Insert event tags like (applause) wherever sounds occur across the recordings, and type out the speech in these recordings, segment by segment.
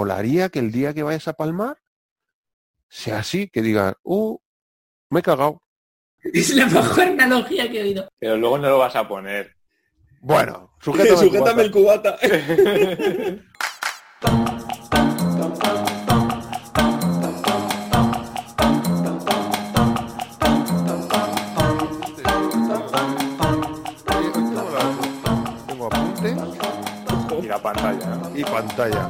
molaría que el día que vayas a palmar sea así, que digan, uh, me he cagado. (laughs) Es la mejor analogía que he oído. Pero luego no lo vas a poner. Bueno, sujétame, Sujétame el cubata. Y la (laughs) pantalla, ¿no? Y pantalla.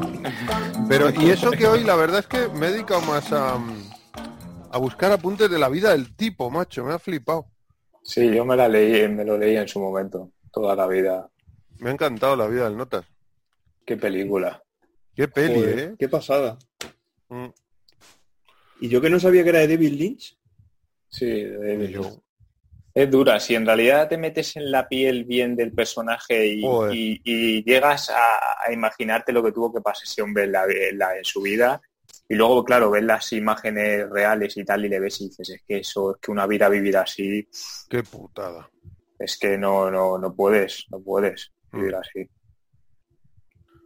Pero, y eso que hoy la verdad es que me he dedicado más a, a buscar apuntes de la vida del tipo, macho, me ha flipado. Sí, yo me la leí, me lo leí en su momento, toda la vida. Me ha encantado la vida del Notas. Qué película. Qué peli, Joder, ¿eh? Qué pasada. Mm, Y yo que no sabía que era de David Lynch. Sí, de- yo. Es dura. Si en realidad te metes en la piel bien del personaje y, Joder. y- y llegas a, a imaginarte lo que tuvo que pasar ese hombre en, la, en la- en su vida, y luego, claro, ves las imágenes reales y tal, y le ves y dices, es que eso, es que una vida vivida así, Qué putada. es que no, no, no puedes, no puedes vivir así.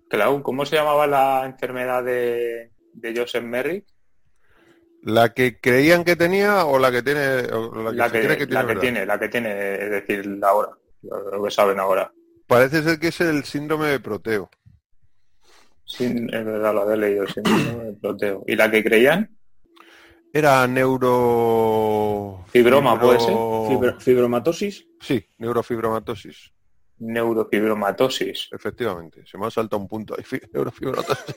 Clau, ¿cómo se llamaba la enfermedad de, de Joseph Merrick? ¿La que creían que tenía o la que tiene, o la que, La que, cree que tiene? la que tiene, la que tiene, es decir, la ahora, lo, lo que saben ahora. Parece ser que es el síndrome de Proteo. Sí, es verdad, lo había leído, sí, ¿no? el ploteo. ¿Y la que creían? Era neuro... Fibroma, ¿puede ser? Fibro- fibromatosis. Sí, neurofibromatosis. Neurofibromatosis. Efectivamente, se me ha saltado un punto ahí. fi- (laughs) Neurofibromatosis.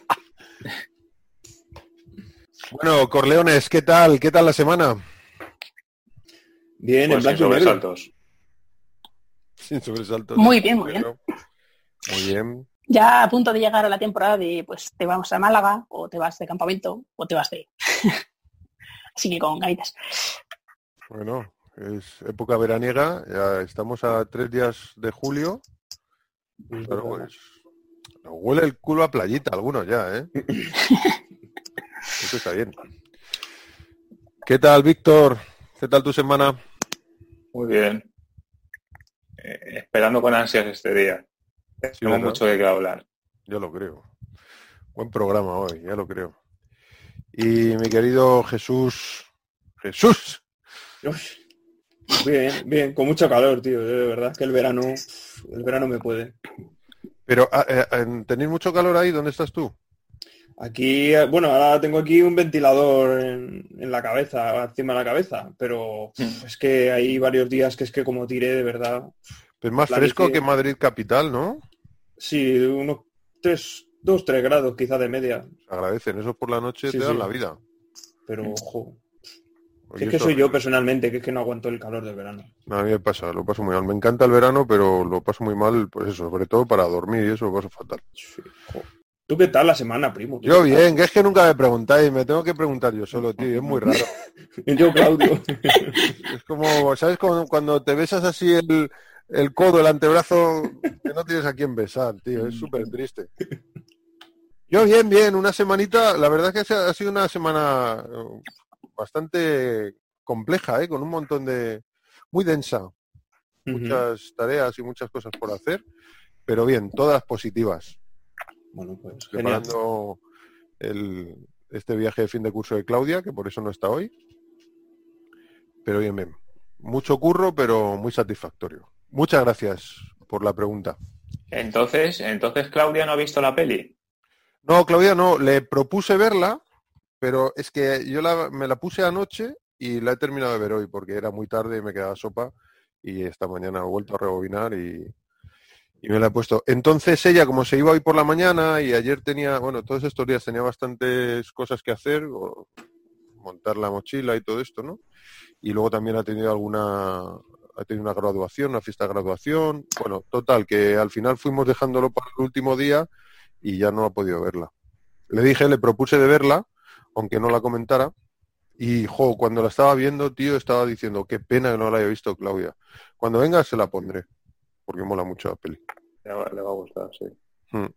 Bueno, Corleones, ¿qué tal? ¿Qué tal la semana? Bien, en Pues sin blanco y negro. sobresaltos. Sin sobresaltos. Muy bien, muy bien. Muy bien. Ya a punto de llegar a la temporada de, pues, te vamos a Málaga, o te vas de campamento, o te vas de... (laughs) Así que con ganitas. Bueno, es época veraniega, ya estamos a tres días de julio. Pero pues, nos huele el culo a playita algunos ya, ¿eh? (laughs) Eso está bien. ¿Qué tal, Víctor? ¿Qué tal tu semana? Muy bien. Eh, esperando con ansias este día. ¿verdad? mucho de qué hablar. Yo lo creo. Buen programa hoy, ya lo creo. Y mi querido Jesús. Jesús. Bien, bien, con mucho calor, tío. De verdad que el verano, el verano me puede. Pero, ah, eh, ¿tenéis mucho calor ahí? ¿Dónde estás tú? Aquí, eh, bueno, ahora tengo aquí un ventilador en, en la cabeza, encima de la cabeza, pero uf, es que hay varios días que es que como tiré, de verdad. Es más fresco que Madrid capital, ¿no? Sí, unos tres, dos, tres grados quizás de media, Agradecen, eso por la noche Sí, te dan sí. la vida. pero ojo. Oye, Que es que soy yo personalmente, que es que no aguanto el calor del verano. A mí me pasa, lo paso muy mal. Me encanta el verano, pero lo paso muy mal, pues eso, sobre todo para dormir y eso lo paso fatal. Sí. ¿Tú qué tal la semana, primo? ¿Tú Yo bien, que es que nunca me preguntáis, me tengo que preguntar yo solo, tío, es muy raro. (laughs) Yo, Claudio. (laughs) Es como, ¿sabes? Cuando, cuando te besas así el, el codo, el antebrazo, que no tienes a quién besar, tío, es súper triste. Yo bien, bien, una semanita, la verdad es que ha sido una semana eh, bastante compleja, ¿eh? con un montón de... muy densa, muchas tareas y muchas cosas por hacer, pero bien, todas positivas. Bueno, pues. Preparando el, este viaje de fin de curso de Claudia, que por eso no está hoy. Pero bien, bien. Mucho curro, pero muy satisfactorio. Muchas gracias por la pregunta. Entonces, entonces Claudia no ha visto la peli. No, Claudia, no, le propuse verla, pero es que yo la- me la puse anoche y la he terminado de ver hoy porque era muy tarde y me quedaba sopa y esta mañana he vuelto a rebobinar y, y me la he puesto. Entonces ella, como se iba hoy por la mañana y ayer tenía, bueno, todos estos días tenía bastantes cosas que hacer, montar la mochila y todo esto, ¿no? Y luego también ha tenido alguna, ha tenido una graduación, una fiesta de graduación. Bueno, total, que al final fuimos dejándolo para el último día y ya no ha podido verla. Le dije, le propuse de verla, aunque no la comentara, y jo, cuando la estaba viendo, tío, estaba diciendo, qué pena que no la haya visto Claudia. Cuando venga se la pondré, porque mola mucho la peli. Le va, le va a gustar, sí. Mm.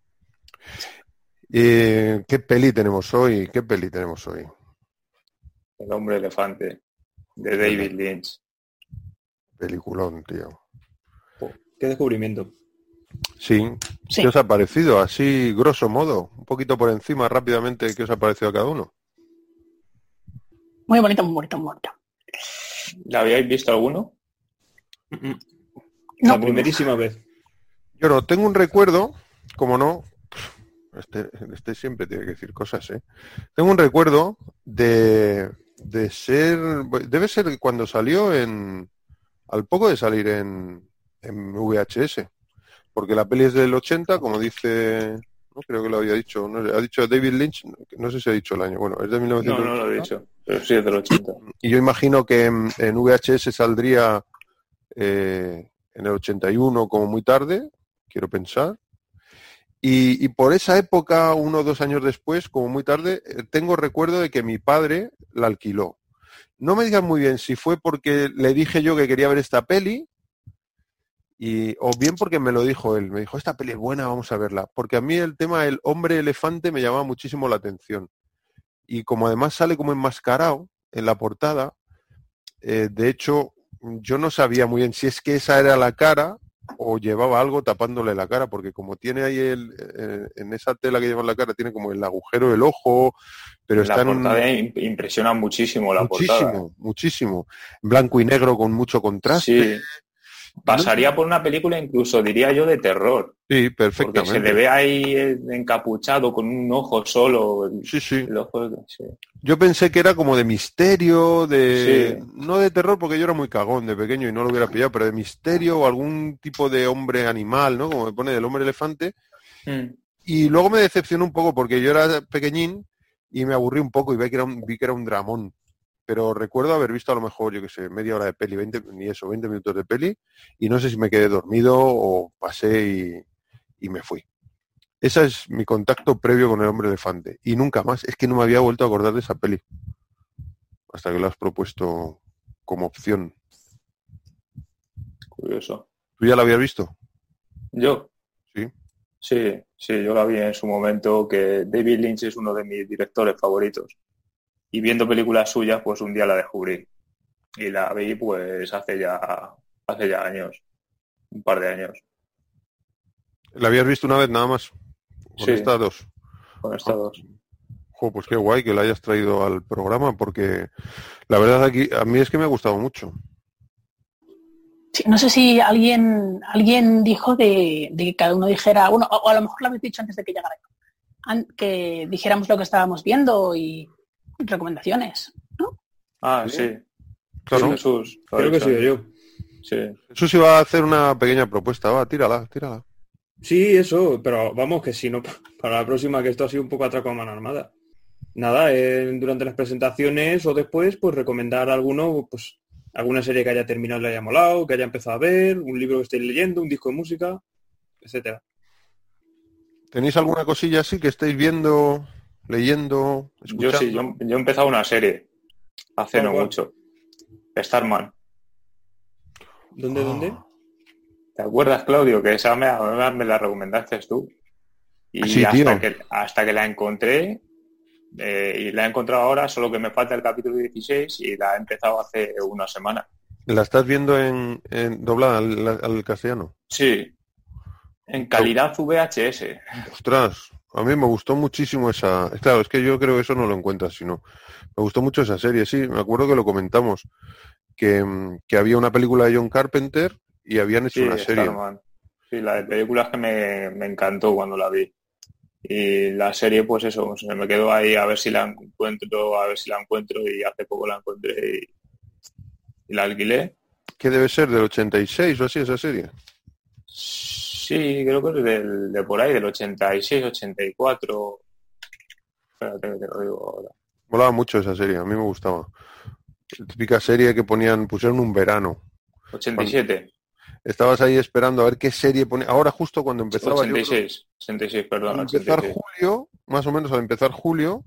Eh, ¿Qué peli tenemos hoy? ¿Qué peli tenemos hoy? El hombre elefante de David Lynch. Peliculón, tío. Qué descubrimiento. Sí. Sí. ¿Qué os ha parecido? Así, grosso modo, un poquito por encima, rápidamente, ¿qué os ha parecido a cada uno? Muy bonito, muy bonito, muy bonito. ¿La habíais visto alguno? No, La primerísima vez. Yo no, tengo un recuerdo, como no, este, este siempre tiene que decir cosas, ¿eh? Tengo un recuerdo de, de ser, debe ser cuando salió en, al poco de salir en, en VHS, porque la peli es del 80, como dice, no creo que lo había dicho, no sé, ha dicho David Lynch, no sé si ha dicho el año, bueno, es de No, 1980. no lo he dicho, pero sí es del 80. Y yo imagino que en, en VHS saldría eh, en el 81 como muy tarde, quiero pensar. Y, por esa época, uno o dos años después, como muy tarde, eh, tengo recuerdo de que mi padre la alquiló. No me digan muy bien si fue porque le dije yo que quería ver esta peli, y, o bien porque me lo dijo él. Me dijo, esta peli es buena, vamos a verla. Porque a mí el tema del hombre elefante me llamaba muchísimo la atención. Y como además sale como enmascarado en la portada, eh, de hecho, yo no sabía muy bien si es que esa era la cara o llevaba algo tapándole la cara, porque como tiene ahí el, eh, en esa tela que lleva en la cara, tiene como el agujero del ojo, pero la está en un- portada im- impresiona muchísimo la portada. muchísimo, muchísimo. Blanco y negro con mucho contraste. Sí. Pasaría por una película incluso, diría yo, de terror. Sí, Porque perfectamente. se le ve ahí eh, encapuchado con un ojo solo. Sí, sí. El ojo, sí. Yo pensé que era como de misterio, de... Sí. No de terror, porque yo era muy cagón de pequeño y no lo hubiera pillado, pero de misterio o algún tipo de hombre animal, ¿no? Como me pone del hombre elefante. Mm. Y luego me decepcionó un poco porque yo era pequeñín y me aburrí un poco y vi que era un, vi que era un dramón. Pero recuerdo haber visto a lo mejor, yo qué sé, media hora de peli, 20, ni eso, 20 minutos de peli, y no sé si me quedé dormido o pasé y, y me fui. Ese es mi contacto previo con el hombre elefante. Y nunca más. Es que no me había vuelto a acordar de esa peli. Hasta que lo has propuesto como opción. Curioso. ¿Tú ya la habías visto? ¿Yo? Sí. Sí, sí, yo la vi en su momento que David Lynch es uno de mis directores favoritos. Y viendo películas suyas, pues un día la descubrí. Y la vi pues hace ya, hace ya años. Un par de años. ¿La habías visto una vez nada más? Con Sí. estas dos. Con estas dos. Jo, pues qué guay que la hayas traído al programa, porque la verdad aquí a mí es que me ha gustado mucho. Sí, no sé si alguien alguien dijo de, de que cada uno dijera, bueno, o, o a lo mejor lo habéis dicho antes de que llegara que dijéramos lo que estábamos viendo y recomendaciones. Ah, Sí. Claro. Jesús. Creo que soy yo. Sí. Eso sí va a hacer una pequeña propuesta, va, tírala, tírala. Sí, eso, pero vamos, que si no, (laughs) para la próxima, que esto ha sido un poco atraco a mano armada. Nada, eh, durante las presentaciones o después, pues recomendar alguno, pues alguna serie que haya terminado y le haya molado, que haya empezado a ver, un libro que estéis leyendo, un disco de música, etcétera. ¿Tenéis alguna cosilla así que estéis viendo, leyendo, Yo sí, yo, yo he empezado una serie. Hace no mucho. Starman. ¿Dónde, Ah. dónde? ¿Te acuerdas, Claudio? Que esa me, me la recomendaste tú. Y Sí, hasta, que, hasta que la encontré, eh, y la he encontrado ahora, solo que me falta el capítulo 16 y la he empezado hace una semana. ¿La estás viendo en, en doblada al, al castellano? Sí. En calidad VHS. Ostras, a mí me gustó muchísimo esa... Claro, es que yo creo que eso no lo encuentras, sino... Me gustó mucho esa serie, sí, me acuerdo que lo comentamos, que, mm, que había una película de John Carpenter y habían hecho Sí, una serie. Starman. Sí, la de películas que me, me encantó cuando la vi. Y la serie, pues eso, se me quedó ahí a ver si la encuentro, a ver si la encuentro y hace poco la encontré y, y la alquilé. ¿Qué debe ser? ¿Del 86 o así esa serie? Sí, creo que es del, de por ahí, del 86, 84. Espérate que te lo digo ahora. Molaba mucho esa serie, a mí me gustaba. Típica serie que ponían, pusieron un verano. 87, Estabas ahí esperando a ver qué serie ponía. Ahora justo cuando empezaba yo creo, 86, 86, perdón, al empezar 86. julio, más o menos al empezar julio,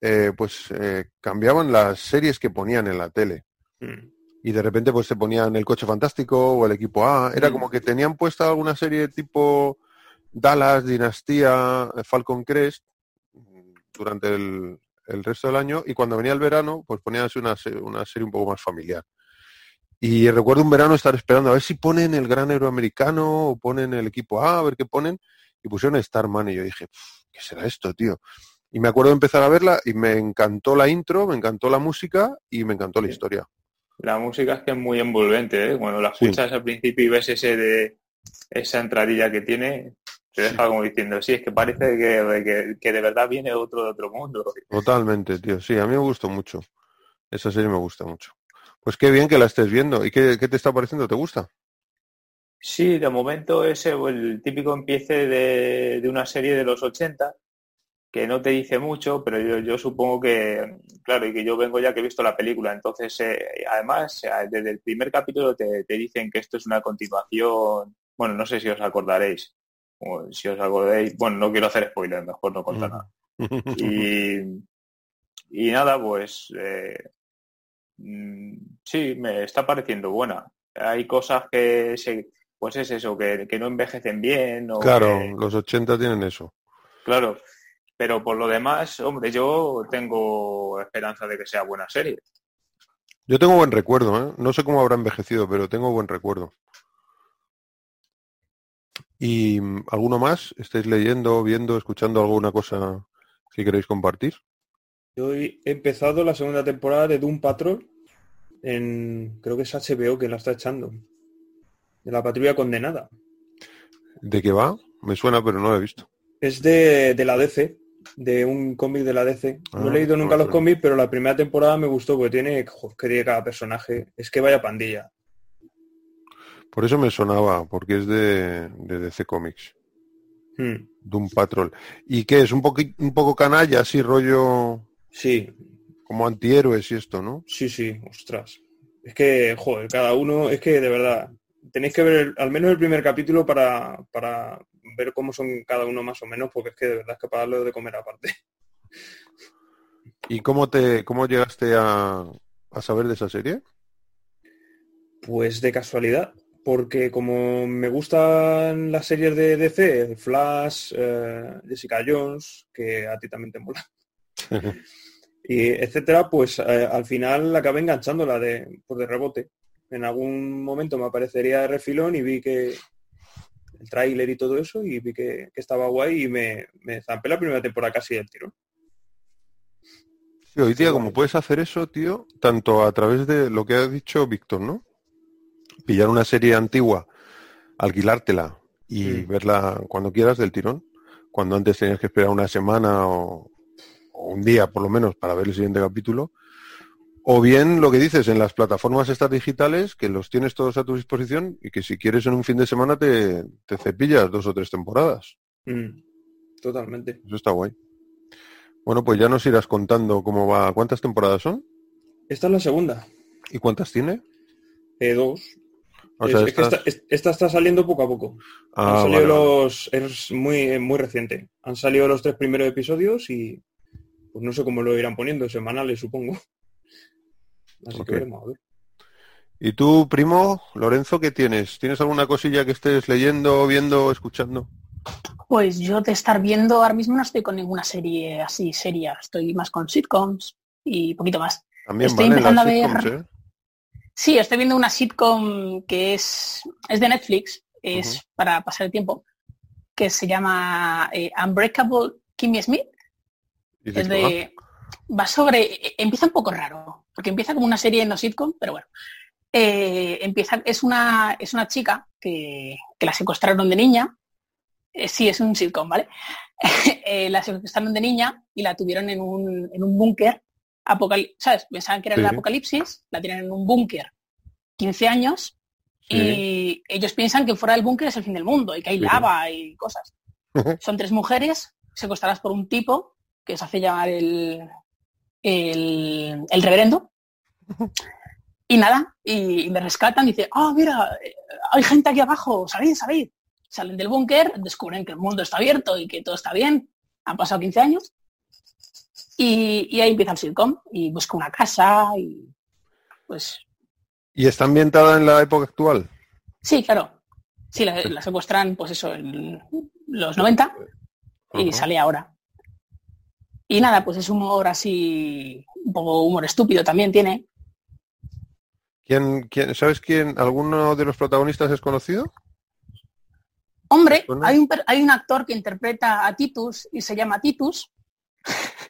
eh, pues eh, cambiaban las series que ponían en la tele. Mm. Y de repente pues se ponían el coche fantástico o el equipo A. Era Mm. como que tenían puesta alguna serie tipo Dallas, Dinastía, Falcon Crest durante el, el resto del año y cuando venía el verano pues ponían una, una serie un poco más familiar. Y recuerdo un verano estar esperando a ver si ponen el gran euroamericano o ponen el equipo A, a ver qué ponen. Y pusieron Starman y yo dije, ¿qué será esto, tío? Y me acuerdo de empezar a verla y me encantó la intro, me encantó la música y me encantó la historia. La música es que es muy envolvente, ¿eh? Cuando la escuchas al principio y ves ese de esa entradilla que tiene, te deja como diciendo, sí, es que parece que, que, de verdad viene otro de otro mundo. Totalmente, tío. Sí, a mí me gustó mucho. Esa serie me gusta mucho. Pues qué bien que la estés viendo. ¿Y qué, qué te está pareciendo? ¿Te gusta? Sí, de momento ese el típico empiece de, de, una serie de los 80 que no te dice mucho, pero yo, yo, supongo que, claro, y que yo vengo ya que he visto la película, entonces eh, además desde el primer capítulo te, te, dicen que esto es una continuación, bueno, no sé si os acordaréis, o si os acordáis, bueno, no quiero hacer spoiler, mejor no contar nada. Y, y nada, pues eh, mm, sí, me está pareciendo buena. Hay cosas que se, pues es eso, que, que no envejecen bien. O claro, que, los 80 tienen eso. Claro, pero por lo demás, hombre, yo tengo esperanza de que sea buena serie. Yo tengo buen recuerdo, ¿eh? No sé cómo habrá envejecido, pero tengo buen recuerdo. ¿Y alguno más? ¿Estáis leyendo, viendo, escuchando alguna cosa que queréis compartir? Yo he empezado la segunda temporada de Doom Patrol en, creo que es HBO que la está echando, de la patrulla condenada. ¿De qué va? Me suena, pero no lo he visto. Es de, de la DC, de un cómic de la DC. No he Ah, leído nunca los cómics, pero la primera temporada me gustó porque tiene, que tiene cada personaje. Es que vaya pandilla. Por eso me sonaba, porque es de, de DC Comics, Hmm, Doom Patrol. ¿Y qué es? Un, poqui- un poco canalla, así rollo Sí, como antihéroes y esto, ¿no? sí, sí, ostras. Es que, joder, cada uno, es que de verdad, tenéis que ver el- al menos el primer capítulo para, para ver cómo son cada uno más o menos, porque es que de verdad es que para darlo de comer aparte. ¿Y cómo te cómo llegaste a, a saber de esa serie? Pues de casualidad, porque como me gustan las series de DC, Flash, eh, Jessica Jones, que a ti también te mola, (laughs) y etcétera, pues eh, al final acabé enganchándola de, pues de rebote. En algún momento me aparecería de refilón y vi que el tráiler y todo eso y vi que, que estaba guay y me, me zampé la primera temporada casi del tirón. Sí, hoy día, como puedes hacer eso, tío, tanto a través de lo que ha dicho Víctor, ¿no? Pillar una serie antigua, alquilártela y Mm. verla cuando quieras del tirón, cuando antes tenías que esperar una semana o, o un día por lo menos para ver el siguiente capítulo, o bien lo que dices en las plataformas estas digitales, que los tienes todos a tu disposición y que si quieres en un fin de semana te, te cepillas dos o tres temporadas. Mm, totalmente. Eso está guay. Bueno, pues ya nos irás contando cómo va. ¿Cuántas temporadas son? Esta es la segunda. ¿Y cuántas tiene? Eh, dos. O Es- sea, es que estas- esta, es- esta está saliendo poco a poco. Han Ah, salido vale, vale. los. Es muy, muy reciente. Han salido los tres primeros episodios y. Pues no sé cómo lo irán poniendo, semanales, supongo. Así Ok. que veremos a ver. ¿Y tú, primo, Lorenzo, qué tienes? ¿Tienes alguna cosilla que estés leyendo, viendo, escuchando? Pues yo de estar viendo ahora mismo no estoy con ninguna serie así seria. Estoy más con sitcoms y poquito más. También Estoy vale empezando las a ver- sitcoms, ¿eh? Sí, estoy viendo una sitcom que es, es de Netflix, es para pasar el tiempo, que se llama eh, Unbreakable Kimmy Smith. ¿Y de Es de, va sobre, eh, empieza un poco raro, porque empieza como una serie no sitcom, pero bueno. Eh, empieza, es una, es una chica que, que la secuestraron de niña. Eh, sí, es un sitcom, ¿vale? (laughs) Eh, la secuestraron de niña y la tuvieron en un, en un búnker. ¿Sabes? Pensaban que era el apocalipsis, la tienen en un búnker 15 años Sí. y ellos piensan que fuera del búnker es el fin del mundo y que hay Sí. lava y cosas. Son tres mujeres secuestradas por un tipo que se hace llamar el, el, el reverendo. Y nada, y, y me rescatan, dice, ah, mira, eh, hay gente aquí abajo, salid, salid. Salen del búnker, descubren que el mundo está abierto y que todo está bien. Han pasado 15 años. Y, y ahí empieza el sitcom y busca una casa y pues ¿Y está ambientada en la época actual? Sí, claro. Sí, la, la secuestran, pues eso, en los 90 y Ajá. sale ahora. Y nada, pues es humor así, un poco humor estúpido también tiene. ¿Quién, quién, ¿Sabes quién? ¿Alguno de los protagonistas es conocido? Hombre, hay un, hay un actor que interpreta a Titus y se llama Titus.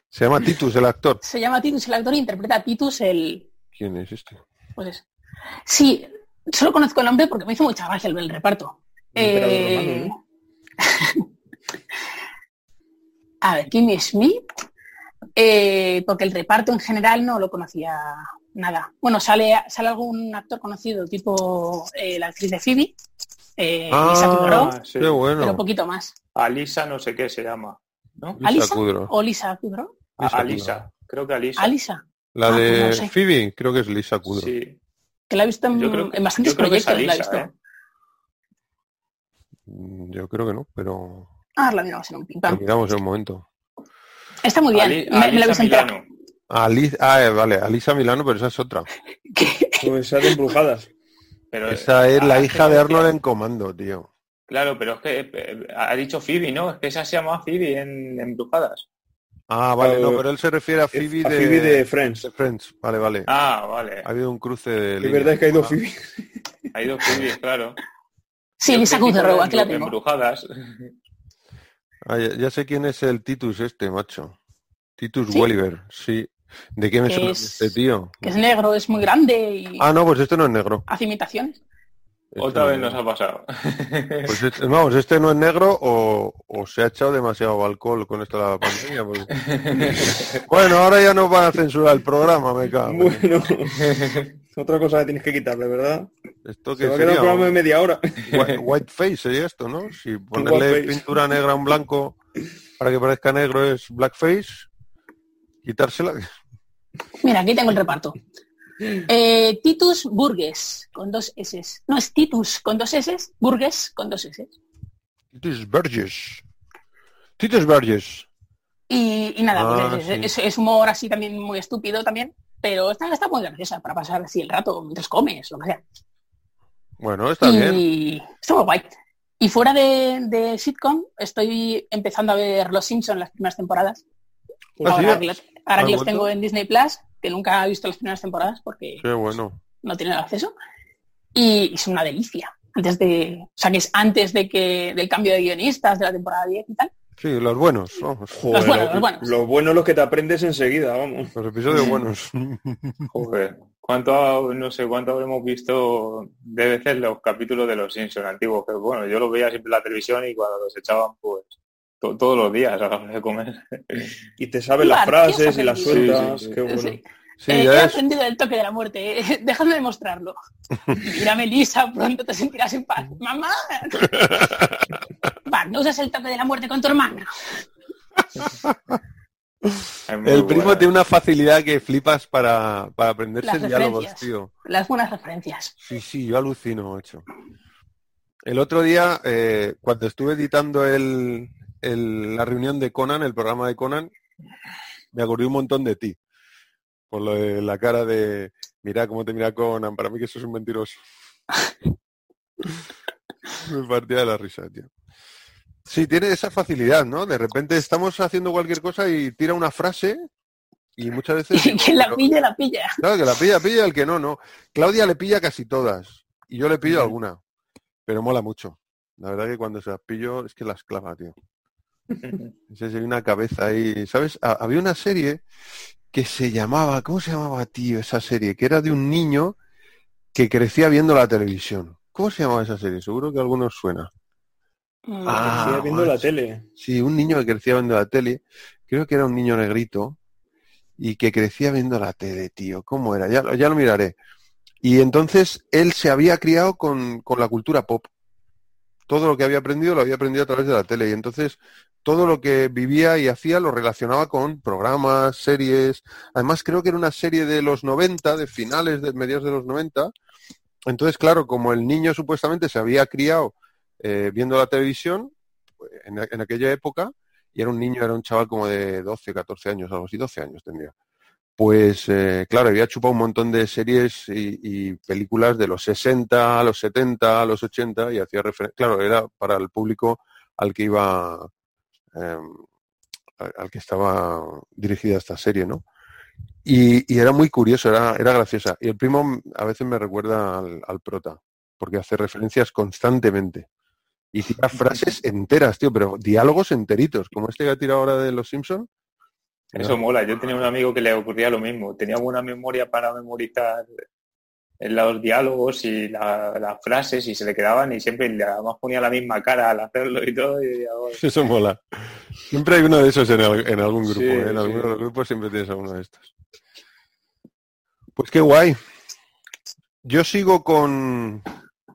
Se llama Titus, el actor. (laughs) Se llama Titus el actor y interpreta a Titus el... ¿Quién es este? Pues eso. Sí, solo conozco el nombre porque me hizo mucha gracia el, el reparto. Eh, romano, (laughs) A ver, Kimmy Smith, eh, porque el reparto en general no lo conocía nada. Bueno, sale, sale algún actor conocido, tipo eh, la actriz de Phoebe, eh, Lisa Kudrow, Ah, sí. Bueno. pero poquito más. Alisa no sé qué se llama. ¿No? Lisa ¿Alisa Kudrow. o Lisa Kudrow? Lisa Alisa, creo que Alisa. Alisa, La Ah, pues de no sé. Phoebe, creo que es Lisa Kudrow. Sí, que la he visto en, yo creo, en bastantes yo creo que es proyectos. la he visto. ¿eh? Mm, Yo creo que no, pero Ah, la miramos en un lo miramos en un momento. Está muy bien, Ali- me, me la. Milano. Ali- ah, eh, vale, Alisa Milano, pero esa es otra. (laughs) Esa de embrujadas. Pero, Esa es la ah, hija de Arnold en comando, tío. Claro, pero es que eh, ha dicho Phoebe, ¿no? Es que esa se llama Phoebe en, en Brujadas. Ah, vale, no, pero él se refiere a Phoebe, a de, Phoebe de Friends. de Friends. Vale, vale. Ah, vale. Ha habido un cruce de Es verdad que hay dos Phoebe. Ha ido Phoebe, claro. Sí, crecí con Kudrow, en aquí la Bru- tengo. En Brujadas. Ah, ya, ya sé quién es el Titus este, macho. Titus ¿Sí? Welliver, sí. ¿De qué me suena es- este tío? Que es negro, es muy grande y Ah, no, pues este no es negro. hace imitaciones. Este Otra no vez nos ha pasado. (laughs) Pues (laughs) este- vamos, este no es negro o, o se ha echado demasiado alcohol con esto de la pandemia. porque- (laughs) Bueno, ahora ya nos van a censurar el programa, me cago. Bueno, otra cosa que tienes que quitarle, ¿verdad? Esto Se que va a quedar un sería programa de media hora. White, whiteface sería esto, ¿no? Si ponerle pintura negra a un blanco para que parezca negro es blackface, quitársela. Mira, aquí tengo el reparto. Eh, Titus Burgess, con dos S. No, es Titus con dos S, Burgess con dos S. Titus Burgess. Titus Burgess. Y, y nada, Ah, pues es, sí. es- es humor así también muy estúpido también, pero está, está muy graciosa para pasar así el rato mientras comes, lo que sea. Bueno, está y bien. está muy guay. Y fuera de, de sitcom, estoy empezando a ver Los Simpsons las primeras temporadas. Ah, sí, ahora que, los, ahora ¿has que los tengo en Disney Plus, que nunca he visto las primeras temporadas porque Qué bueno. no tienen acceso. Y es una delicia. Antes de, o sea, que es antes de que del cambio de guionistas de la temporada 10 y tal. Sí, los buenos, vamos. Joder, buenos, lo- los buenos. Lo bueno es lo que te aprendes enseguida, vamos. Los episodios buenos. (laughs) Joder. ¿Cuánto, no sé, cuánto habremos visto de veces los capítulos de los Simpsons antiguos? Que bueno, yo los veía siempre en la televisión y cuando los echaban, pues, to- todos los días a la hora de comer. Y te sabes las Claro, ¿qué frases y las sueltas. Sí, sí, sí. Qué bueno. Sí. Eh, he ya es. aprendido el toque de la muerte. eh. (laughs) Dejadme demostrarlo. Mira, Melissa, pronto te sentirás en paz. ¡Mamá! Va, no usas el toque de la muerte con tu hermana. El primo buena. tiene una facilidad que flipas para, para aprenderse Las diálogos, tío. Las buenas referencias. Sí, sí, yo alucino, macho. El otro día, eh, cuando estuve editando el, el- la reunión de Conan, el programa de Conan, me acordé un montón de ti. Por lo de la cara de, mira cómo te mira Conan, para mí que eso es un mentiroso. (laughs) me partía de la risa, tío. Sí, tiene esa facilidad, ¿no? De repente estamos haciendo cualquier cosa y tira una frase y muchas veces... (laughs) Y quien la pille, la pilla. Claro, que la pilla, pilla, el que no, no. Claudia le pilla casi todas. Y yo le pillo alguna. Pero mola mucho. La verdad que cuando se las pillo es que las clava, tío. (laughs) Hay una cabeza ahí. ¿Sabes? Ha- Había una serie que se llamaba, ¿cómo se llamaba, tío, esa serie? Que era de un niño que crecía viendo la televisión. ¿Cómo se llamaba esa serie? Seguro que a algunos suena. Mm, Ah, Sigue viendo la tele. Sí, un niño que crecía viendo la tele. Creo que era un niño negrito y que crecía viendo la tele, tío. ¿Cómo era? Ya, lo- ya lo miraré. Y entonces él se había criado con, con la cultura pop. Todo lo que había aprendido lo había aprendido a través de la tele. Y entonces todo lo que vivía y hacía lo relacionaba con programas, series. Además creo que era una serie de los 90, de finales, de mediados de los 90. Entonces, claro, como el niño supuestamente se había criado eh, viendo la televisión, en, en aquella época, y era un niño, era un chaval como de 12, 14 años, algo así, 12 años tendría. Pues eh, claro, había chupado un montón de series y, películas de los 60, a los 70, a los 80 y hacía referencia, claro, era para el público al que iba, eh, al que estaba dirigida esta serie, ¿no? Y, era muy curioso, era, era graciosa. Y el primo a veces me recuerda al, prota, porque hace referencias constantemente. Y tira frases enteras, tío, pero diálogos enteritos, como este que ha tirado ahora de Los Simpson. Eso mola. Yo tenía un amigo que le ocurría lo mismo. Tenía buena memoria para memorizar los diálogos y la- las frases y se le quedaban y siempre le- además ponía la misma cara al hacerlo y todo. Y decía. (laughs) Eso mola. Siempre hay uno de esos en, al- en algún grupo, Sí, ¿eh? en sí. alguno de los grupos siempre tienes alguno de estos. Pues qué guay. Yo sigo con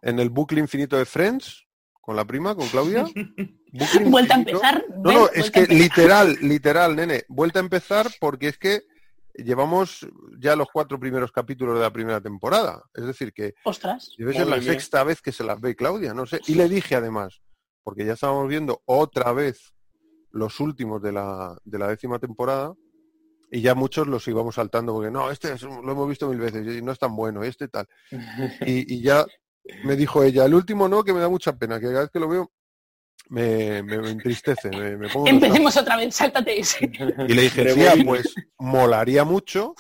en el bucle infinito de Friends, con la prima, con Claudia. (laughs) Vuelta a empezar. No, no, es que literal, literal, nene, vuelta a empezar porque es que llevamos ya los cuatro primeros capítulos de la primera temporada. Es decir, que Ostras. debe ser la sexta vez que se las ve Claudia, no sé. Y le dije además, porque ya estábamos viendo otra vez los últimos de la, de la décima temporada y ya muchos los íbamos saltando porque no, este es- lo hemos visto mil veces y no es tan bueno, y este tal. (laughs) Y, y ya me dijo ella, el último no, que me da mucha pena, que cada vez que lo veo me, me- me entristece, me, me pongo (laughs) nostálgico". Empecemos otra vez, sáltate ese. Y le dije, Rebobina. tía, pues molaría mucho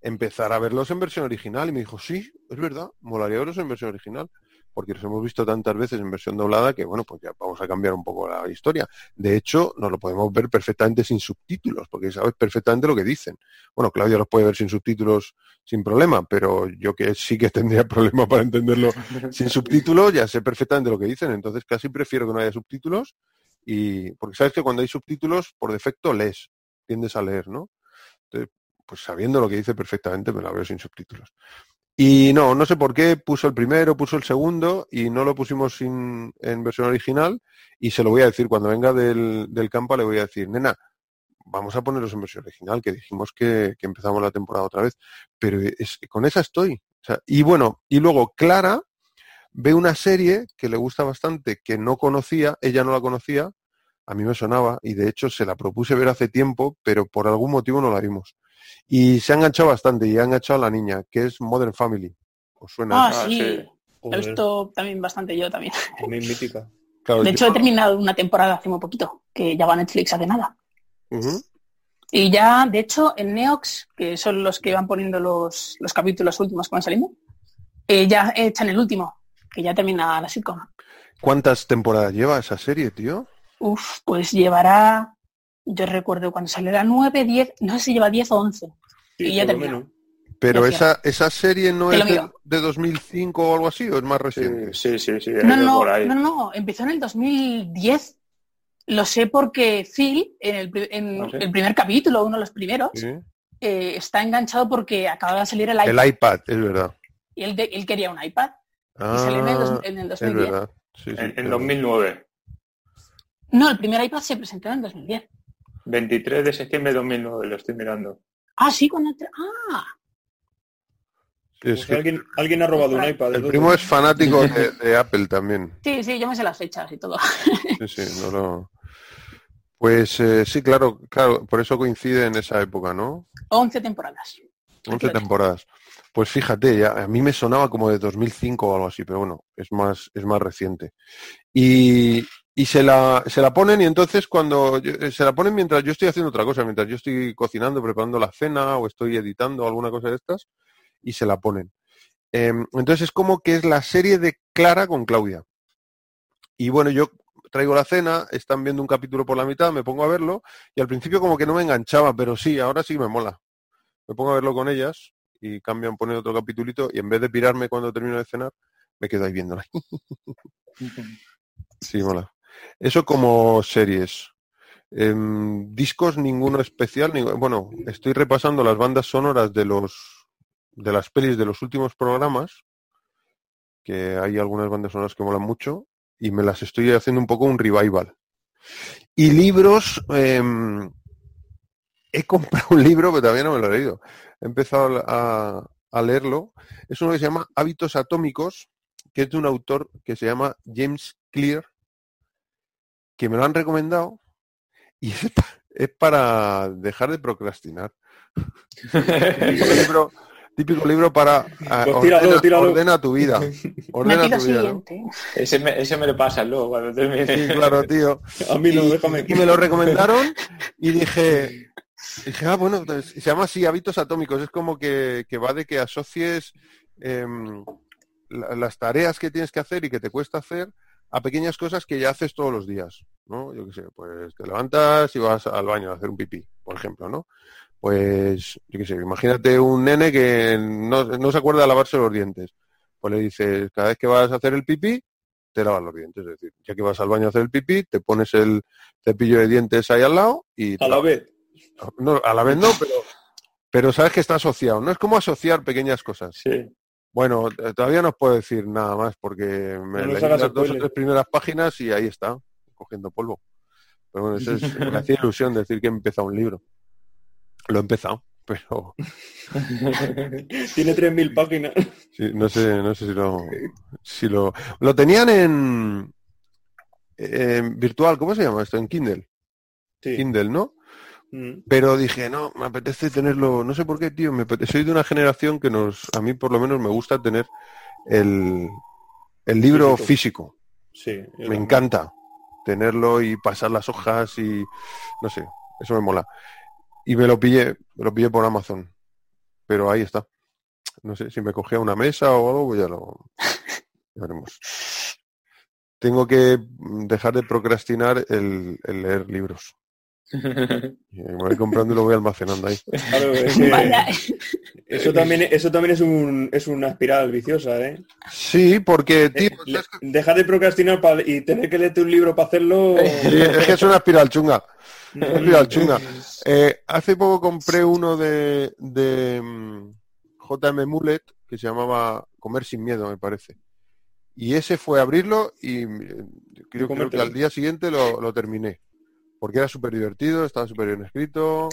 empezar a verlos en versión original. Y me dijo, sí, es verdad, molaría verlos en versión original. Porque los hemos visto tantas veces en versión doblada que, bueno, pues ya vamos a cambiar un poco la historia. De hecho, nos lo podemos ver perfectamente sin subtítulos, porque sabes perfectamente lo que dicen. Bueno, Claudia los puede ver sin subtítulos sin problema, pero yo que sí que (laughs) tendría problema para entenderlo sin subtítulos, ya sé perfectamente lo que dicen. Entonces casi prefiero que no haya subtítulos y porque sabes que cuando hay subtítulos por defecto lees, tiendes a leer, ¿no? Entonces, pues sabiendo lo que dice perfectamente me la veo sin subtítulos. Y no, no sé por qué puso el primero, puso el segundo y no lo pusimos en versión original y se lo voy a decir cuando venga del, del campo le voy a decir, nena, vamos a ponerlos en versión original, que dijimos que, empezamos la temporada otra vez, pero es, con esa estoy. Y bueno, y luego Clara ve una serie que le gusta bastante, que no conocía, ella no la conocía, a mí me sonaba y de hecho se la propuse ver hace tiempo, pero por algún motivo no la vimos. Y se ha enganchado bastante y ha enganchado a la niña, que es Modern Family. ¿Os suena? Ah, Ah, sí. sí. He visto también bastante yo también. (laughs) también mítica. Claro, De yo- hecho, he terminado una temporada hace muy poquito, que ya va a Netflix hace nada. Y ya, de hecho, en Neox, que son los que van poniendo los, los capítulos últimos que van saliendo, eh, ya echan el último, que ya termina la sitcom. ¿Cuántas temporadas lleva esa serie, tío? Uf, pues llevará, yo recuerdo cuando salió la 9, 10, no sé si lleva 10 o 11. Sí, Y ya terminó. Pero esa, esa serie no es de, de 2005 o algo así, o es más reciente. Sí, sí, sí, sí, No, es no, por ahí. no, no, empezó en el 2010. Lo sé porque Phil, en el, en ¿Ah, sí? el primer capítulo, uno de los primeros, Sí. eh, está enganchado porque acaba de salir el iPad. El iPad, es verdad. Y él, de- él quería un iPad. Ah, y salió en el, dos- en el es 2010. verdad. Sí, sí, En, es en verdad. 2009. No, el primer iPad se presentó en el 2010. 23 de septiembre de 2009, lo estoy mirando. Ah, sí, cuando... Ah, Sí, es que alguien, alguien ha robado un iPad. el primo es fanático de, de Apple también. (laughs) sí, sí, yo me sé las fechas y todo. Sí, sí, no lo... Pues eh, sí, claro, claro, por eso coincide en esa época, ¿no? 11 temporadas. 11 temporadas. Pues fíjate, ya, a mí me sonaba como de 2005 o algo así, pero bueno, es más, es más reciente. Y, y se, la, se la ponen y entonces cuando yo- eh, se la ponen mientras yo estoy haciendo otra cosa, mientras yo estoy cocinando, preparando la cena o estoy editando alguna cosa de estas, y se la ponen. Em, entonces es como que es la serie de Clara con Claudia. Y bueno, yo traigo la cena, están viendo un capítulo por la mitad, me pongo a verlo, y al principio como que no me enganchaba, pero sí, ahora sí me mola me pongo a verlo con ellas y cambian, ponen otro capitulito y en vez de pirarme cuando termino de cenar, me quedo ahí viéndola. (laughs) sí, mola. Eso como series. Em, discos ninguno especial. bueno, estoy repasando las bandas sonoras de los de las pelis de los últimos programas, que hay algunas bandas sonoras que molan mucho, y me las estoy haciendo un poco un revival. Y libros, em, he (laughs) comprado un libro, pero todavía no me lo he leído. He empezado a, a leerlo. Es uno que se llama Hábitos Atómicos, que es de un autor que se llama James Clear, que me lo han recomendado y es, pa- es para dejar de procrastinar. típico, (laughs) libro, típico libro para ah, Pues tíralo, ordena, tíralo. ordena tu vida. Ordena tu vida, ese, me, ese me lo pasa luego cuando termine. Sí, claro, tío. A mí no, y, déjame. y me lo recomendaron y dije, dije, ah, bueno, entonces, se llama así hábitos atómicos. Es como que, que va de que asocies em, la- las tareas que tienes que hacer y que te cuesta hacer a pequeñas cosas que ya haces todos los días, ¿no? Yo qué sé, pues te levantas y vas al baño a hacer un pipí, por ejemplo, ¿no? Pues, yo qué sé, imagínate un nene que no, no se acuerda de lavarse los dientes. Pues le dices, cada vez que vas a hacer el pipí, te lavas los dientes. Es decir, ya que vas al baño a hacer el pipí, te pones el cepillo de dientes ahí al lado y... te A la vez. No, a la vez no, pero, pero sabes que está asociado. No es como asociar pequeñas cosas. Sí. Bueno, eh, todavía no os puedo decir nada más porque me No leí las dos o tres primeras páginas y ahí está, cogiendo polvo. Pero bueno, eso es, (laughs) me hacía ilusión decir que he empezado un libro. Lo he empezado, (laughs) pero (laughs) Tiene 3.000 páginas. sí, no sé, no sé si lo, si lo, lo tenían en, en virtual, ¿cómo se llama esto? En Kindle, Sí. Kindle, ¿no? Mm. Pero dije, no, me apetece tenerlo, no sé por qué, tío, me apetece, soy de una generación que nos, a mí por lo menos me gusta tener el, el libro Físico. físico. Sí. Me también. encanta tenerlo y pasar las hojas y no sé, eso me mola. Y me lo pillé, me lo pillé por Amazon. Pero ahí está. No sé, si me cogía una mesa o algo, pues ya lo ya veremos. Tengo que mm, dejar de procrastinar el, el leer libros. (laughs) Me voy comprando y lo voy almacenando ahí. Claro, es (laughs) que eso también, eso también es, un, es una espiral viciosa, ¿eh? Sí, porque, tío, Eh, le- ¿sabes qué? dejar de procrastinar y tener que leerte un libro para hacerlo. (laughs) Sí, es que es una espiral chunga. Una espiral chunga. Eh, hace poco compré uno de, de mm, JM Mullet que se llamaba Comer sin miedo, me parece. Y ese fue abrirlo y mm, creo, creo que al día siguiente lo, lo terminé. Porque era súper divertido, estaba súper bien escrito,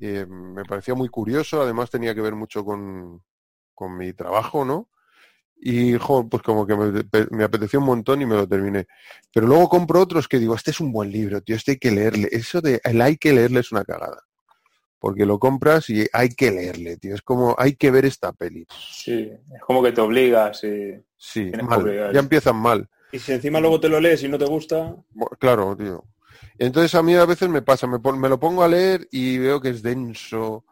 eh, me parecía muy curioso, además tenía que ver mucho con, con mi trabajo, ¿no? Y, jo, pues como que me, me apeteció un montón y me lo terminé. Pero luego compro otros que digo, este es un buen libro, tío, este hay que leerle. Eso de el hay que leerle es una cagada. Porque lo compras y hay que leerle, tío. Es como, hay que ver esta peli. Sí, es como que te obligas y... Sí, mal. Ya empiezan mal. Y si encima luego te lo lees y no te gusta, Claro, tío. Entonces a mí a veces me pasa, me, me lo pongo a leer y veo que es denso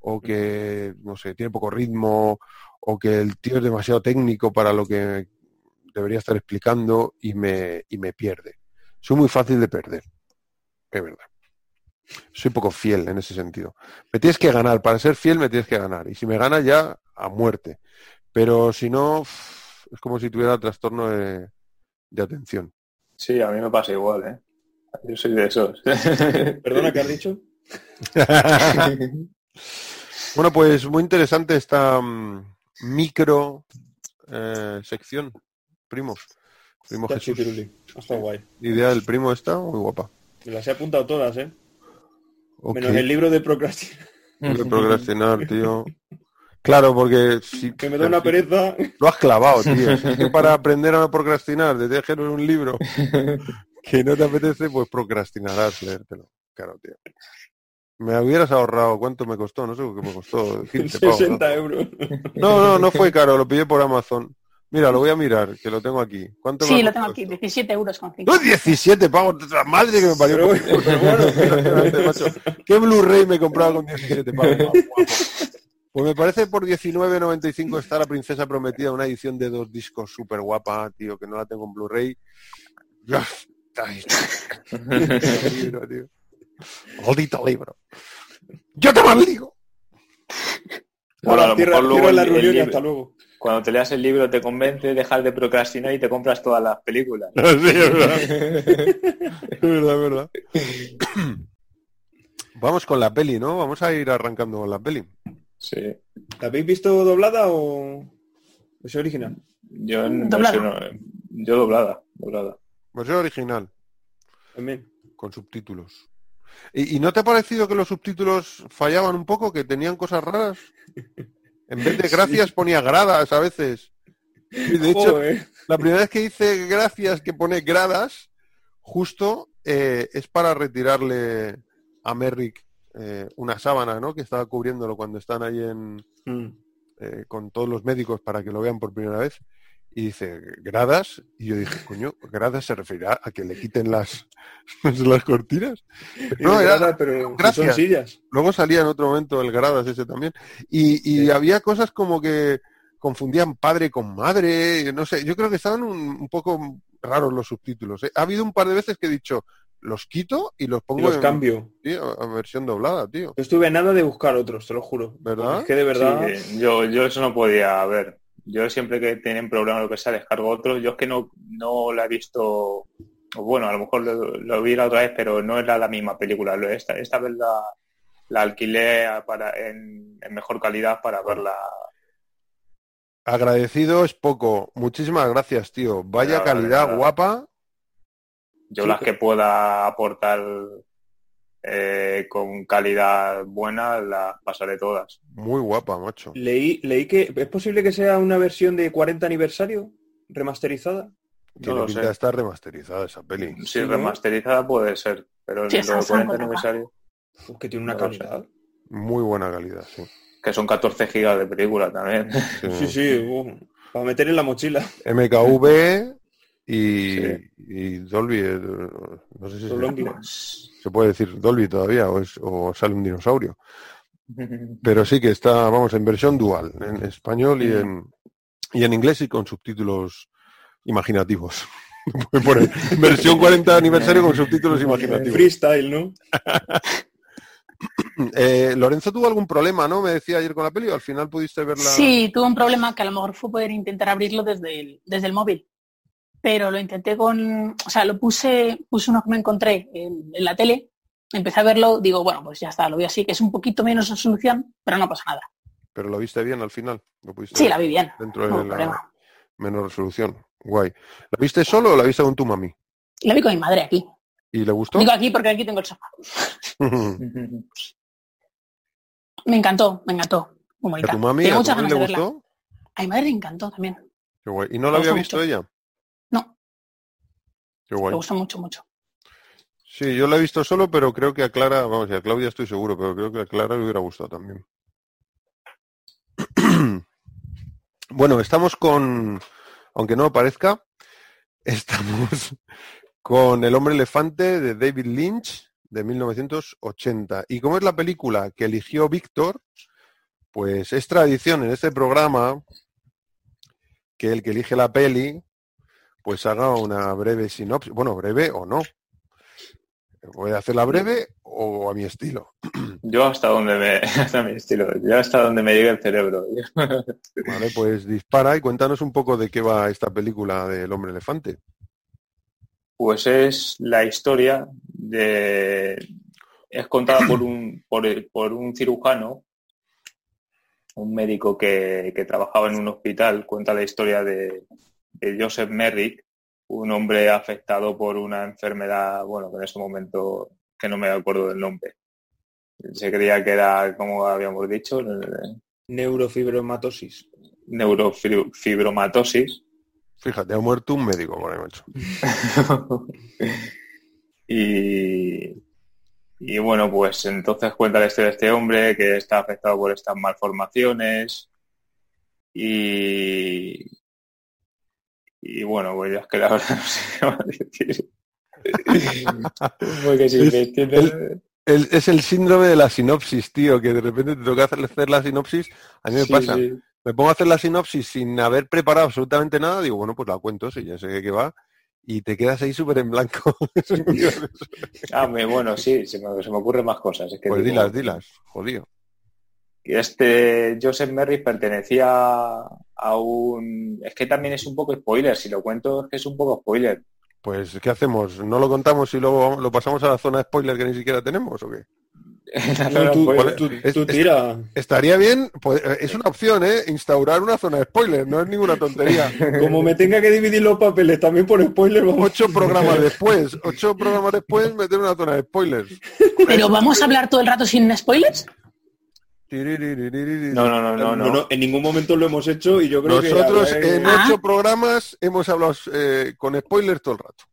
o que, no sé, tiene poco ritmo o que el tío es demasiado técnico para lo que debería estar explicando y me, y me pierde. Soy muy fácil de perder, es verdad. Soy poco fiel en ese sentido. Me tienes que ganar, para ser fiel me tienes que ganar. Y si me ganas ya, a muerte. Pero si no, es como si tuviera trastorno de, de atención. Sí, a mí me pasa igual, ¿eh? Yo soy de esos. (laughs) perdona, ¿qué has dicho? (laughs) Bueno, pues muy interesante esta mm, micro eh, sección, primo. Primo Está Jesús. Está guay. Idea del primo está muy guapa. Me las he apuntado todas, ¿eh? Menos el libro de procrastinación. de procrastinar, tío. Claro, porque si Que me da una pereza. lo has clavado, tío. Si es que para aprender a no procrastinar, de dejar un libro (laughs) que no te apetece, pues procrastinarás leértelo. Claro, tío. Me hubieras ahorrado, ¿cuánto me costó? No sé qué me costó. (laughs) 15 pavos, ¿no? 60 euros. No, no, no fue caro, lo pillé por Amazon. Mira, lo voy a mirar, que lo tengo aquí. ¿Cuánto Sí, lo tengo aquí, esto? 17 euros con 5. ¡No, 17 pavos! ¡La madre que me parió! Pero- bueno. (laughs) ¿Qué Blu-ray me he comprado con 17 pavos? Guapo, guapo. Pues me parece por 19.95 está La Princesa Prometida, una edición de dos discos súper guapa, tío, que no la tengo en Blu-ray. Maldito (laughs) libro, tío. Maldito libro. ¡Yo te maldigo! Bueno, a mejor luego la el- y hasta luego. Cuando te leas el libro te convence, dejas de procrastinar y te compras todas las películas. (laughs) Sí, es verdad. Es verdad, es verdad. (clears throat) Vamos con la peli, ¿no? Vamos a ir arrancando con la peli. Sí. ¿La habéis visto doblada o es original? Yo no Doblada. sé, no- yo doblada, doblada. Versión original, También. con subtítulos. ¿Y, y no te ha parecido que los subtítulos fallaban un poco, que tenían cosas raras? En vez de (laughs) gracias ponía gradas a veces. Y de hecho, Joder. la primera vez que dice gracias que pone gradas, justo eh, es para retirarle a Merrick eh, una sábana, ¿no? Que estaba cubriéndolo cuando están ahí en, Mm. eh, con todos los médicos para que lo vean por primera vez. Y dice, gradas, y yo dije, coño, gradas se referirá a que le quiten las, (laughs) las cortinas. (laughs) No, Y era- nada, pero son gracias. sillas. Luego salía en otro momento el gradas ese también. Y, y Sí. había cosas como que confundían padre con madre, no sé, yo creo que estaban un, un poco raros los subtítulos. ¿eh? Ha habido un par de veces que he dicho, los quito y los Y pongo los en cambio. tío, a versión doblada, tío. Yo estuve a nada de buscar otros, te lo juro. ¿Verdad? Es que de verdad... Sí, yo, yo eso no podía ver. Yo siempre que tienen programa lo que sea, descargo otros. Yo es que no, no la he visto, bueno, a lo mejor lo, lo vi la otra vez, pero no era la misma película. Esta, esta vez la, la alquilé para, en, en mejor calidad para verla. Agradecido es poco. Muchísimas gracias, tío. Vaya calidad guapa. Yo Sí, las que pueda aportar eh, con calidad buena las pasaré todas. Muy guapa, macho. Leí, leí que es posible que sea una versión de 40 aniversario remasterizada. Tiene pinta sé. de estar remasterizada esa peli. Si ¿no? remasterizada puede ser, pero Sí, en es 40 algo aniversario, Uf, que tiene una No calidad. Muy buena calidad, sí. que son 14 gigas de película también. Sí. Sí, sí, uh, para meter en la mochila. MKV y, Sí. y Dolby. eh, No sé si. Se, puede decir Dolby todavía o, es- o sale un dinosaurio. (laughs) Pero sí que está, vamos, en versión dual, en español y en, y en inglés y con subtítulos imaginativos. (laughs) Poner versión 40 aniversario con subtítulos (laughs) imaginativos. Freestyle, ¿no? Eh, Lorenzo tuvo algún problema, ¿no? Me decía ayer con la peli, al final pudiste verla. Sí, tuve un problema que a lo mejor fue poder intentar abrirlo desde el, desde el móvil. Pero lo intenté con, o sea, lo puse, puse uno que me encontré en, en la tele, empecé a verlo, digo, bueno, pues ya está, lo vi así, que es un poquito menos resolución, pero no pasa nada. Pero lo viste bien al final. ¿Lo pudiste Sí, la vi bien. Dentro no de la problema. menor resolución. Guay. ¿La viste solo o la viste con tu mami? La vi con mi madre aquí. ¿Y le gustó? Digo aquí porque aquí tengo el sofá. (laughs) (laughs) Me encantó, me encantó. Muy ¿A bonita. tu mami, a tu mami le de verla. gustó? A mi madre le encantó también. Qué guay. ¿Y no la había visto mucho. ella? Me gusta mucho, mucho. Sí, yo la he visto solo, pero creo que a Clara, vamos, y a Claudia estoy seguro, pero creo que a Clara le hubiera gustado también. (clears throat) bueno, estamos con, aunque no parezca, (laughs) estamos con El hombre elefante de David Lynch de 1980. Y como es la película que eligió Víctor, pues es tradición en este programa que el que elige la peli, pues haga una breve sinopsis. Bueno, breve o no. Voy a hacerla breve o a mi estilo. (clears throat) Yo hasta donde me, (laughs) hasta mi estilo, yo hasta donde me llegue el cerebro. Vale, pues dispara y cuéntanos un poco de qué va esta película del hombre elefante. Pues es la historia de es contada por un (clears throat) por, por un cirujano, un médico que, que trabajaba en un hospital, cuenta la historia de, de Joseph Merrick, un hombre afectado por una enfermedad, bueno, que en ese momento que no me acuerdo del nombre. Se creía que era, como habíamos dicho, Neurofibromatosis. neurofibromatosis. Fíjate, ha muerto un médico por ahí, (laughs) y, y bueno, pues entonces cuenta la historia de este hombre que está afectado por estas malformaciones y, y bueno, pues ya es que la verdad (laughs) no sé qué más decir. Porque si Es- me entiendes- El- es el síndrome de la sinopsis, tío, que de repente te toca hacer, hacer la sinopsis. A mí me Sí, pasa. sí. Me pongo a hacer la sinopsis sin haber preparado absolutamente nada. Digo, bueno, pues la cuento, si ya sé de qué va. Y te quedas ahí súper en blanco. (laughs) Ah, me- bueno, sí, se me, se me ocurren más cosas. Es que pues digo, dilas, dilas. Jodido. Y este Joseph Merrick pertenecía a un... Es que también es un poco spoiler, si lo cuento es que es un poco spoiler. Pues, ¿qué hacemos? ¿No lo contamos y luego lo pasamos a la zona de spoiler que ni siquiera tenemos o qué? (laughs) No, tú, tú- es- tú es- tira. Estaría bien, pues, eh, es una opción, ¿eh? Instaurar una zona de spoiler, no es ninguna tontería. (laughs) Como me tenga que dividir los papeles también por spoiler, vamos. Ocho programas después, ocho programas después, meter una zona de spoilers. (laughs) Pero vamos a hablar todo el rato sin spoilers. No, no, no, no, No, no, en ningún momento lo hemos hecho y yo creo Nosotros que... habrá- en Ah. ocho programas hemos hablado eh, con spoilers todo el rato.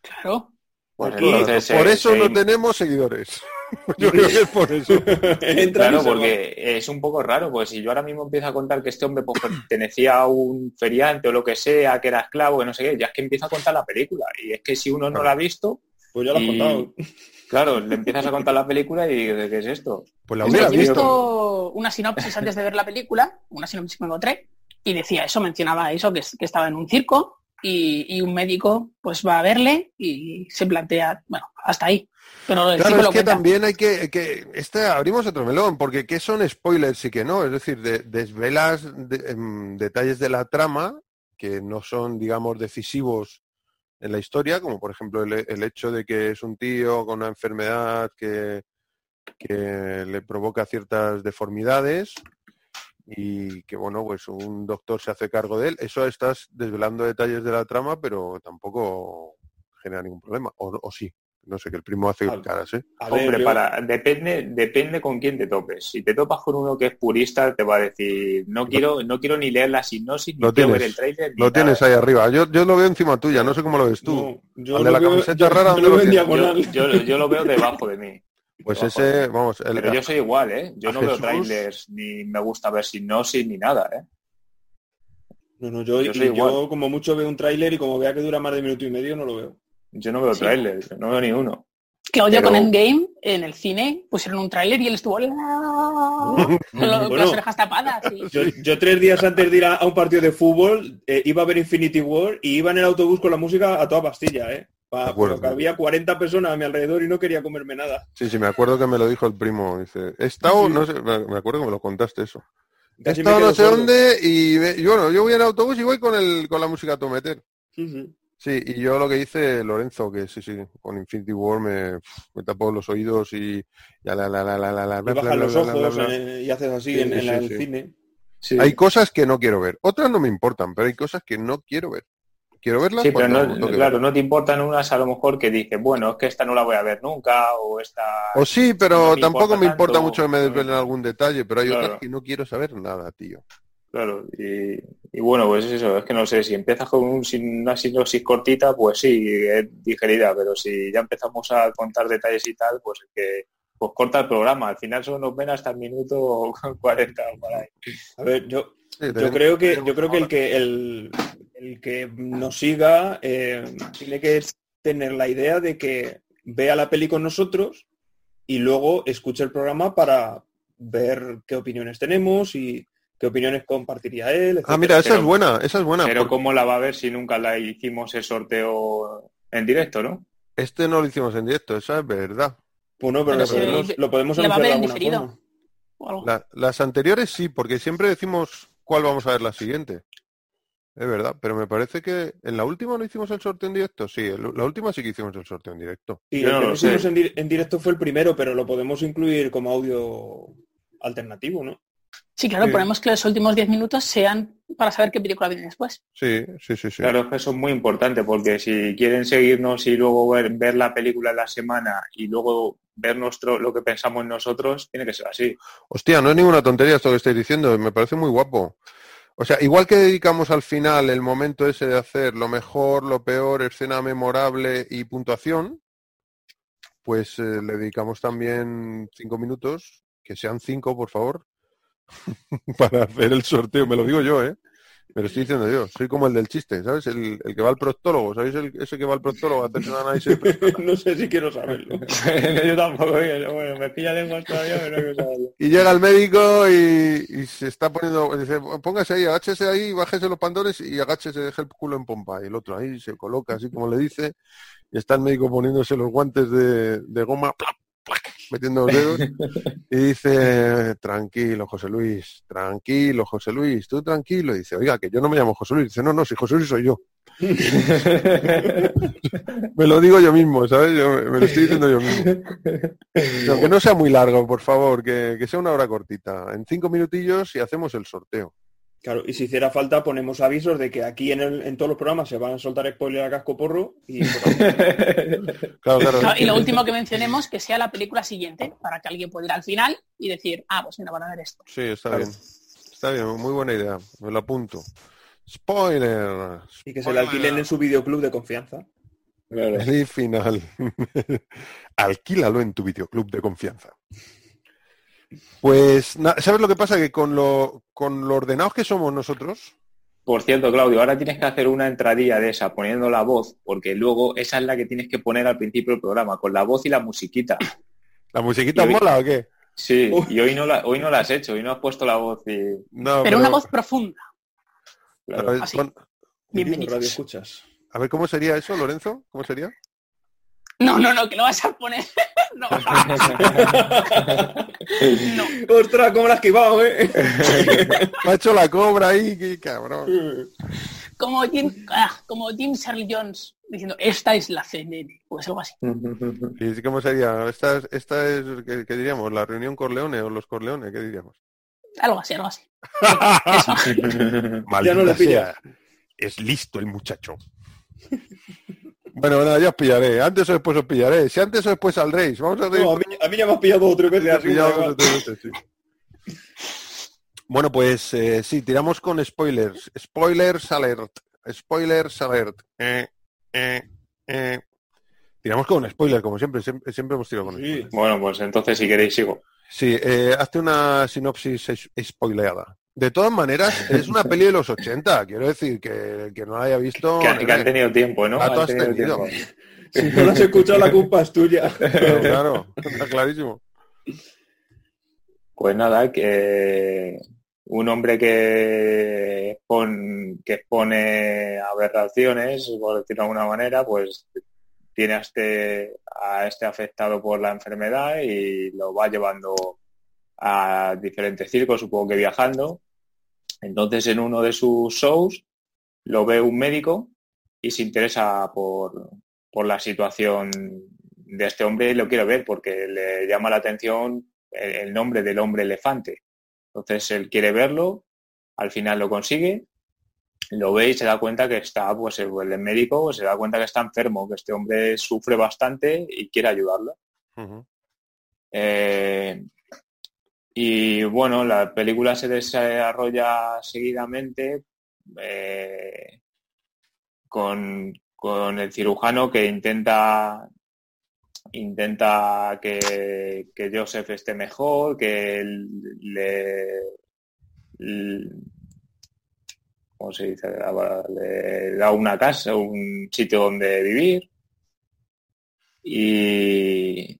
Claro. Pues entonces, Por eh, eso no tenemos seguidores. (laughs) Yo creo que es por eso. (laughs) Claro, porque es un poco raro, pues si yo ahora mismo empiezo a contar que este hombre pues, pertenecía a un feriante o lo que sea, que era esclavo, que no sé qué, ya es que empieza a contar la película. Y es que si uno no la ha visto, Pues ya lo has y- contado. Claro, le empiezas a contar la película y dices, ¿qué es esto? Pues la Es hubiera que yo he visto. visto una sinopsis antes de ver la película, una sinopsis que me encontré, y decía eso, mencionaba eso, que, es- que estaba en un circo y, y un médico pues va a verle y se plantea, bueno, hasta ahí. Pero el Claro, circo es lo que cuenta. también hay que, que este, abrimos otro melón, porque ¿qué son spoilers y qué no? Es decir, de- desvelas de- em, detalles de la trama que no son, digamos, decisivos en la historia, como por ejemplo el, el hecho de que es un tío con una enfermedad que, que le provoca ciertas deformidades y que, bueno, pues un doctor se hace cargo de él. Eso estás desvelando detalles de la trama, pero tampoco genera ningún problema. O, o sí, no sé, que el primo hace caras, ¿eh? A ver, Hombre, yo- para, depende, depende con quién te topes. Si te topas con uno que es purista, te va a decir, no quiero, no quiero ni leer la sinopsis, ni Lo quiero tienes, ver el trailer. Lo tienes ahí arriba. Yo, yo lo veo encima tuya, no sé cómo lo ves tú. no, yo Al de lo la veo- camiseta yo- rara, yo ¿dónde lo lo veo. Yo, yo, lo debajo de mí. Pues ese, vamos, el, Pero yo soy igual, ¿eh? Yo no veo trailers, ni me gusta ver sinopsis, ni nada, ¿eh? No, no, yo, Yo y soy igual. yo como mucho veo un tráiler y como vea que dura más de minuto y medio, no lo veo. Yo no veo Sí. trailers, no veo ni uno. Claudia Pero- con Endgame en el cine pusieron un tráiler y él estuvo con, Bueno. las orejas tapadas. y- Yo, yo tres días antes de ir a, a un partido de fútbol eh, iba a ver Infinity War y iba en el autobús con la música a toda pastilla, ¿eh? Pa- De acuerdo. porque había 40 personas a mi alrededor y no quería comerme nada. Sí, sí, me acuerdo que me lo dijo el primo. Dice, he estado, Sí. no sé, me acuerdo que me lo contaste eso. He Casi me estado no sé dónde y, bueno, yo voy en autobús y voy con el con la música a todo meter. Sí, sí. Sí, y yo lo que hice Lorenzo, que sí, sí, con Infinity War me, me tapo los oídos y ya la la la la la la bajas bla, los bla, bla, ojos bla. eh, y haces así Sí, en, en sí, la- sí, el sí. cine. Sí, Hay cosas que no quiero ver, otras no me importan, pero hay cosas que no quiero ver. Quiero verlas Sí, pero no, claro, ver. no te importan unas a lo mejor que dices, bueno, es que esta no la voy a ver nunca, o esta... O sí, pero no me tampoco importa me importa tanto. mucho que me desvelen algún detalle, pero hay Claro. otras que no quiero saber nada, tío. Claro, y, y bueno, pues eso, es que no sé, si empiezas con un, sin- una sinopsis cortita, pues sí, es digerida, pero si ya empezamos a contar detalles y tal, pues es que pues corta el programa, al final solo nos ven hasta el minuto (laughs) 40 o por ahí. A ver, yo, yo creo que yo creo que el que el, el que nos siga eh, tiene que tener la idea de que vea la peli con nosotros y luego escuche el programa para ver qué opiniones tenemos y qué opiniones compartiría él. Ah, mira, esa Pero- es buena, esa es buena. Pero porque ¿cómo la va a ver si nunca la hicimos el sorteo en directo, no? Este no lo hicimos en directo, esa es verdad. Bueno, pero Pero lo podemos, lo podemos. La- las anteriores sí, porque siempre decimos cuál vamos a ver la siguiente. Es verdad, pero me parece que en la última no hicimos el sorteo en directo. Sí, el- la última sí que hicimos el sorteo en directo. Sí, el no que lo no hicimos sé. en, di- en directo fue el primero, pero lo podemos incluir como audio alternativo, ¿no? Sí, claro, Sí. ponemos que los últimos 10 minutos sean para saber qué película viene después. Sí, sí, sí, sí. Claro, es que eso es muy importante porque si quieren seguirnos y luego ver, ver la película en la semana y luego ver nuestro lo que pensamos nosotros, tiene que ser así. Hostia, no es ninguna tontería esto que estáis diciendo, me parece muy guapo. O sea, igual que dedicamos al final el momento ese de hacer lo mejor, lo peor, escena memorable y puntuación, pues eh, le dedicamos también cinco minutos, que sean cinco, por favor, (laughs) para hacer el sorteo. Me lo digo yo, ¿eh? Me lo estoy diciendo yo. Soy como el del chiste, ¿sabes? El, el que va al proctólogo, ¿sabéis? El- ese que va al proctólogo a hacerse un análisis. (laughs) no sé si quiero saberlo. (laughs) yo tampoco, bueno, me pilla lenguas todavía, pero no quiero saberlo. Y llega el médico y, y se está poniendo, dice, póngase ahí, agáchese ahí, bájese los pantalones y agáchese, deje el culo en pompa. Y el otro ahí se coloca así como le dice, y está el médico poniéndose los guantes de, de goma, metiendo los dedos, y dice, tranquilo, José Luis, tranquilo, José Luis, tú tranquilo. Y dice, oiga, que yo no me llamo José Luis. Dice, no, no, si José Luis soy yo. (laughs) Me lo digo yo mismo, ¿sabes? Yo me, lo estoy diciendo yo mismo. Que no sea muy largo, por favor, que, que sea una hora cortita. En cinco minutillos y hacemos el sorteo. Claro, y si hiciera falta ponemos avisos de que aquí en, el- en todos los programas se van a soltar spoiler a casco porro y (laughs) Claro, claro. Claro, y lo último que mencionemos, que sea la película siguiente, para que alguien pueda ir al final y decir, ah, pues mira, van a ver esto. Sí, está Claro. bien. Está bien, muy buena idea. Me lo apunto. Spoiler. y que se le alquilen en su videoclub de confianza. Claro. Feliz final. (laughs) Alquílalo en tu videoclub de confianza. Pues, ¿sabes lo que pasa? Que con lo, con lo ordenados que somos nosotros, Por cierto, Claudio, ahora tienes que hacer una entradilla de esa poniendo la voz, porque luego esa es la que tienes que poner al principio del programa, con la voz y la musiquita. (laughs) ¿la musiquita hoy- mola o qué? Sí, y hoy no la, hoy no la has hecho, hoy no has puesto la voz y No, Pero una voz profunda. claro. pon- Radio Bienvenidos. escuchas. a ver, ¿cómo sería eso, Lorenzo? ¿Cómo sería? No, no, no, que lo vas a poner. (laughs) no. (laughs) no. ¡Ostras, cómo la has esquivado, eh! (laughs) Me ha hecho la cobra ahí, qué cabrón. Como Jim, ah, como Jim Charlie Jones diciendo, esta es la CNN. Pues algo así. ¿Y cómo sería? Esta es, esta es ¿qué, qué diríamos? ¿La reunión Corleone o los Corleones? ¿Qué diríamos? Algo así, algo así. Maldita Ya no le pilla. sea. Es listo el muchacho. Bueno, bueno, ya os pillaré. Antes o después os pillaré. Si antes o después saldréis. Vamos a reír. No, a, mí, a mí ya me has pillado dos o tres veces. Me ha así, pillado da igual. dos o tres veces, sí. Bueno, pues eh, sí, tiramos con spoilers. Spoilers alert. Spoilers alert. Eh, eh, eh. Tiramos con spoiler, como siempre. Siempre, siempre hemos tirado con Sí. spoilers. Bueno, pues entonces si queréis sigo. Sí, eh, hazte una sinopsis es- spoileada. De todas maneras, (laughs) es una peli de los 80. Quiero decir que el que no la haya visto... Que, que han tenido tiempo, ¿no? Han tenido tenido. tiempo. (laughs) Si no lo has escuchado, la culpa es tuya. (laughs) Claro, claro, está clarísimo. Pues nada, que un hombre que, que expone aberraciones, por decirlo de alguna manera, pues tiene a este, a este afectado por la enfermedad y lo va llevando a diferentes circos, supongo que viajando. Entonces, en uno de sus shows lo ve un médico y se interesa por, por la situación de este hombre y lo quiere ver porque le llama la atención el, el nombre del hombre elefante. Entonces él quiere verlo, al final lo consigue, lo ve y se da cuenta que está, pues el, el médico se da cuenta que está enfermo, que este hombre sufre bastante y quiere ayudarlo. Eh, y bueno, la película se desarrolla seguidamente eh, con, con el cirujano que intenta intenta que, que Joseph esté mejor, que le, le- ¿cómo se dice? Le da una casa, un sitio donde vivir. Y,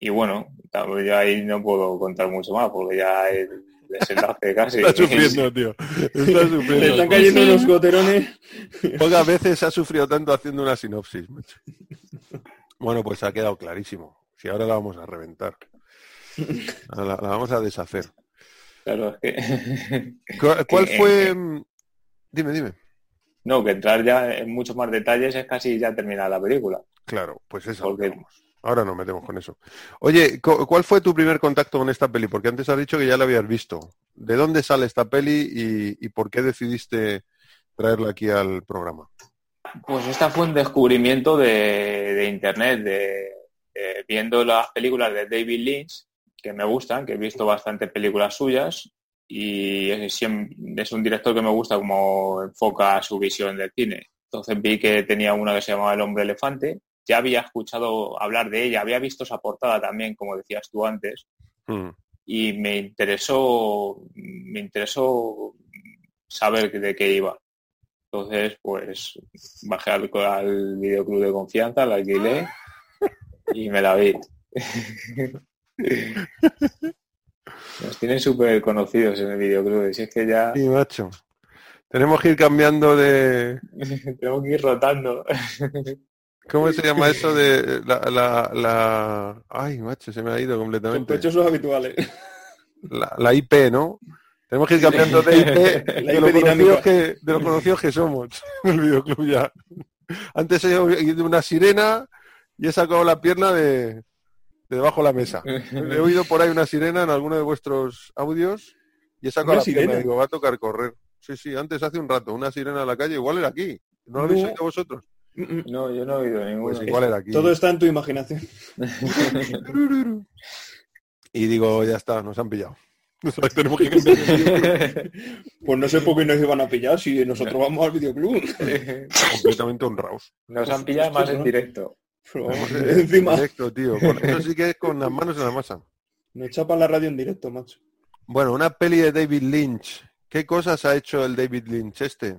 y bueno, tam- yo ahí no puedo contar mucho más porque ya el desenlace (laughs) casi. Está sufriendo, tío. Está (laughs) Le están sufriendo. cayendo Sí. unos goterones. Pocas veces ha sufrido tanto haciendo una sinopsis. macho. Bueno, pues ha quedado clarísimo. Si ahora la vamos a reventar. La, la vamos a deshacer. Claro, es que... (laughs) ¿Cuál, cuál fue...? eh. Dime, dime. No, que entrar ya en muchos más detalles es casi ya terminar la película. Claro, pues eso. Porque- vamos. Ahora nos metemos con eso. Oye, cu- ¿cuál fue tu primer contacto con esta peli? Porque antes has dicho que ya la habías visto. ¿De dónde sale esta peli y, por qué decidiste traerla aquí al programa? Pues esta fue un descubrimiento de, internet, de, viendo las películas de David Lynch, que me gustan, que he visto bastantes películas suyas, y es, es un director que me gusta como enfoca su visión del cine. Entonces vi que tenía una que se llamaba El hombre elefante, ya había escuchado hablar de ella, había visto esa portada también, como decías tú antes, Mm, y me interesó, me interesó saber de qué iba. Entonces, pues bajé al, al videoclub de confianza, la alquilé y me la vi. (laughs) Nos tienen súper conocidos en el videoclub, si es que ya Sí, macho. Tenemos que ir cambiando de... (laughs) tenemos que ir rotando. ¿Cómo se (laughs) llama eso de la, la, la... Ay, macho, se me ha ido completamente. Sospechosos habituales. La, la IP, ¿no? Tenemos que ir cambiando de IP, (laughs) La de, lo IP dinámica. conocidos que, de lo conocidos que somos (laughs) en el videoclub ya. Antes he oído una sirena y he sacado la pierna de, de debajo de la mesa. He oído por ahí una sirena en alguno de vuestros audios y he sacado ¿Una la pierna. sirena? Digo, va a tocar correr. Sí, sí, antes hace un rato, una sirena en la calle, igual era aquí. ¿No lo habéis No. oído vosotros? No, yo no he oído ninguno. Pues igual era aquí. Todo está en tu imaginación. (laughs) Y digo, ya está, nos han pillado. (laughs) Tenemos que. Pues no sé por qué nos iban a pillar si nosotros vamos al videoclub. (laughs) completamente honrados. Nos han pillado más en directo. En encima, directo, tío. Con eso sí que es con las manos en la masa. nos chapa la radio en directo, macho. Bueno, una peli de David Lynch. ¿Qué cosas ha hecho el David Lynch este?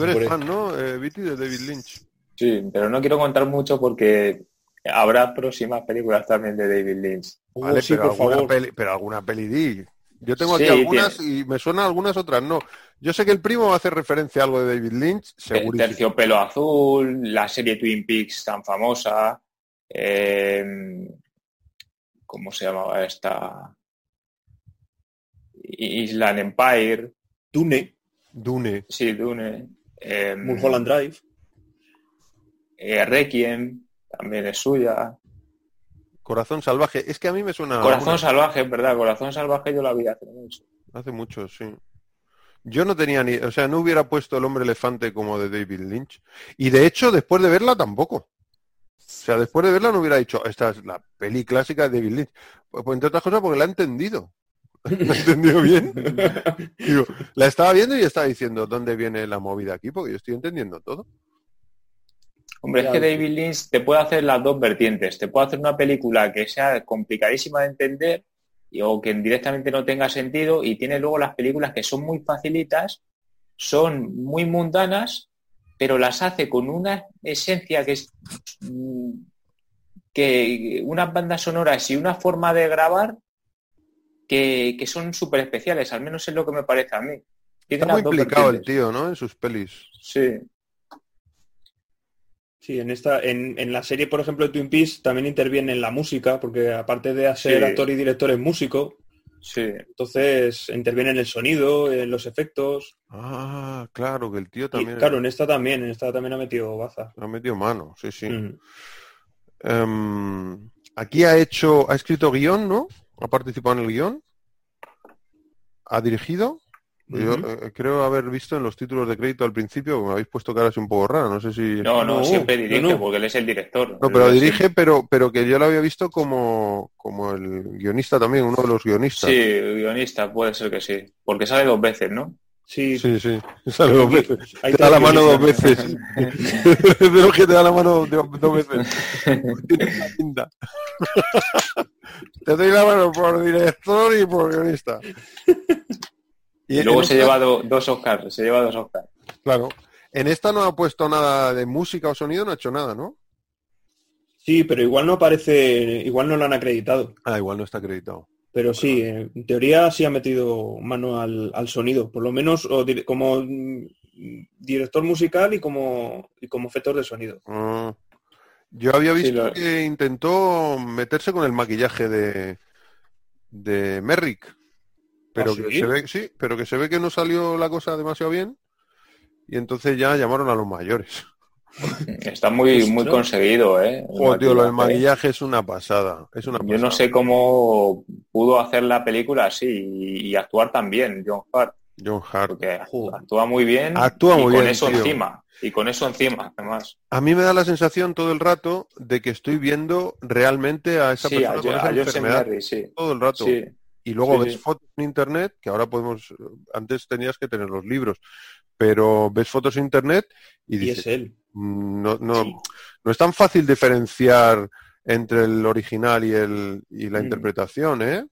Tú eres fan, ¿no, eh, Viti, de David Lynch? Sí, pero no quiero contar mucho porque habrá próximas películas también de David Lynch. Oh, sí, pero, por alguna favor. peli, pero alguna peli di. Yo tengo aquí Sí, algunas y me suenan algunas otras no. Yo sé que el primo hacer referencia a algo de David Lynch, segurísimo. Terciopelo Azul, la serie Twin Peaks tan famosa. eh, ¿Cómo se llamaba esta? Island Empire. Dune, Dune. Sí, Dune. Eh, Mulholland Drive. eh, Requiem, también es suya. Corazón salvaje. Es que a mí me suena. Corazón alguna- Salvaje, ¿verdad? Corazón Salvaje yo la vi hace mucho. Hace mucho, sí. Yo no tenía ni, o sea, no hubiera puesto el hombre elefante como de David Lynch. Y de hecho, después de verla tampoco. O sea, después de verla no hubiera dicho, esta es la peli clásica de David Lynch. Pues, entre otras cosas porque la he entendido. (laughs) ¿La he entendido bien? (laughs) Digo, la estaba viendo y estaba diciendo, ¿dónde viene la movida aquí? Porque yo estoy entendiendo todo. Hombre, es que. David Lynch te puede hacer las dos vertientes. Te puede hacer una película que sea complicadísima de entender y- o que directamente no tenga sentido y tiene luego las películas que son muy facilitas, son muy mundanas, pero las hace con una esencia que es mm, que unas bandas sonoras y una forma de grabar que, que son súper especiales, al menos es lo que me parece a mí. Tiene Está muy implicado el tío, ¿no? En sus pelis. Sí. Sí, en esta, en, en la serie, por ejemplo, de Twin Peaks también interviene en la música, porque aparte de ser Sí. actor y director es músico, Sí, entonces interviene en el sonido, en los efectos. Ah, claro, que el tío Y también claro, en esta también, en esta también ha metido baza. ha metido mano, sí, sí. Mm. Em, aquí ha hecho, ha escrito guion, ¿no? Ha participado en el guion. Ha dirigido. Yo eh, creo haber visto en los títulos de crédito al principio, me habéis puesto caras un poco rara, no sé si... No, no, No, siempre dirige no. porque él es el director. No, pero dirige, pero, pero que yo lo había visto como, como el guionista también, uno de los guionistas. Sí, guionista, puede ser que sí. Porque sale dos veces, ¿no? Sí, sí, sí. (laughs) Sale dos veces. (laughs) ahí Te da la mano dos veces. Es de los que te da la mano dos veces. Tienes una pinta. Te doy la mano por director y por guionista. Y luego se esta- lleva do- dos Oscars, se lleva dos Oscars. Claro. En esta no ha puesto nada de música o sonido, no ha hecho nada, ¿no? Sí, pero igual no aparece, igual no lo han acreditado. Ah, igual no está acreditado. Pero sí, eh, en teoría sí ha metido mano al, al sonido, por lo menos o como mm, director musical y como, y como efectos de sonido. Ah. Yo había Sí, visto que intentó meterse con el maquillaje de, de Merrick. Pero ¿Ah, que se ve, sí, pero que se ve que no salió la cosa demasiado bien. Y entonces ya llamaron a los mayores. (laughs) Está muy, muy Ostras. conseguido, ¿eh? Tío, lo del maquillaje. es una pasada. Es una Yo no sé cómo pudo hacer la película así y, y actuar tan bien, John Hart, John Hart. porque actúa muy bien Actúa y muy con bien, eso tío. encima. Y con eso encima, además. A mí me da la sensación todo el rato de que estoy viendo realmente a esa Sí, a, persona con a esa enfermedad sí. todo el rato. Sí, Y luego ves fotos en internet, que ahora podemos, antes tenías que tener los libros, pero ves fotos en internet y Y dices, es él. "Mm, no, no, Sí. no es tan fácil diferenciar entre el original y, el, y la Mm. interpretación, ¿eh?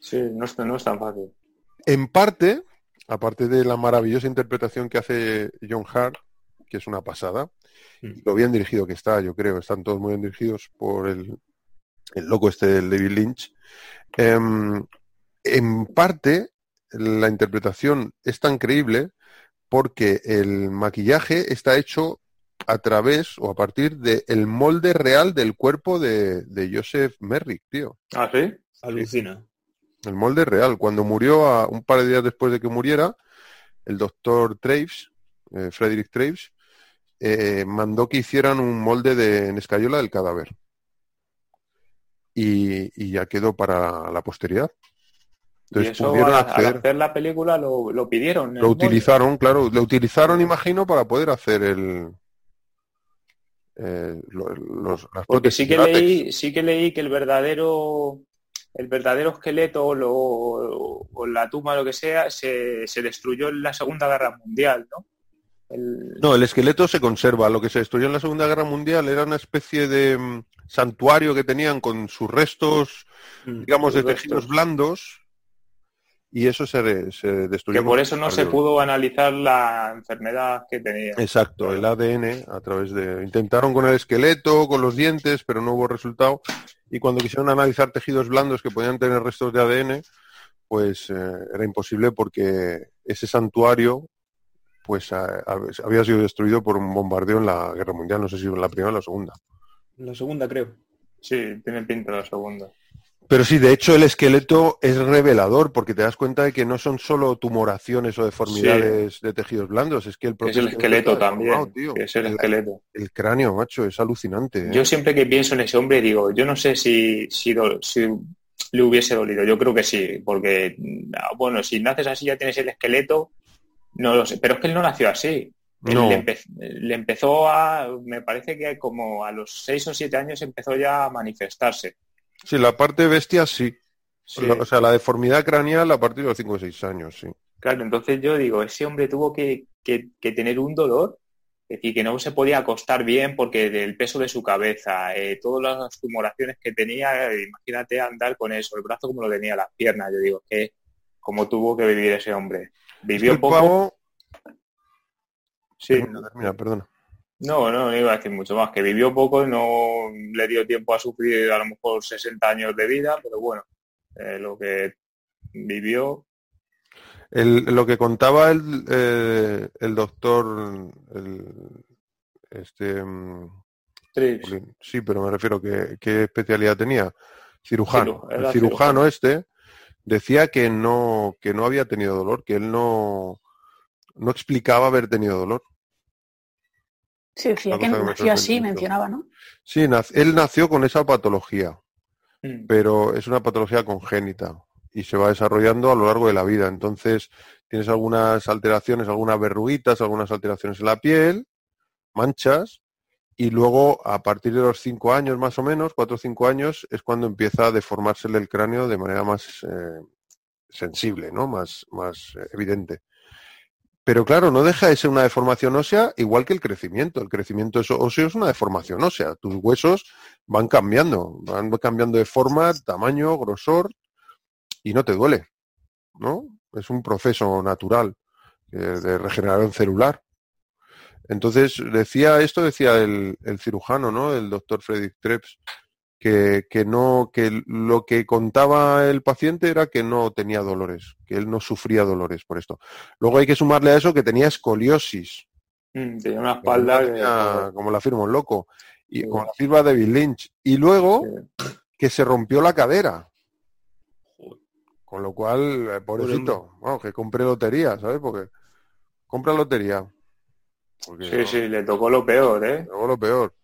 Sí, no es, no es tan fácil. En parte, aparte de la maravillosa interpretación que hace John Hart, que es una pasada, Mm. y lo bien dirigido que está, yo creo, están todos muy bien dirigidos por el, el loco este del David Lynch. Em, en parte, la interpretación es tan creíble porque el maquillaje está hecho a través o a partir del molde real del cuerpo de, de Joseph Merrick, tío. ¿Ah, sí? Alucina. El molde real. Cuando murió, a, un par de días después de que muriera, el doctor Traves, eh, Frederick Traves, eh, mandó que hicieran un molde de, en escayola del cadáver. Y, y ya quedó para la posteridad. Y Entonces eso pudieron al, hacer la película lo, lo pidieron. Lo molde. utilizaron, claro, lo utilizaron, imagino, para poder hacer el eh, lo- los, las Porque sí que leí, sí que leí que el verdadero el verdadero esqueleto o, lo- o la tumba, lo que sea, se, se destruyó en la Segunda Guerra Mundial, ¿no? El- No, el esqueleto se conserva. Lo que se destruyó en la Segunda Guerra Mundial era una especie de mm, santuario que tenían con sus restos, Mm. digamos, de tejidos blandos, y eso se, re- se destruyó. que por eso no se pudo analizar la enfermedad que tenía. Exacto, el ADN a través de... Intentaron con el esqueleto, con los dientes, pero no hubo resultado. Y cuando quisieron analizar tejidos blandos que podían tener restos de ADN, pues eh, era imposible porque ese santuario pues a- a- había sido destruido por un bombardeo en la Guerra Mundial, no sé si en la primera o la segunda. La segunda, creo. Sí, tiene pinta la segunda. Pero sí, de hecho el esqueleto es revelador porque te das cuenta de que no son solo tumoraciones o deformidades de tejidos blandos, es que el Es propio el esqueleto también. tío. Es el El- esqueleto. El cráneo, macho, es alucinante. ¿eh? Yo siempre que pienso en ese hombre digo, yo no sé si, si, le hubiese dolido. Yo creo que sí, porque, ah, bueno, si naces así ya tienes el esqueleto, no lo sé. Pero es que él no nació así. No. Le, empe- le empezó a, me parece que como a los seis o siete años empezó ya a manifestarse. Sí, la parte bestia sí. O sea, la deformidad craneal a partir de los 5 o 6 años, sí. Claro, entonces yo digo, ese hombre tuvo que, que- que tener un dolor, es decir, que no se podía acostar bien porque del peso de su cabeza, eh, todas las tumoraciones que tenía, eh, imagínate andar con eso, el brazo como lo tenía, las piernas, yo digo, que como tuvo que vivir ese hombre. Vivió el poco, pavo... sí, Termina, termina, perdona. No, no, no iba a decir mucho más, que vivió poco, no le dio tiempo a sufrir a lo mejor 60 años de vida, pero bueno, eh, lo que vivió, El- lo que contaba el, eh, el doctor, el, este, mm, Trips, sí, pero me refiero que qué especialidad tenía. Cirujano. El cirujano cirujano. este decía que no, que no había tenido dolor, que él no, no explicaba haber tenido dolor. Sí, decía que nació así, mencionaba, ¿no? Sí, nac- él nació con esa patología. Mm. pero es una patología congénita y se va desarrollando a lo largo de la vida. Entonces, tienes algunas alteraciones, algunas verruguitas, algunas alteraciones en la piel, manchas, y luego a partir de los cinco años más o menos, cuatro o cinco años, es cuando empieza a deformársele el cráneo de manera más eh, sensible, ¿no? Más, más eh, evidente. Pero claro, no deja de ser una deformación ósea igual que el crecimiento. El crecimiento óseo es una deformación ósea. Tus huesos van cambiando, van cambiando de forma, tamaño, grosor y no te duele, ¿no? Es un proceso natural eh, de regeneración celular. Entonces, decía esto, decía el, cirujano, ¿no? El doctor Frederick Treps, que, que no, que lo que contaba el paciente era que no tenía dolores, que él no sufría dolores por esto. Luego hay que sumarle a eso que tenía escoliosis, Mm, tenía una espalda tenía, como la firma un loco, y Sí. como la firma David Lynch. Y luego Sí. que se rompió la cadera. Con lo cual, eh, pobrecito, vamos, que compre lotería, ¿sabes? Porque compra lotería. Porque Sí, no, sí, le tocó lo peor, ¿eh? luego lo peor.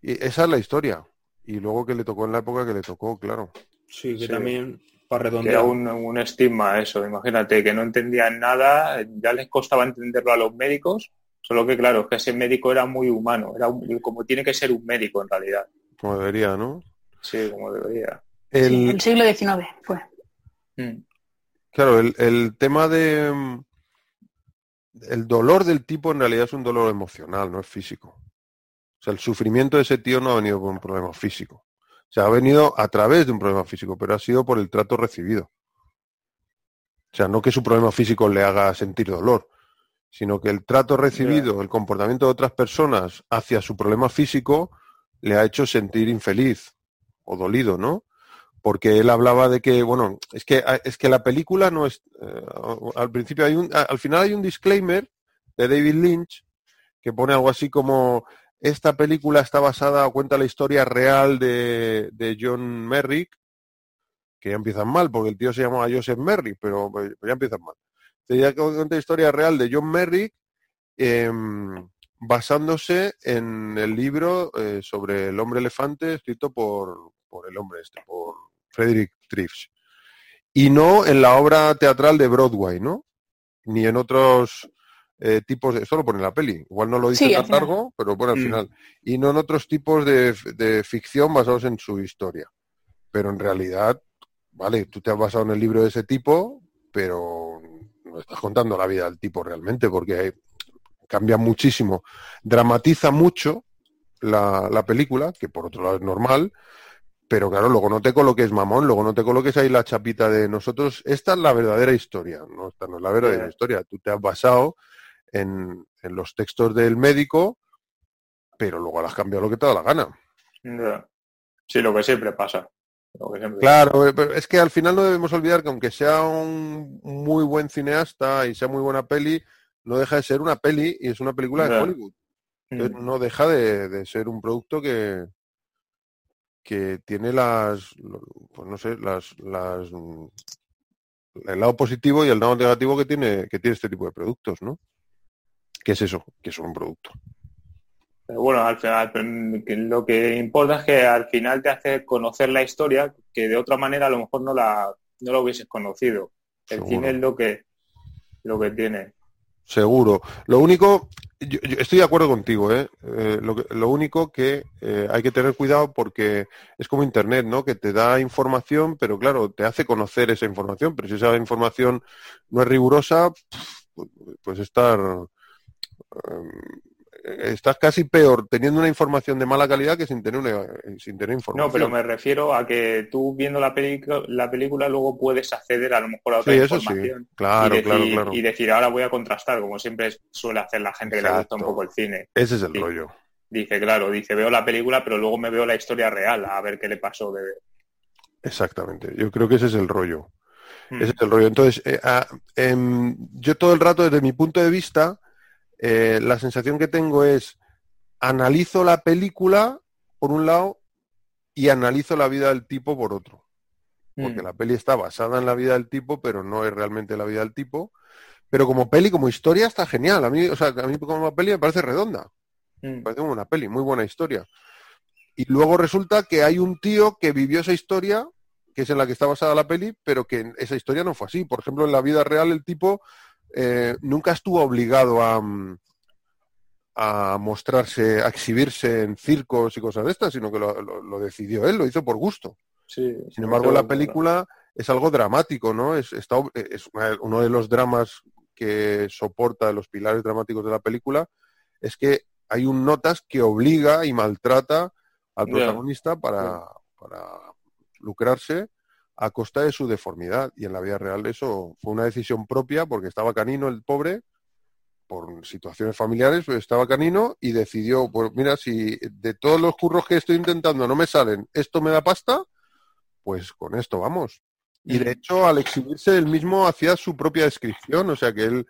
Y esa es la historia. Y luego que le tocó en la época que le tocó, claro. Sí, que Sí. también, para redondear, era un, un estigma eso, imagínate, que no entendían nada, ya les costaba entenderlo a los médicos, solo que claro, es que ese médico era muy humano, era un- como tiene que ser un médico en realidad, Como debería, ¿no? sí, como debería. Sí, El, el siglo XIX fue. Mm, Claro, el, el tema de... mm, El dolor del tipo en realidad es un dolor emocional, no es físico. Sea, el sufrimiento de ese tío no ha venido por un problema físico. O sea, ha venido a través de un problema físico, pero ha sido por el trato recibido. O sea, no que su problema físico le haga sentir dolor, sino que el trato recibido, el comportamiento de otras personas hacia su problema físico le ha hecho sentir infeliz o dolido, ¿no? porque él hablaba de que, bueno, es que es que la película no es eh, al principio hay un al final hay un disclaimer de David Lynch que pone algo así como esta película está basada o cuenta la historia real de, de John Merrick, que ya empiezan mal, porque el tío se llamaba Joseph Merrick, pero pues, ya empiezan mal. Ya cuenta la historia real de John Merrick, eh, basándose en el libro eh, sobre el hombre elefante escrito por, por el hombre este, por Frederick Trips. Y no en la obra teatral de Broadway, ¿no? Ni en otros eh, tipos de... Esto lo pone en la peli. Igual no lo dice Sí, tan largo, pero pone al Mm. final. Y no en otros tipos de, de ficción basados en su historia. Pero en realidad vale, tú te has basado en el libro de ese tipo, pero no estás contando la vida del tipo realmente, porque cambia muchísimo, dramatiza mucho la, la película, que por otro lado es normal, pero claro, luego no te coloques mamón, luego no te coloques ahí la chapita de nosotros. Esta es la verdadera historia, no, esta no es la verdadera historia. Tú te has basado en, en, los textos del médico, pero luego le has cambiado lo que te da la gana. Sí, lo que siempre pasa. Claro, eh, es que al final no debemos olvidar que aunque sea un muy buen cineasta y sea muy buena peli, no deja de ser una peli y es una película de Hollywood. Entonces, mm. no deja de, de ser un producto que, que tiene las, pues no sé, las, las, el lado positivo y el lado negativo que tiene, que tiene este tipo de productos, ¿no? ¿Qué es eso? Que es un producto. Pero bueno, al final lo que importa es que al final te hace conocer la historia que de otra manera a lo mejor no la, no la hubieses conocido. El cine es lo que, lo que tiene. Seguro. Lo único, yo, estoy de acuerdo contigo, ¿eh? eh lo, lo, único que eh, hay que tener cuidado porque es como Internet, ¿no? Que te da información, pero claro, te hace conocer esa información, pero si esa información no es rigurosa, pues estar... Em, estás casi peor teniendo una información de mala calidad que sin tener una, sin tener información. No, pero me refiero a que tú viendo la, la película luego puedes acceder a lo mejor a otra información. Claro, y decir, claro, claro. Y decir, ahora voy a contrastar, como siempre suele hacer la gente que le gusta un poco el cine. Ese es el rollo. Dice, claro, dice, veo la película, pero luego me veo la historia real, a ver qué le pasó de... Exactamente, yo creo que ese es el rollo. Hmm. Ese es el rollo. Entonces, eh, ah, em, yo todo el rato, desde mi punto de vista, eh, la sensación que tengo es, analizo la película por un lado y analizo la vida del tipo por otro. Porque mm. la peli está basada en la vida del tipo, pero no es realmente la vida del tipo. Pero como peli, como historia, está genial. A mí, o sea, a mí como peli me parece redonda. Mm. Me parece una peli, muy buena historia. Y luego resulta que hay un tío que vivió esa historia, que es en la que está basada la peli, pero que esa historia no fue así. Por ejemplo, en la vida real el tipo eh, nunca estuvo obligado a, mm, a mostrarse, a exhibirse en circos y cosas de estas, sino que lo, decidió él, lo hizo por gusto. Sin embargo, la película es algo dramático, ¿no? Es, está, es uno de los dramas que soporta los pilares dramáticos de la película, es que hay un notas que obliga y maltrata al protagonista para, para lucrarse a costa de su deformidad. Y en la vida real eso fue una decisión propia porque estaba canino el pobre, por situaciones familiares, pues estaba canino y decidió, pues mira, si de todos los curros que estoy intentando no me salen, esto me da pasta, pues con esto vamos. Y de hecho, al exhibirse, él mismo hacía su propia descripción, o sea que él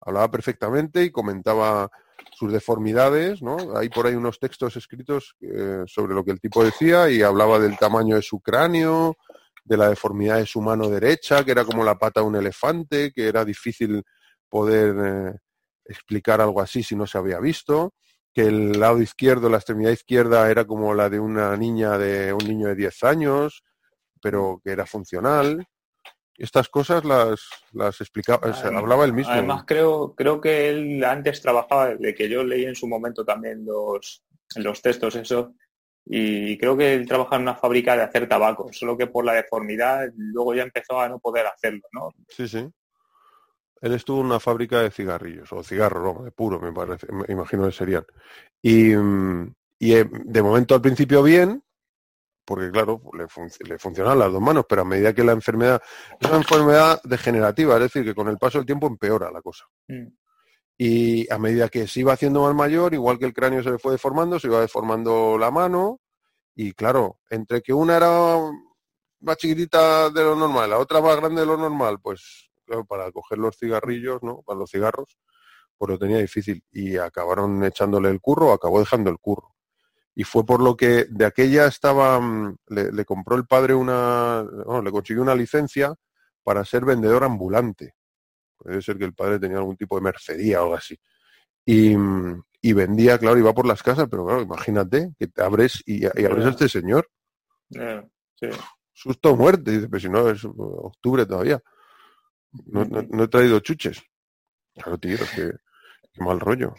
hablaba perfectamente y comentaba sus deformidades, ¿no? Hay por ahí unos textos escritos eh, sobre lo que el tipo decía y hablaba del tamaño de su cráneo, de la deformidad de su mano derecha, que era como la pata de un elefante, que era difícil poder eh, explicar algo así si no se había visto, que el lado izquierdo, la extremidad izquierda era como la de una niña de un niño de 10 años, pero que era funcional. Estas cosas las, las explicaba, hablaba él mismo. Además, creo, creo que él antes trabajaba, de que yo leí en su momento también los, los textos, eso, y creo que él trabaja en una fábrica de hacer tabaco, solo que por la deformidad luego ya empezó a no poder hacerlo, ¿no? Sí, sí. Él estuvo en una fábrica de cigarrillos, o cigarro, de puro, me parece, me imagino que serían. Y, y eh, de momento al principio bien, porque claro, le, le, funcionan las dos manos, pero a medida que la enfermedad, es una enfermedad degenerativa, es decir, que con el paso del tiempo empeora la cosa. Mm. Y a medida que se iba haciendo más mayor, igual que el cráneo se le fue deformando, se iba deformando la mano. Y claro, entre que una era más chiquitita de lo normal, la otra más grande de lo normal, pues para coger los cigarrillos, ¿no? Para los cigarros, pues lo tenía difícil. Y acabaron echándole el curro, acabó dejando el curro. Y fue por lo que de aquella estaba, mm, le, le compró el padre una, bueno, le consiguió una licencia para ser vendedor ambulante. Puede ser que el padre tenía algún tipo de mercería o algo así. Y, y vendía, claro, iba por las casas, pero claro, imagínate que te abres y, y abres a este señor. sí. Susto muerte, dice, pero si no es octubre todavía. No, no, he traído chuches. Claro, tío, qué, qué mal rollo.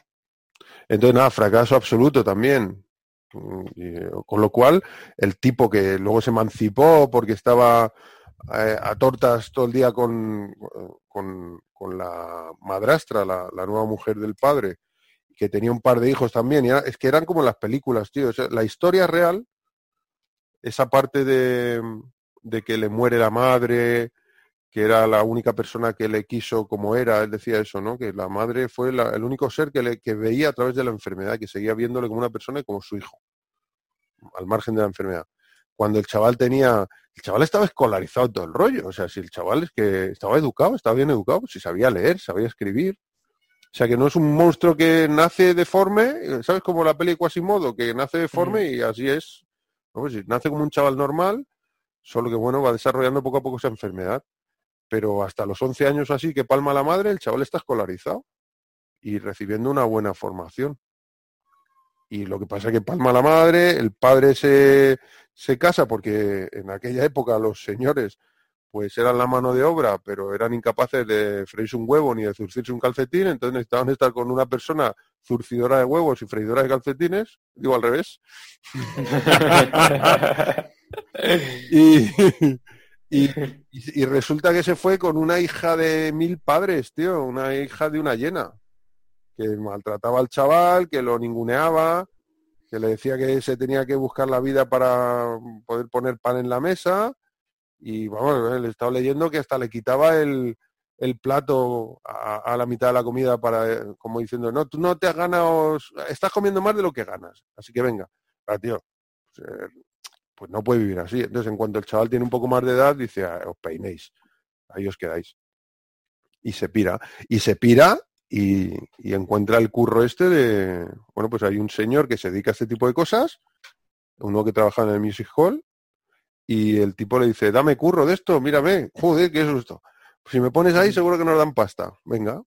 Entonces, nada, fracaso absoluto también. Y, con lo cual, el tipo que luego se emancipó porque estaba eh, a tortas todo el día con, con, con la madrastra, la, nueva mujer del padre, que tenía un par de hijos también. Es que eran como las películas, tío. La historia real, esa parte de, de que le muere la madre, que era la única persona que le quiso como era, él decía eso, ¿no? Que la madre fue el único ser que, le, que veía a través de la enfermedad, que seguía viéndole como una persona y como su hijo, al margen de la enfermedad. Cuando el chaval tenía, el chaval estaba escolarizado todo el rollo, o sea, si el chaval es que estaba educado, estaba bien educado, si sabía leer, sabía escribir, o sea, que no es un monstruo que nace deforme, ¿sabes? Como la peli Quasimodo, que nace deforme y así es. ¿no? Pues nace como un chaval normal, solo que, bueno, va desarrollando poco a poco esa enfermedad. Pero hasta los 11 años así, que palma la madre, el chaval está escolarizado y recibiendo una buena formación. Y lo que pasa es que palma la madre, el padre se, se casa porque en aquella época los señores pues eran la mano de obra, pero eran incapaces de freírse un huevo ni de zurcirse un calcetín, entonces necesitaban estar con una persona zurcidora de huevos y freidora de calcetines, digo al revés. (laughs) y, y, y resulta que se fue con una hija de mil padres, tío, una hija de una llena, que maltrataba al chaval, que lo ninguneaba, que le decía que se tenía que buscar la vida para poder poner pan en la mesa y vamos, le he estado leyendo que hasta le quitaba el, el plato a, a, la mitad de la comida para, como diciendo, no, tú no te has ganado, estás comiendo más de lo que ganas, así que venga, ah, tío, pues, eh, pues, no puede vivir así. Entonces, en cuanto el chaval tiene un poco más de edad, dice, ah, os peinéis, ahí os quedáis. Y se pira, y se pira y, y encuentra el curro este de, bueno, pues hay un señor que se dedica a este tipo de cosas, uno que trabaja en el Music Hall, y el tipo le dice, dame curro de esto, mírame, joder, ¿qué? Pues si me pones ahí seguro que nos dan pasta, venga.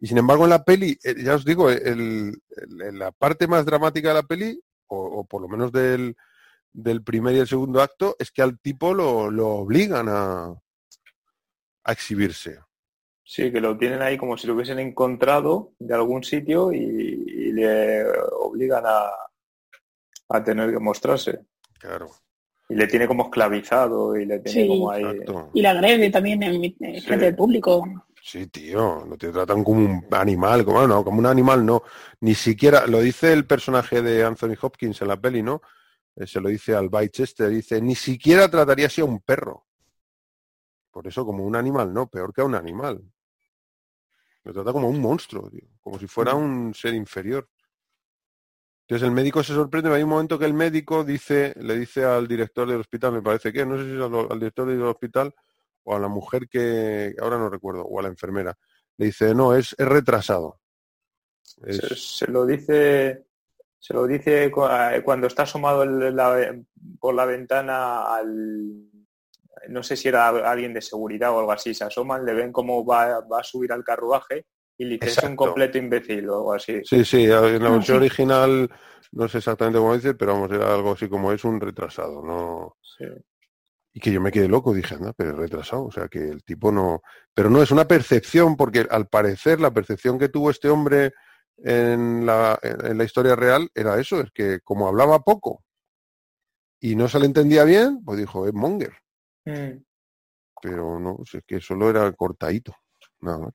Y sin embargo en la peli, eh, ya os digo, el, el, la parte más dramática de la peli, o, o, por lo menos del, del primer y el segundo acto, es que al tipo lo, lo obligan a, a exhibirse. Sí, que lo tienen ahí como si lo hubiesen encontrado de algún sitio y, y le obligan a, a tener que mostrarse. Claro. Y le tiene como esclavizado y le tiene Sí. como ahí. Exacto. Y la agrede también en, mi- en Sí. frente del público. Sí, tío, no te tratan como un animal, como, no, como un animal no, ni siquiera, lo dice el personaje de Anthony Hopkins en la peli, ¿no? Eh, se lo dice al Chester, dice, ni siquiera trataría así a un perro. Por eso como un animal, no, peor que a un animal. Lo trata como un monstruo, tío, como si fuera un ser inferior. Entonces el médico se sorprende, hay un momento que el médico dice, le dice al director del hospital, me parece que, no sé si es al, al director del hospital o a la mujer que, ahora no recuerdo, o a la enfermera, le dice, no, es, es retrasado. Es- Se, se lo dice se lo dice cu- cuando está asomado la- por la ventana al no sé si era alguien de seguridad o algo así se asoman le ven cómo va, va a subir al carruaje y le es un completo imbécil o algo así Sí, sí, en la Ah, versión original no sé exactamente cómo dice, pero vamos, era algo así como es un retrasado, ¿no? Sí. Y que yo me quedé loco, dije, anda, pero es retrasado, o sea que el tipo no... Pero no, es una percepción, porque al parecer la percepción que tuvo este hombre en la, en la historia real era eso, es que como hablaba poco y no se le entendía bien, pues dijo, es monger, Mm. pero no, si es que solo era cortadito, nada más.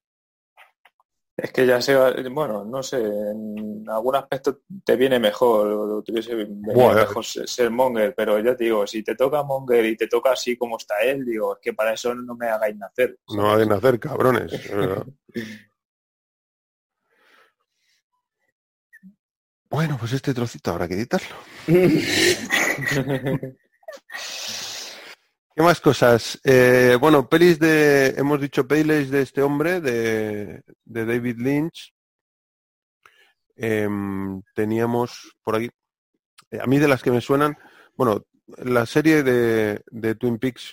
Es que ya sea, bueno, no sé, en algún aspecto te viene mejor, te venido Buah, mejor ser, ser Monger, pero ya te digo, si te toca Monger y te toca así como está él, digo, es que para eso no me hagáis nacer. No ha de nacer, cabrones. (laughs) Bueno, pues este trocito habrá que editarlo. (laughs) ¿Qué más cosas? Eh, bueno, pelis de, hemos dicho pelis de este hombre, de, de David Lynch. Em, teníamos por aquí, eh, a mí de las que me suenan, bueno, la serie de, de Twin Peaks,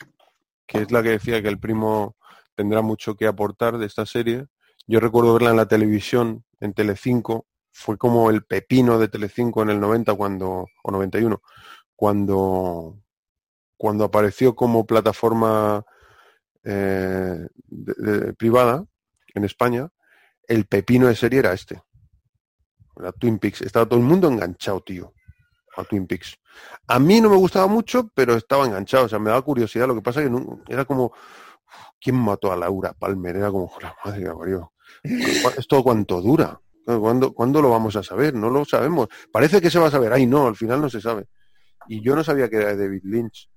que es la que decía que el primo tendrá mucho que aportar de esta serie. Yo recuerdo verla en la televisión, en Telecinco, fue como el pepino de Telecinco en el 90 cuando, o 91, cuando, cuando apareció como plataforma eh, privada en España, el pepino de serie era este. Era Twin Peaks. Estaba todo el mundo enganchado, tío. a Twin Peaks. A mí no me gustaba mucho, pero estaba enganchado, o sea, me daba curiosidad. Lo que pasa es que era como, ¿quién mató a Laura Palmer? Era como, la madre que la parió. ¿Esto cuánto dura? ¿Cuándo, ¿Cuándo lo vamos a saber? No lo sabemos. Parece que se va a saber. Ay, no, al final no se sabe. Y yo no sabía que era David Lynch.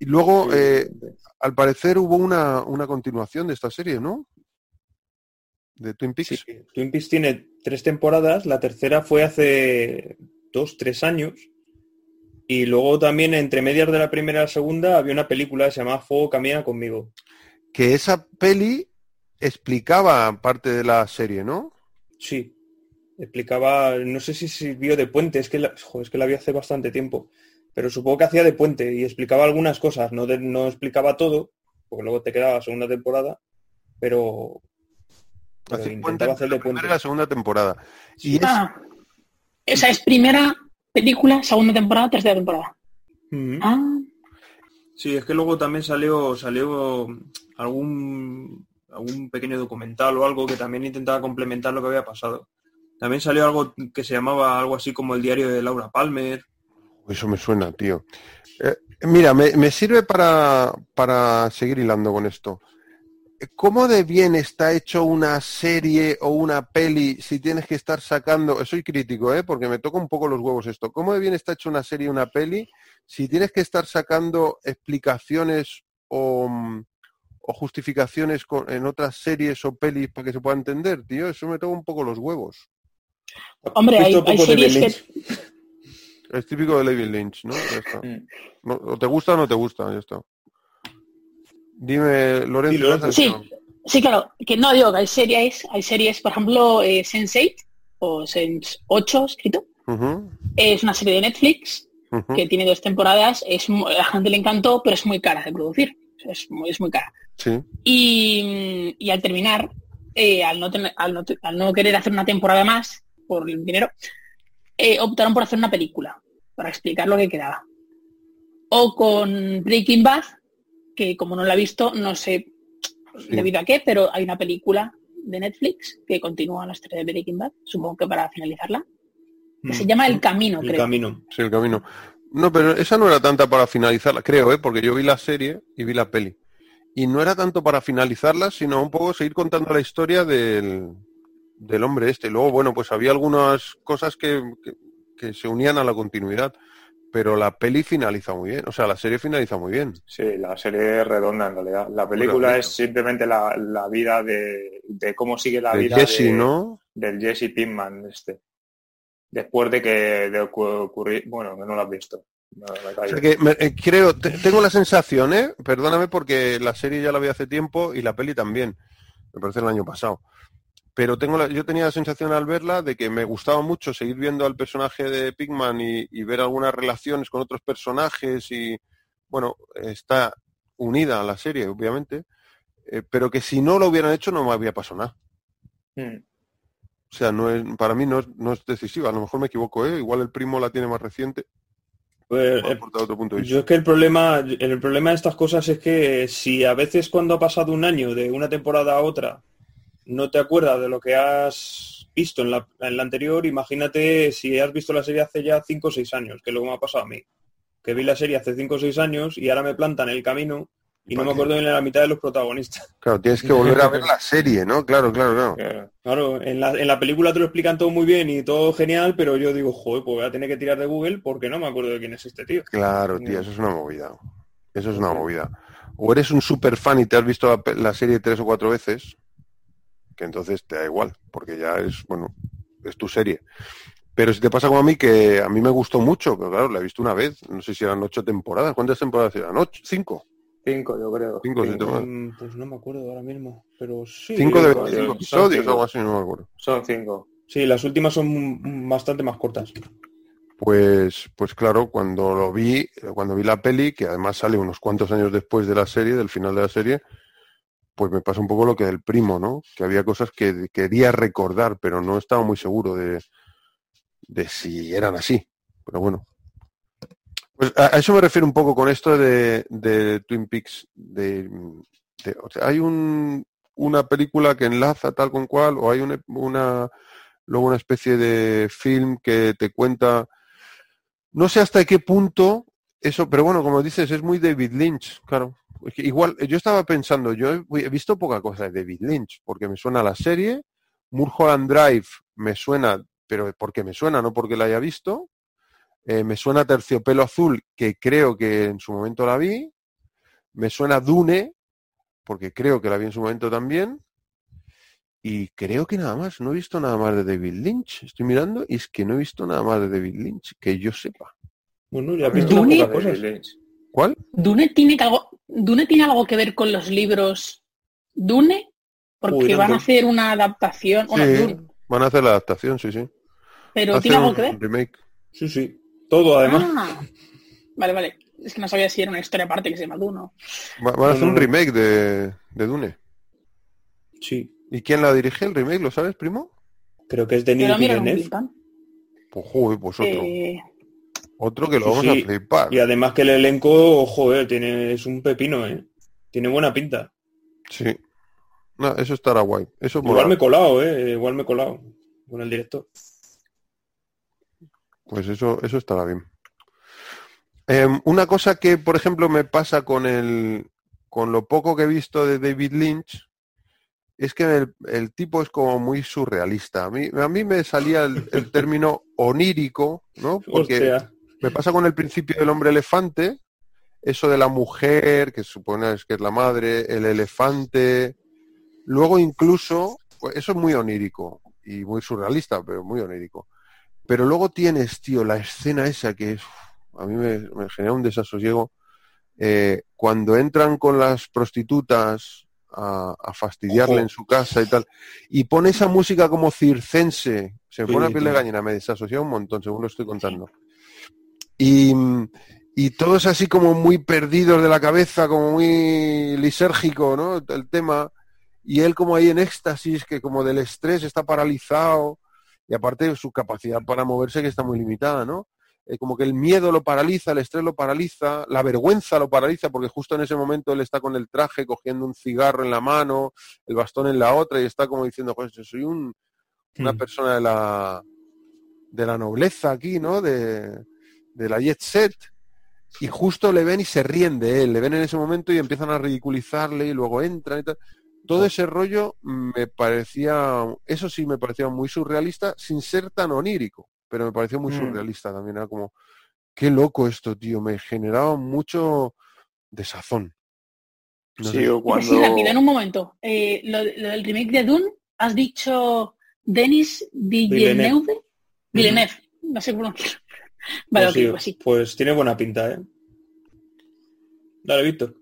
Y luego, eh, al parecer, hubo una, una continuación de esta serie, ¿no? De Twin Peaks. Sí, Twin Peaks tiene tres temporadas, la tercera fue hace dos, tres años. Y luego también entre medias de la primera y la segunda había una película que se llamaba Fuego Camina conmigo. Que esa peli explicaba parte de la serie, ¿no? Sí. Explicaba, no sé si sirvió de puente, es que la, joder, es que la vi hace bastante tiempo. Pero supongo que hacía de puente y explicaba algunas cosas, no, de- no explicaba todo, porque luego te quedaba la segunda temporada, pero, intentaba hacer la de puente. la segunda temporada. Y es, Ah, esa es primera película, segunda temporada, tercera temporada. Ah, Sí, es que luego también salió, salió algún, algún pequeño documental o algo que también intentaba complementar lo que había pasado. También salió algo que se llamaba algo así como el diario de Laura Palmer. Eso me suena, tío. Eh, mira, me, me sirve para, para seguir hilando con esto. ¿Cómo de bien está hecho una serie o una peli si tienes que estar sacando, soy crítico, ¿eh? porque me toca un poco los huevos esto, ¿cómo de bien está hecho una serie o una peli si tienes que estar sacando explicaciones o, o justificaciones con- en otras series o pelis para que se pueda entender, tío? Eso me toca un poco los huevos. hombre, hay, hay series que... Es típico de David Lynch, ¿no? Ya está. Mm. No, o te gusta o no te gusta, ya está. Dime, Lorenzo. Sí. Sí, sí, claro, que no digo que hay series, hay series, por ejemplo, eh, Sense8 o Sense 8 escrito, es una serie de Netflix que tiene dos temporadas, es a la gente le encantó, pero es muy cara de producir, es muy, es muy cara. Sí, Y, y al terminar, eh, al, no tener- al, no, al no querer hacer una temporada más por el dinero, eh, optaron por hacer una película para explicar lo que quedaba. O con Breaking Bad, que como no la he visto, no sé Sí. debido a qué, pero hay una película de Netflix que continúa la historia de Breaking Bad, supongo que para finalizarla, que se Mm. llama El Camino, El creo. camino. sí, el camino. No, pero esa no era tanta para finalizarla, creo, ¿eh? porque yo vi la serie y vi la peli. Y no era tanto para finalizarla, sino un poco seguir contando la historia del, del hombre este. Luego, bueno, pues había algunas cosas que, que- que se unían a la continuidad, pero la peli finaliza muy bien, o sea, la serie finaliza muy bien. Sí, la serie es redonda en realidad. La película es simplemente la, la vida de, de cómo sigue la De vida Jesse, de- ¿no? del Jesse Pinkman este. Después de que de ocu- ocurrir, bueno, que no lo has visto. No, me O callo. sea que me- eh, creo, te- tengo la sensación, ¿eh? Perdóname porque la serie ya la vi hace tiempo y la peli también, me parece el año pasado. Pero tengo la- yo tenía la sensación al verla de que me gustaba mucho seguir viendo al personaje de Pigman y, y ver algunas relaciones con otros personajes y, bueno, está unida a la serie, obviamente, eh, pero que si no lo hubieran hecho no me había pasado nada. Mm. O sea, no es, para mí no es, no es decisiva, a lo mejor me equivoco, ¿eh? Igual el primo la tiene más reciente, Pues, eh, aportar otro punto de vista. Yo es que el problema, el problema de estas cosas es que si a veces cuando ha pasado un año de una temporada a otra no te acuerdas de lo que has visto en la, en la anterior, imagínate si has visto la serie hace ya 5 o 6 años, que es lo que me ha pasado a mí. Que vi la serie hace 5 o 6 años y ahora me plantan en el camino y no me acuerdo ni la mitad de los protagonistas. (laughs) Claro, tienes que volver a ver la serie, ¿no? Claro, claro, claro. Claro, en la, en la película te lo explican todo muy bien y todo genial, pero yo digo, joder, pues voy a tener que tirar de Google porque no me acuerdo de quién es este tío. Claro, tío, eso es una movida. Eso es una movida. O eres un super fan y te has visto la serie tres o cuatro veces, que entonces te da igual, porque ya es, bueno, es tu serie. Pero si te pasa como a mí, que a mí me gustó mucho, pero claro, la he visto una vez, no sé si eran ocho temporadas. ¿Cuántas temporadas eran? ¿Ocho? ¿Cinco? cinco, yo creo. Cinco, Cinco. Mm, Pues no me acuerdo ahora mismo, pero sí. Cinco de 25 cinco. episodios, algo así, no me acuerdo. Son cinco. Sí, las últimas son bastante más cortas. Pues, pues claro, cuando lo vi, cuando vi la peli, que además sale unos cuantos años después de la serie, del final de la serie, pues me pasa un poco lo que del primo, ¿no? Que había cosas que quería recordar, pero no estaba muy seguro de, de si eran así. Pero bueno. Pues a, eso me refiero un poco con esto de, de Twin Peaks. De, hay un, una película que enlaza tal con cual, o hay una, una luego una especie de film que te cuenta no sé hasta qué punto eso, pero bueno, como dices, es muy David Lynch, claro. Igual, yo estaba pensando, yo he, he visto poca cosa de David Lynch, porque me suena la serie, Mulholland Drive me suena, pero porque me suena, no porque la haya visto. Eh, me suena Terciopelo Azul, que creo que en su momento la vi. Me suena Dune, porque creo que la vi en su momento también. Y creo que nada más, no he visto nada más de David Lynch. Estoy mirando y es que no he visto nada más de David Lynch, que yo sepa. Bueno, ya has visto Dune- cosas. ¿Cuál? ¿Dune tiene, que algo, ¿Dune tiene algo que ver con los libros Dune? Porque Uy, no van a hacer una adaptación, bueno, Sí, Dune, van a hacer la adaptación, sí, sí. pero Hacen tiene algo que ver. remake. Sí, sí. Todo, además. Ah, vale, vale. Es que no sabía si era una historia aparte que se llama Dune. ¿no? Va- van a No, hacer no, un no. remake de, de Dune. Sí. ¿Y quién la dirige el remake? ¿Lo sabes, primo? Creo que es Villeneuve. Villeneuve. Pues joder, pues otro. Eh, Otro que lo vamos sí. a flipar. Y además que el elenco, joder, tiene, es un pepino, ¿eh? Tiene buena pinta. Sí. No, eso estará guay. Eso Igual me he colado, ¿eh? Igual me he colado con el director. Pues eso, eso estará bien. Em, una cosa que, por ejemplo, me pasa con el con lo poco que he visto de David Lynch es que el, el tipo es como muy surrealista. A mí, a mí me salía el, el término onírico, ¿no? Porque Hostia. Me pasa con el principio del hombre elefante, eso de la mujer, que supone que es la madre, el elefante. Luego incluso, pues, eso es muy onírico y muy surrealista, pero muy onírico. Pero luego tienes, tío, la escena esa que es, a mí me, me genera un desasosiego. eh, cuando entran con las prostitutas a, a fastidiarle Ojo. en su casa y tal, y pone esa música como circense, se me Sí, pone la piel de gallina, me desasosiega un montón, según lo estoy contando. Y, y todos así como muy perdidos de la cabeza, como muy lisérgico, ¿no? El tema. Y él como ahí en éxtasis, que como del estrés está paralizado. Y aparte su capacidad para moverse que está muy limitada, ¿no? Eh, como que el miedo lo paraliza, el estrés lo paraliza, la vergüenza lo paraliza, porque justo en ese momento él está con el traje, cogiendo un cigarro en la mano, el bastón en la otra, y está como diciendo, pues yo soy un, una persona de la de la nobleza aquí, ¿no? De, de la jet set. Y justo le ven y se ríen de él, le ven en ese momento y empiezan a ridiculizarle y luego entran y tal. Todo ese rollo me parecía, eso sí me parecía muy surrealista, sin ser tan onírico, pero me pareció muy Mm. surrealista también. Era como, qué loco esto, tío, me generaba mucho desazón. No Sí, sé. o y cuando... así rápido, en un momento. Eh, lo, lo del remake de Dune, has dicho Denis Villeneuve. Villeneuve, no sé cómo. (laughs) Vale, Pues, sí, pues sí. pues tiene buena pinta, ¿eh? Dale, Víctor.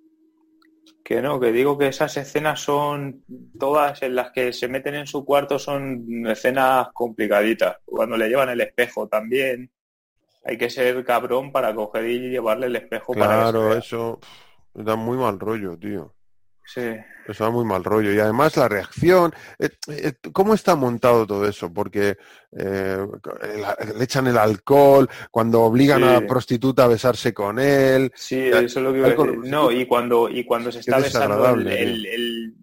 Que no, que digo que esas escenas son todas en las que se meten en su cuarto son escenas complicaditas. Cuando le llevan el espejo también. Hay que ser cabrón para coger y llevarle el espejo para Claro, eso da muy mal rollo, tío. Sí. Eso da muy mal rollo. Y además la reacción, eh, eh, ¿cómo está montado todo eso? Porque eh, le echan el alcohol, cuando obligan a la prostituta a besarse con él. Sí, eso es lo que iba a decir. No, y cuando, y cuando se está besando el, desagradable, el- el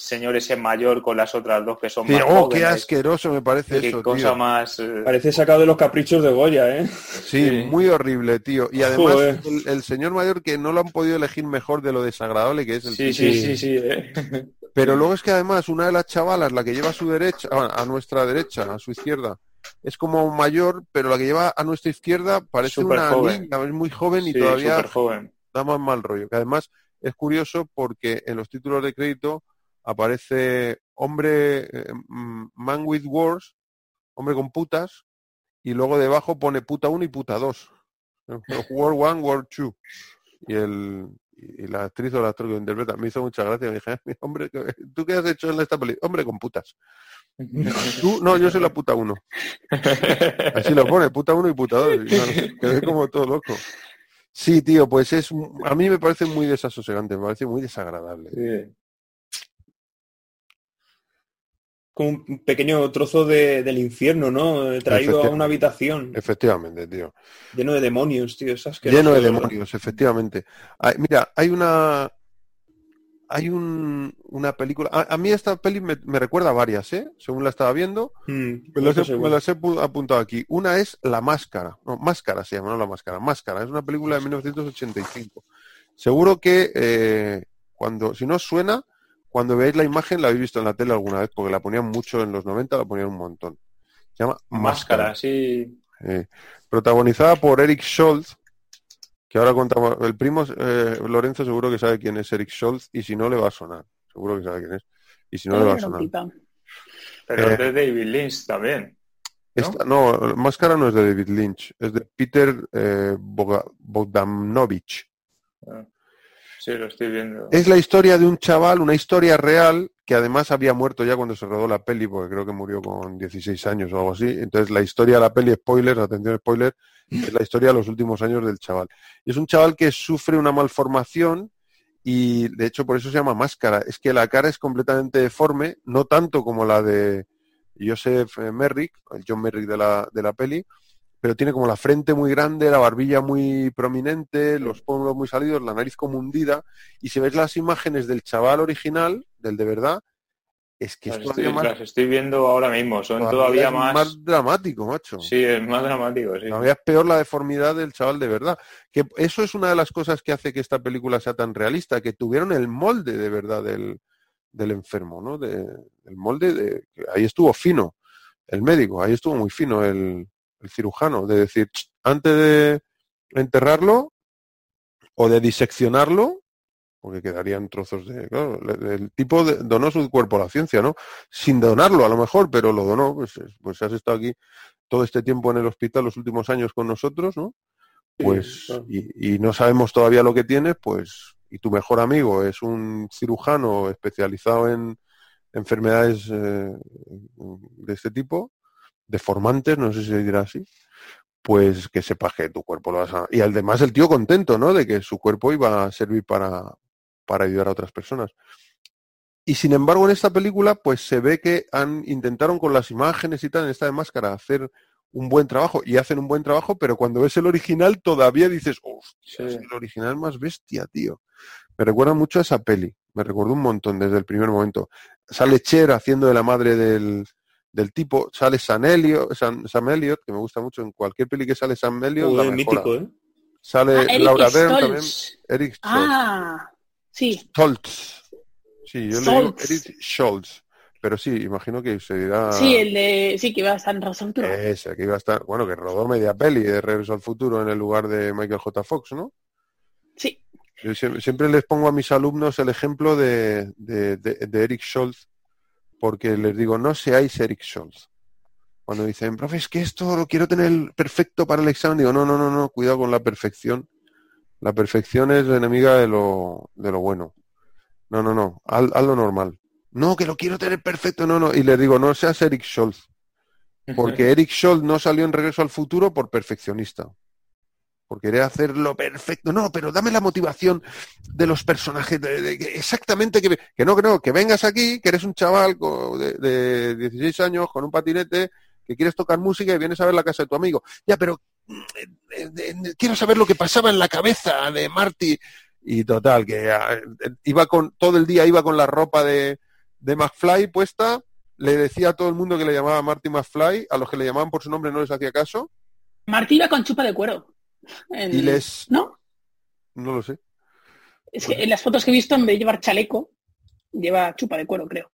señor ese mayor con las otras dos que son Sí, más oh, qué jóvenes, asqueroso me parece qué eso, cosa tío. más... eh, Parece sacado de los caprichos de Goya, ¿eh? Sí, Sí. muy horrible, tío. Y además Joder. el, el señor mayor que no lo han podido elegir mejor de lo desagradable que es el Sí, sí, Sí. sí, sí. eh. (laughs) Pero luego es que además una de las chavalas, la que lleva a su derecha, a a nuestra derecha, a su izquierda, es como mayor, pero la que lleva a nuestra izquierda parece una joven. niña, es muy joven y Sí, todavía joven. da más mal rollo. Que además es curioso porque en los títulos de crédito aparece hombre, eh, man with wars, hombre con putas, y luego debajo pone puta 1 y puta 2. War 1, War 2. Y el y la actriz o el actor que lo interpreta me hizo mucha gracia. Me dije, "Ah, hombre, ¿qué- (laughs) ¿tú qué has hecho en esta película? Hombre con putas. (laughs) Tú, no, yo soy la puta 1. Así lo pone, puta 1 y puta 2. Quedé como todo loco. Sí, tío, pues es, a mí me parece muy desasosegante, me parece muy desagradable. Sí. Como un pequeño trozo de- del infierno, ¿no? Traído a una habitación Efectivamente, tío. lleno de demonios, tío. Es asqueroso, Lleno de demonios, efectivamente. Hay- mira, hay una hay un, una película. A, a mí esta peli me, me recuerda a varias, ¿eh? Según la estaba viendo, Mm, me las, he, seguro. me las he pu- apuntado aquí. Una es La Máscara. No, Máscara se llama, no La Máscara. Máscara. Es una película de 1985. Seguro que eh, cuando, si no suena, cuando veáis la imagen la habéis visto en la tele alguna vez, porque la ponían mucho en los 90, la ponían un montón. Se llama Máscara. Máscara, sí. Eh, protagonizada por Eric Scholz, que ahora contamos. El primo eh, Lorenzo seguro que sabe quién es Eric Scholz, y si no le va a sonar. Seguro que sabe quién es. Y si no le va a sonar. Pero Eh. es de David Lynch también. ¿no? Esta- no, Máscara no es de David Lynch, es de Peter eh, Bogdanovich. Ah, Es la historia de un chaval, una historia real, que además había muerto ya cuando se rodó la peli, porque creo que murió con 16 años o algo así. Entonces la historia de la peli, spoiler, atención spoiler, es la historia de los últimos años del chaval. Es un chaval que sufre una malformación y de hecho por eso se llama máscara. Es que la cara es completamente deforme, no tanto como la de Joseph Merrick, el John Merrick de la, de la peli, pero tiene como la frente muy grande, la barbilla muy prominente, los pómulos muy salidos, la nariz como hundida, y si ves las imágenes del chaval original, del de verdad, es que Las es estoy, más, las estoy viendo ahora mismo. Son todavía todavía es más... dramático, macho. Sí, es más dramático, sí. Todavía es peor la deformidad del chaval de verdad. Que eso es una de las cosas que hace que esta película sea tan realista, que tuvieron el molde de verdad del, del enfermo, ¿no? De, el molde de ahí estuvo fino el médico, ahí estuvo muy fino el, el cirujano, de decir, "Ch, antes de enterrarlo o de diseccionarlo, porque quedarían trozos de... Claro, el tipo de- donó su cuerpo a la ciencia, ¿no? Sin donarlo a lo mejor, pero lo donó. Pues, es- pues has estado aquí todo este tiempo en el hospital, los últimos años con nosotros, ¿no? Sí, Pues, claro. y, y no sabemos todavía lo que tienes, pues, y tu mejor amigo es un cirujano especializado en enfermedades eh, de este tipo, deformantes, no sé si se dirá así, pues que sepas que tu cuerpo lo vas a... Y además el tío contento, ¿no? De que su cuerpo iba a servir para, para ayudar a otras personas. Y sin embargo en esta película pues se ve que han intentaron con las imágenes y tal en esta de máscara hacer un buen trabajo y hacen un buen trabajo, pero cuando ves el original todavía dices, hostia, Sí. es el original más bestia, tío. Me recuerda mucho a esa peli, me recuerda un montón desde el primer momento. Sale Cher haciendo de la madre del, del tipo, sale Sam Elliott, Sam, Sam Elliott, que me gusta mucho, en cualquier peli que sale Sam Elliott, la mítico, ¿eh? Sale Ah, Eric Laura Dern también, Stoltz. Eric Stoltz. Ah, sí. Stoltz. Sí, yo le digo Stoltz. Eric Scholz. Pero sí, imagino que se dirá... Sí, el de. Sí, que iba a estar en Razón Futuro. Ese, que iba a estar... Bueno, que rodó media peli de Regreso al Futuro en el lugar de Michael J. Fox, ¿no? Sí. Yo siempre, siempre les pongo a mis alumnos el ejemplo de, de, de- de Eric Scholz, porque les digo, no seáis Eric Scholz. Cuando dicen, profe, es que esto lo quiero tener perfecto para el examen, digo, no, no, no, no, cuidado con la perfección. La perfección es enemiga de lo, de lo bueno. No, no, no, haz, haz lo normal. No, que lo quiero tener perfecto, no, no. Y les digo, no seas Eric Scholz, porque (laughs) Eric Scholz no salió en Regreso al Futuro por perfeccionista. Por querer hacerlo perfecto. No, pero dame la motivación de los personajes. exactamente que, que no, que no, que vengas aquí, que eres un chaval de, de 16 años con un patinete, que quieres tocar música y vienes a ver la casa de tu amigo. Ya, pero mm, eh, eh, quiero saber lo que pasaba en la cabeza de Marty. Y total, que ah, eh, iba con, todo el día iba con la ropa de, de McFly puesta, le decía a todo el mundo que le llamaba Marty McFly, a los que le llamaban por su nombre no les hacía caso, Martí iba con chupa de cuero. En- y les, ¿No? no lo sé, Es que en las fotos que he visto, en vez de llevar chaleco, lleva chupa de cuero, creo.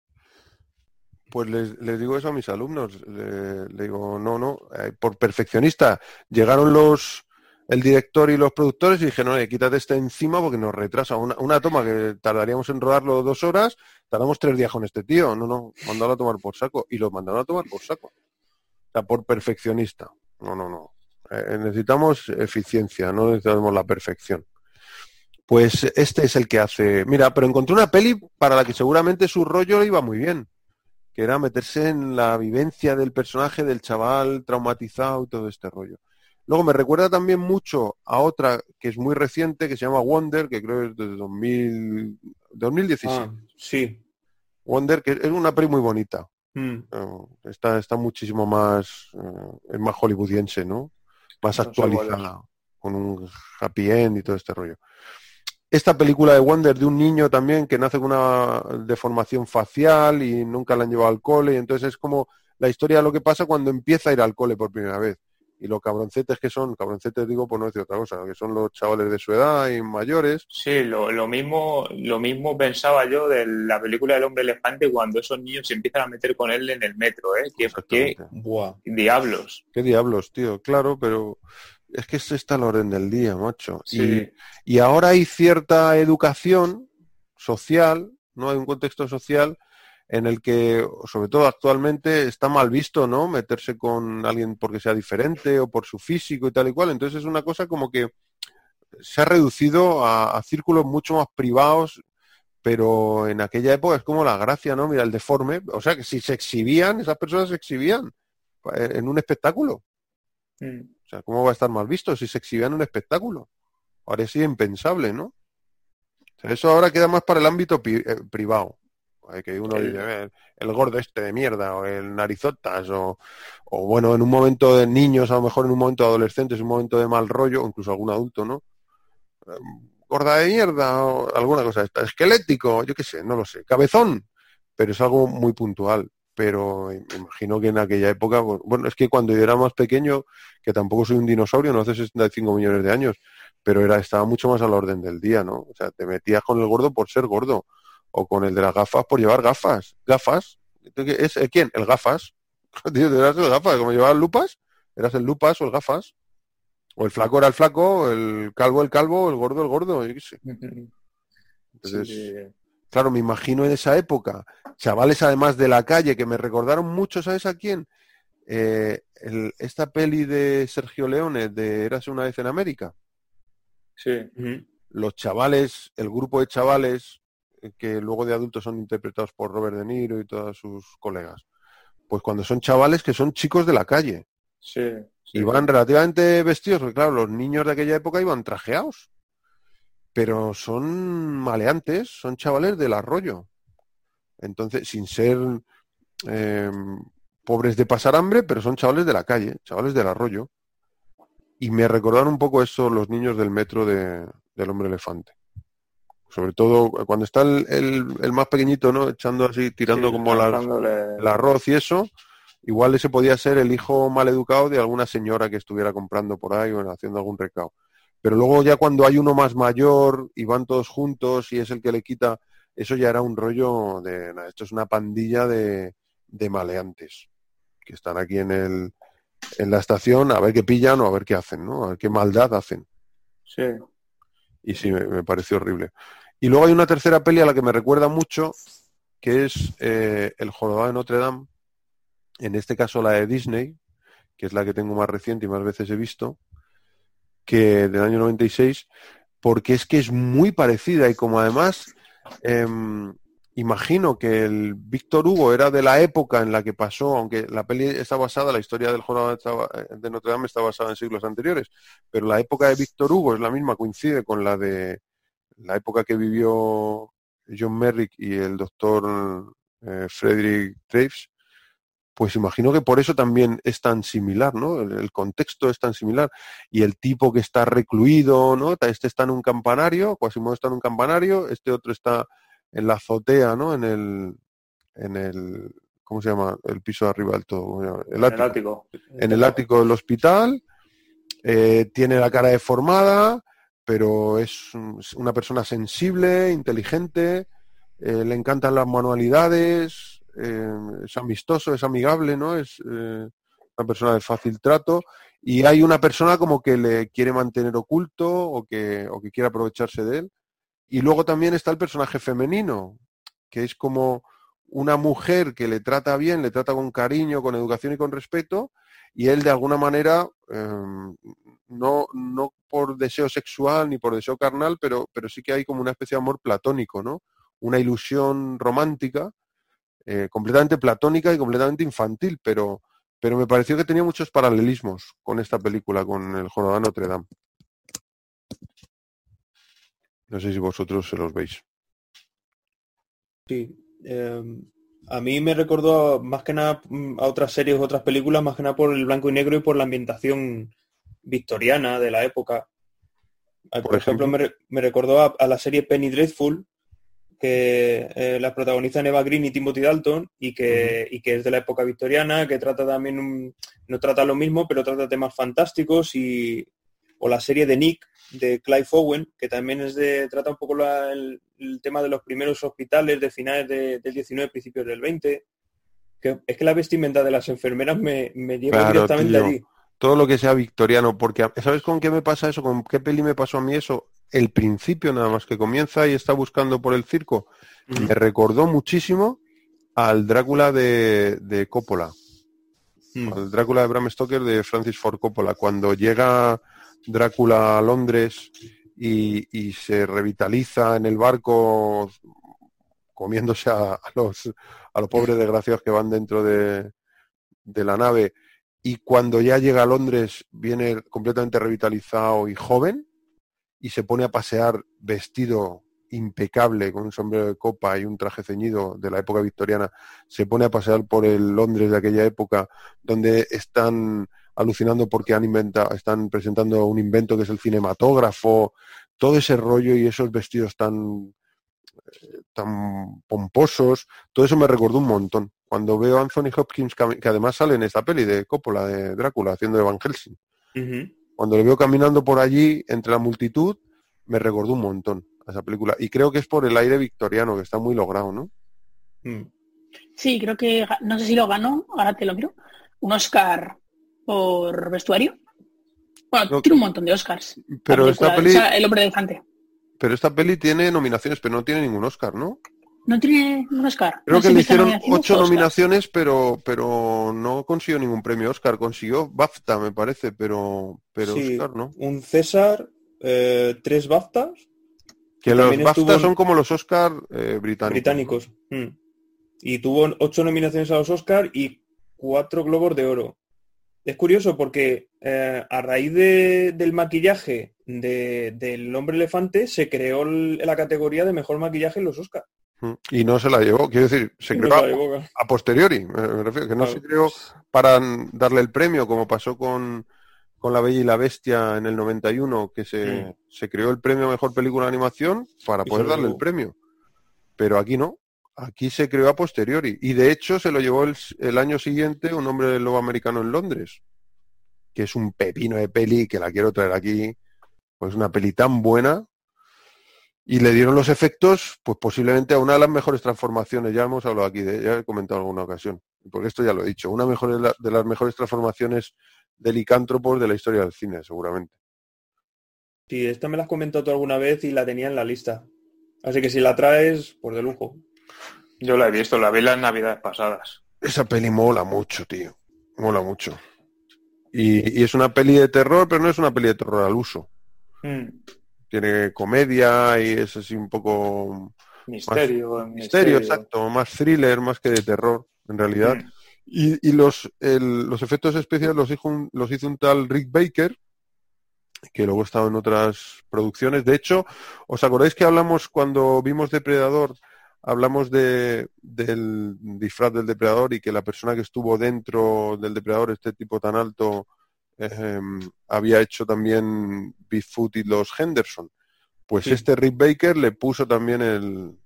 pues les, les digo eso a mis alumnos, le, le digo, no, no, eh, por perfeccionista, llegaron los, el director y los productores y dije, no, eh, quítate este encima porque nos retrasa una, una toma que tardaríamos en rodarlo dos horas, tardamos tres días con este tío, no, no, mandalo a tomar por saco, y lo mandaron a tomar por saco. O sea, por perfeccionista. No, no, no. Eh, necesitamos eficiencia, no necesitamos la perfección. Pues este es el que hace. Mira, pero encontré una peli para la que seguramente su rollo iba muy bien, que era meterse en la vivencia del personaje del chaval traumatizado y todo este rollo. Luego me recuerda también mucho a otra que es muy reciente, que se llama Wonder, que creo es de 2000, 2017. Ah, sí. Wonder, que es una peli muy bonita. Mm. Eh, está, está muchísimo más, eh, es más hollywoodiense, ¿no? Más No actualizada, con un happy end y todo este rollo. esta película de Wonder de un niño también que nace con una deformación facial y nunca la han llevado al cole, y entonces es como la historia de lo que pasa cuando empieza a ir al cole por primera vez. Y los cabroncetes que son, cabroncetes digo por no decir otra cosa, que son los chavales de su edad y mayores. Sí, lo, lo mismo lo mismo pensaba yo de la película del hombre elefante cuando esos niños se empiezan a meter con él en el metro, ¿eh? Que, qué. Buah. diablos. ¿Qué diablos, tío? Claro, pero es que ese está el orden del día, macho. Sí. Y, y ahora hay cierta educación social, ¿no? Hay un contexto social en el que, sobre todo actualmente, está mal visto, ¿no? Meterse con alguien porque sea diferente o por su físico y tal y cual. Entonces es una cosa como que se ha reducido a, a círculos mucho más privados, pero en aquella época es como la gracia, ¿no? Mira, el deforme. O sea, que si se exhibían, esas personas se exhibían en un espectáculo. Mm. O sea, ¿cómo va a estar mal visto si se exhibía en un espectáculo? Ahora sí impensable, ¿no? O sea, eso ahora queda más para el ámbito eh, privado. Que uno dice, "Eh, el gordo este de mierda, o el narizotas, o, o bueno, en un momento de niños, a lo mejor en un momento de adolescentes, un momento de mal rollo, o incluso algún adulto, ¿no? Eh, Gorda de mierda, o alguna cosa esta. Esquelético, yo qué sé, no lo sé. Cabezón, pero es algo muy puntual. Pero me imagino que en aquella época, bueno, es que cuando yo era más pequeño, que tampoco soy un dinosaurio, no hace 65 millones de años, pero era, estaba mucho más a la orden del día, ¿no? O sea, te metías con el gordo por ser gordo, o con el de las gafas por llevar gafas. ¿Gafas? ¿Es el quién? El gafas. (laughs) Eras el gafas, como llevabas lupas, eras el lupas o el gafas. O el flaco era el flaco, el calvo el calvo, el gordo el gordo, yo qué sé. (laughs) Entonces, Sí. Claro, me imagino en esa época, chavales además de la calle, que me recordaron mucho, ¿sabes a quién? Eh, el- esta peli de Sergio Leone, de Érase una vez en América. Sí. Los chavales, el grupo de chavales, que luego de adultos son interpretados por Robert De Niro y todos sus colegas. Pues cuando son chavales que son chicos de la calle Sí. sí. y van relativamente vestidos, porque claro, los niños de aquella época iban trajeados, pero son maleantes, son chavales del arroyo. Entonces, sin ser eh, pobres de pasar hambre, pero son chavales de la calle, chavales del arroyo. Y me recordaron un poco eso los niños del metro de- del hombre elefante. Sobre todo cuando está el, el- el más pequeñito, ¿no? Echando así, tirando Sí, como las, el arroz y eso, igual ese podía ser el hijo mal educado de alguna señora que estuviera comprando por ahí o haciendo algún recao. Pero luego ya cuando hay uno más mayor y van todos juntos y es el que le quita, eso ya era un rollo de, "Nah, esto es una pandilla de, de maleantes que están aquí en el en la estación a ver qué pillan o a ver qué hacen, ¿no? A ver qué maldad hacen. Sí. Y sí, me, me pareció horrible. Y luego hay una tercera peli a la que me recuerda mucho, que es eh, El Jorobado de Notre Dame, en este caso la de Disney, que es la que tengo más reciente y más veces he visto, que del año 96, porque es que es muy parecida y como además em, imagino que el Víctor Hugo era de la época en la que pasó, aunque la peli está basada, la historia del Jorobado de Notre Dame está basada en siglos anteriores, pero la época de Víctor Hugo es la misma, coincide con la de la época que vivió John Merrick y el doctor eh, Frederick Traves, pues imagino que por eso también es tan similar, ¿no? El, el contexto es tan similar. Y el tipo que está recluido, ¿no? Este está en un campanario, Quasimodo está en un campanario, este otro está en la azotea, ¿no? En el, en el, ¿cómo se llama? El piso de arriba del todo. El En el ático ático. en el ático del hospital, eh, tiene la cara deformada, pero es un- es una persona sensible, inteligente, eh, le encantan las manualidades, eh, es amistoso, es amigable, ¿no? Es eh, una persona de fácil trato y hay una persona como que le quiere mantener oculto o que, o que quiere aprovecharse de él. Y luego también está el personaje femenino, que es como una mujer que le trata bien, le trata con cariño, con educación y con respeto, y él de alguna manera, eh, no, no por deseo sexual ni por deseo carnal, pero, pero sí que hay como una especie de amor platónico, ¿no? Una ilusión romántica, eh, completamente platónica y completamente infantil, pero, pero me pareció que tenía muchos paralelismos con esta película, con el Jorobado Notre Dame. No sé si vosotros se los veis. Sí. eh, a mí me recordó más que nada mm, a otras series, otras películas, más que nada por el blanco y negro y por la ambientación victoriana de la época. Por, ejemplo, me, recordó a, la serie Penny Dreadful, que eh, la protagonizan Eva Green y Timothy Dalton, y que, y que es de la época victoriana, que trata también, no trata lo mismo, pero trata temas fantásticos, y, o la serie de Nick, de Clive Owen, que también es de, trata un poco el, tema de los primeros hospitales de finales del 19, principios del 20. Que, es que la vestimenta de las enfermeras me, me lleva directamente allí. Todo lo que sea victoriano, porque ¿sabes con qué me pasa eso? ¿Con qué peli me pasó a mí eso? El principio nada más que comienza y está buscando por el circo. Me recordó muchísimo al Drácula de, de Coppola. Al Drácula de Bram Stoker de Francis Ford Coppola. Cuando llega Drácula a Londres y, se revitaliza en el barco comiéndose a, los, a los pobres desgraciados que van dentro de, de la nave. Y cuando ya llega a Londres viene completamente revitalizado y joven y se pone a pasear vestido impecable con un sombrero de copa y un traje ceñido de la época victoriana, se pone a pasear por el Londres de aquella época donde están alucinando porque han inventado, están presentando un invento que es el cinematógrafo, todo ese rollo y esos vestidos tan, eh, tan pomposos, todo eso me recordó un montón. Cuando veo a Anthony Hopkins, que además sale en esta peli de Coppola, de Drácula, haciendo de Van Helsing, cuando le veo caminando por allí entre la multitud, me recordó un montón a esa película. Y creo que es por el aire victoriano, que está muy logrado, ¿no? Mm. Sí, creo que, no sé si lo ganó, ahora te lo miro, un Oscar por vestuario. Bueno, tiene un montón de Oscars. Pero esta peli... el hombre de elefante. Pero esta peli tiene nominaciones, pero no tiene ningún Oscar, ¿no? No tiene ningún Oscar. Creo que le hicieron ocho nominaciones, pero, pero no consiguió ningún premio Oscar. Consiguió BAFTA, me parece, pero, pero Oscar, ¿no? Un César, eh, tres BAFTAs. Que los BAFTA son como los Oscar eh, británicos. Británicos. Mm. Y tuvo ocho nominaciones a los Oscar y cuatro Globos de Oro. Es curioso porque eh, a raíz del maquillaje del hombre elefante se creó la categoría de mejor maquillaje en los Oscars. Mm. Y no se la llevó, quiero decir, se creó a, posteriori, me refiero, que no se creó para darle el premio como pasó con, La Bella y la Bestia en el 91, que se, mm. se creó el premio a Mejor Película de Animación para poder darle el premio. Pero aquí no, Aquí se creó a posteriori. Y de hecho se lo llevó el, año siguiente un hombre del lobo americano en Londres, que es un pepino de peli que la quiero traer aquí. Pues una peli tan buena. Y le dieron los efectos, pues posiblemente a una de las mejores transformaciones. Ya hemos hablado aquí, de, ya he comentado en alguna ocasión. Porque esto ya lo he dicho. Una mejor, de las mejores transformaciones de licántropos de la historia del cine, seguramente. Sí, esta me la has comentado tú alguna vez y la tenía en la lista. Así que si la traes, pues de lujo. Yo la he visto, la vi las navidades pasadas. Esa peli mola mucho, tío. Mola mucho. Y, es una peli de terror, pero no es una peli de terror al uso. Hmm. Tiene comedia y es así un poco... Misterio. misterio, exacto. Más thriller, más que de terror, en realidad. Hmm. Y, los, los efectos especiales los hizo, los hizo un tal Rick Baker, que luego ha estado en otras producciones. De hecho, ¿os acordáis que hablamos cuando vimos Depredador? Hablamos de, del disfraz del depredador y que la persona que estuvo dentro del depredador, este tipo tan alto, em, había hecho también Bigfoot y los Henderson. Pues este Rick Baker le puso también el,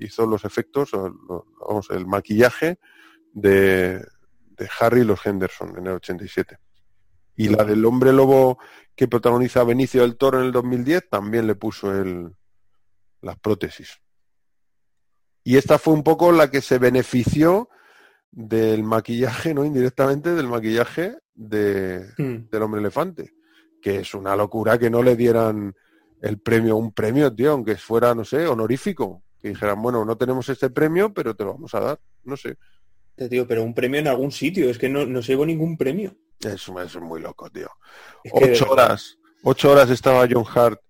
hizo los efectos, vamos, el maquillaje de, de Harry y los Henderson en el 87. Y la del hombre lobo que protagoniza Benicio del Toro en el 2010 también le puso el, las prótesis. Y esta fue un poco la que se benefició del maquillaje, ¿no? Indirectamente del maquillaje de, hmm. del hombre elefante. Que es una locura que no le dieran el premio, un premio, tío, aunque fuera, no sé, honorífico. Que dijeran, bueno, no tenemos este premio, pero te lo vamos a dar. No sé. Tío, pero un premio en algún sitio, es que no, no se llevó ningún premio. Eso, es muy loco, tío. ocho horas, ocho horas estaba John Hart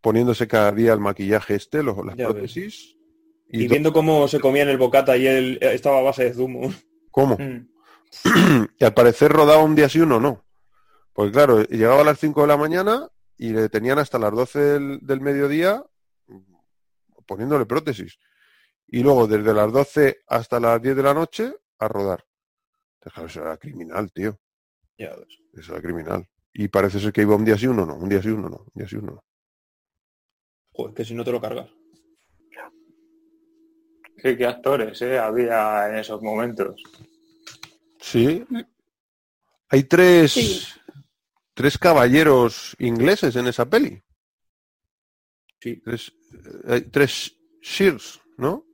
poniéndose cada día el maquillaje este, los, las prótesis. Y, viendo cómo se comía en el bocata y él eh, estaba a base de zumo. (laughs) ¿Cómo? Mm. (clears throat) y al parecer rodaba un día sí, uno no. Pues claro, llegaba a las 5 de la mañana y le tenían hasta las 12 del, mediodía poniéndole prótesis. Y luego desde las 12 hasta las 10 de la noche a rodar. Eso era criminal, tío. Eso era criminal. Y parece ser que iba un día sí, uno no. Un día sí, uno no. Un día sí, uno no. Joder, que si no te lo cargas. Sí, qué actores ¿eh? había en esos momentos. Sí. Hay tres, Sí. tres caballeros ingleses en esa peli. Sí. Tres, eh, hay tres Shears, ¿no?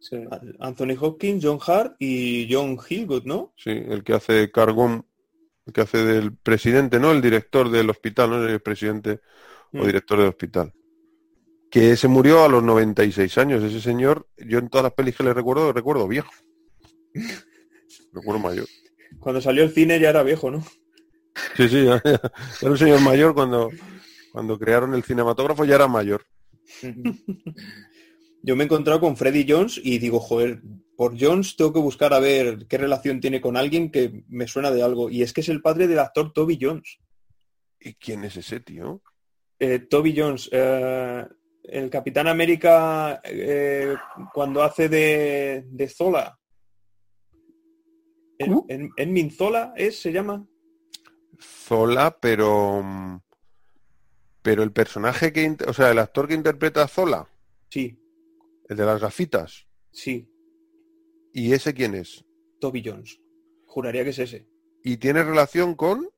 Sí. Anthony Hopkins, John Hart y John Hillgood, ¿no? Sí, el que hace Cargón, el que hace del presidente, ¿no? El director del hospital, no el presidente o Mm. director del hospital. Que se murió a los 96 años. Ese señor, yo en todas las pelis que le recuerdo, recuerdo viejo. (laughs) recuerdo mayor. Cuando salió el cine ya era viejo, ¿no? Sí, sí, (laughs) ya- ya- era un señor mayor cuando, cuando crearon el cinematógrafo, ya era mayor. (laughs) Yo me he encontrado con Freddy Jones y digo, joder, por Jones tengo que buscar a ver qué relación tiene con alguien que me suena de algo. Y es que es el padre del actor Toby Jones. ¿Y quién es ese tío? Eh, Toby Jones, eh, el Capitán América eh, cuando hace de, de Zola. En, en, Enmin Zola es, se llama. Zola, pero... Pero el personaje que... O sea, el actor que interpreta a Zola, Sí, el de las gafitas. sí, ¿Y ese quién es? Toby Jones. Juraría que es ese. ¿Y tiene relación con...?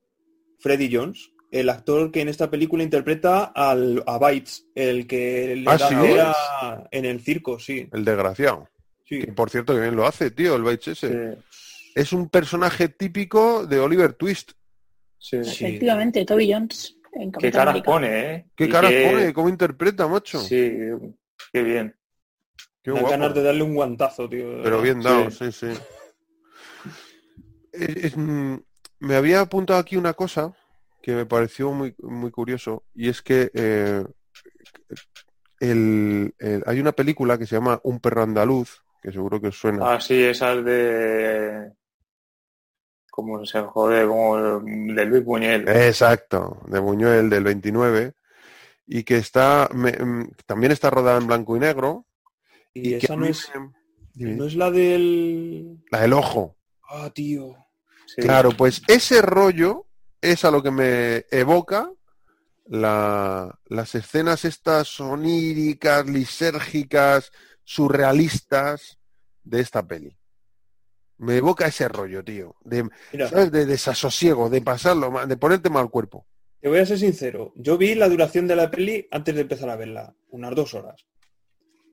Freddy Jones, el actor que en esta película interpreta al, a Bites, el que le Ah, da ¿sí? ahora en el circo, sí. El desgraciado. sí. Que por cierto que bien lo hace, tío, el Bates ese. Sí, Es un personaje típico de Oliver Twist. Efectivamente, Toby Jones en Qué caras América. pone, ¿eh? ¿Qué Y caras qué- pone? ¿Cómo interpreta, macho? Sí, qué bien. Qué guapo. ganas de darle un guantazo, tío. Pero bien dado, sí, sí. (laughs) Es- es, mm, me había apuntado aquí una cosa que me pareció muy, muy curioso y es que eh, el- el- hay una película que se llama Un perro andaluz, que seguro que os suena. Ah, sí, esas de... ¿Cómo se jode? Como de Luis Buñuel. Exacto, de Buñuel del 29 y que está me- mm, también está rodada en blanco y negro Y esa no es, me- no es la del... la del ojo. Ah, tío. Sí. Claro, pues ese rollo es a lo que me evoca la- las escenas estas oníricas, lisérgicas, surrealistas de esta peli. Me evoca ese rollo, tío, de, Mira, ¿sabes? de desasosiego, de pasarlo, de ponerte mal cuerpo. te voy a ser sincero. Yo vi la duración de la peli antes de empezar a verla, unas dos horas.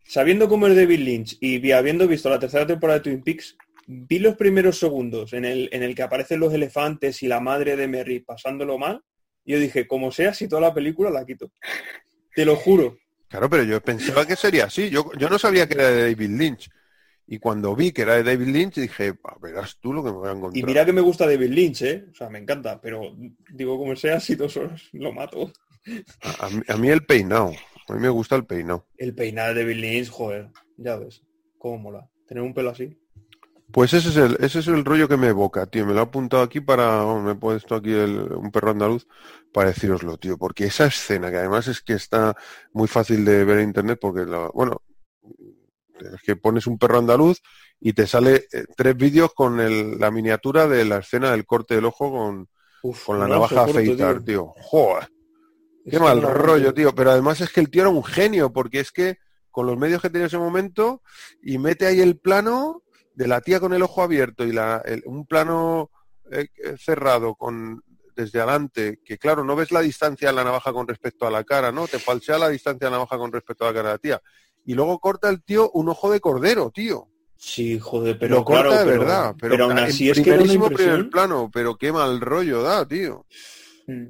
Sabiendo cómo es David Lynch y vi- habiendo visto la tercera temporada de Twin Peaks, vi los primeros segundos en el, en el que aparecen los elefantes y la madre de Merry pasándolo mal, y yo dije, como sea, si toda la película la quito. Te lo juro. Claro, pero yo pensaba que sería así. Yo, yo no sabía que era de David Lynch. Y cuando vi que era de David Lynch, dije, "Ah, verás tú lo que me voy a encontrar. Y mira que me gusta David Lynch, ¿eh? O sea, me encanta, pero digo, como sea, si dos horas lo mato. A, a mí, a mí el peinado. A mí me gusta el peinado. El peinado de David Lynch, joder, ya ves, cómo mola. Tener un pelo así. Pues ese es el, ese es el rollo que me evoca, tío. Me lo he apuntado aquí para, me he puesto aquí el- un perro andaluz para deciroslo, tío. Porque esa escena, que además es que está muy fácil de ver en internet, porque, la- bueno, es que pones un perro andaluz y te sale eh, tres vídeos con el- la miniatura de la escena del corte del ojo con, Uf, con la navaja afeitar, tío. Joder. Es Qué mal rollo, tío. Pero además es que el tío era un genio, porque es que con los medios que tenía en ese momento y mete ahí el plano de la tía con el ojo abierto y la, el- un plano eh, eh, cerrado con desde adelante, que claro, no ves la distancia de la navaja con respecto a la cara, ¿no? Te falsea la distancia de la navaja con respecto a la cara de la tía. Y luego corta el tío un ojo de cordero, tío. Sí, joder, pero lo corta claro, de pero- verdad. Pero, aún en así es que primer plano, pero qué mal rollo da, tío. Mm.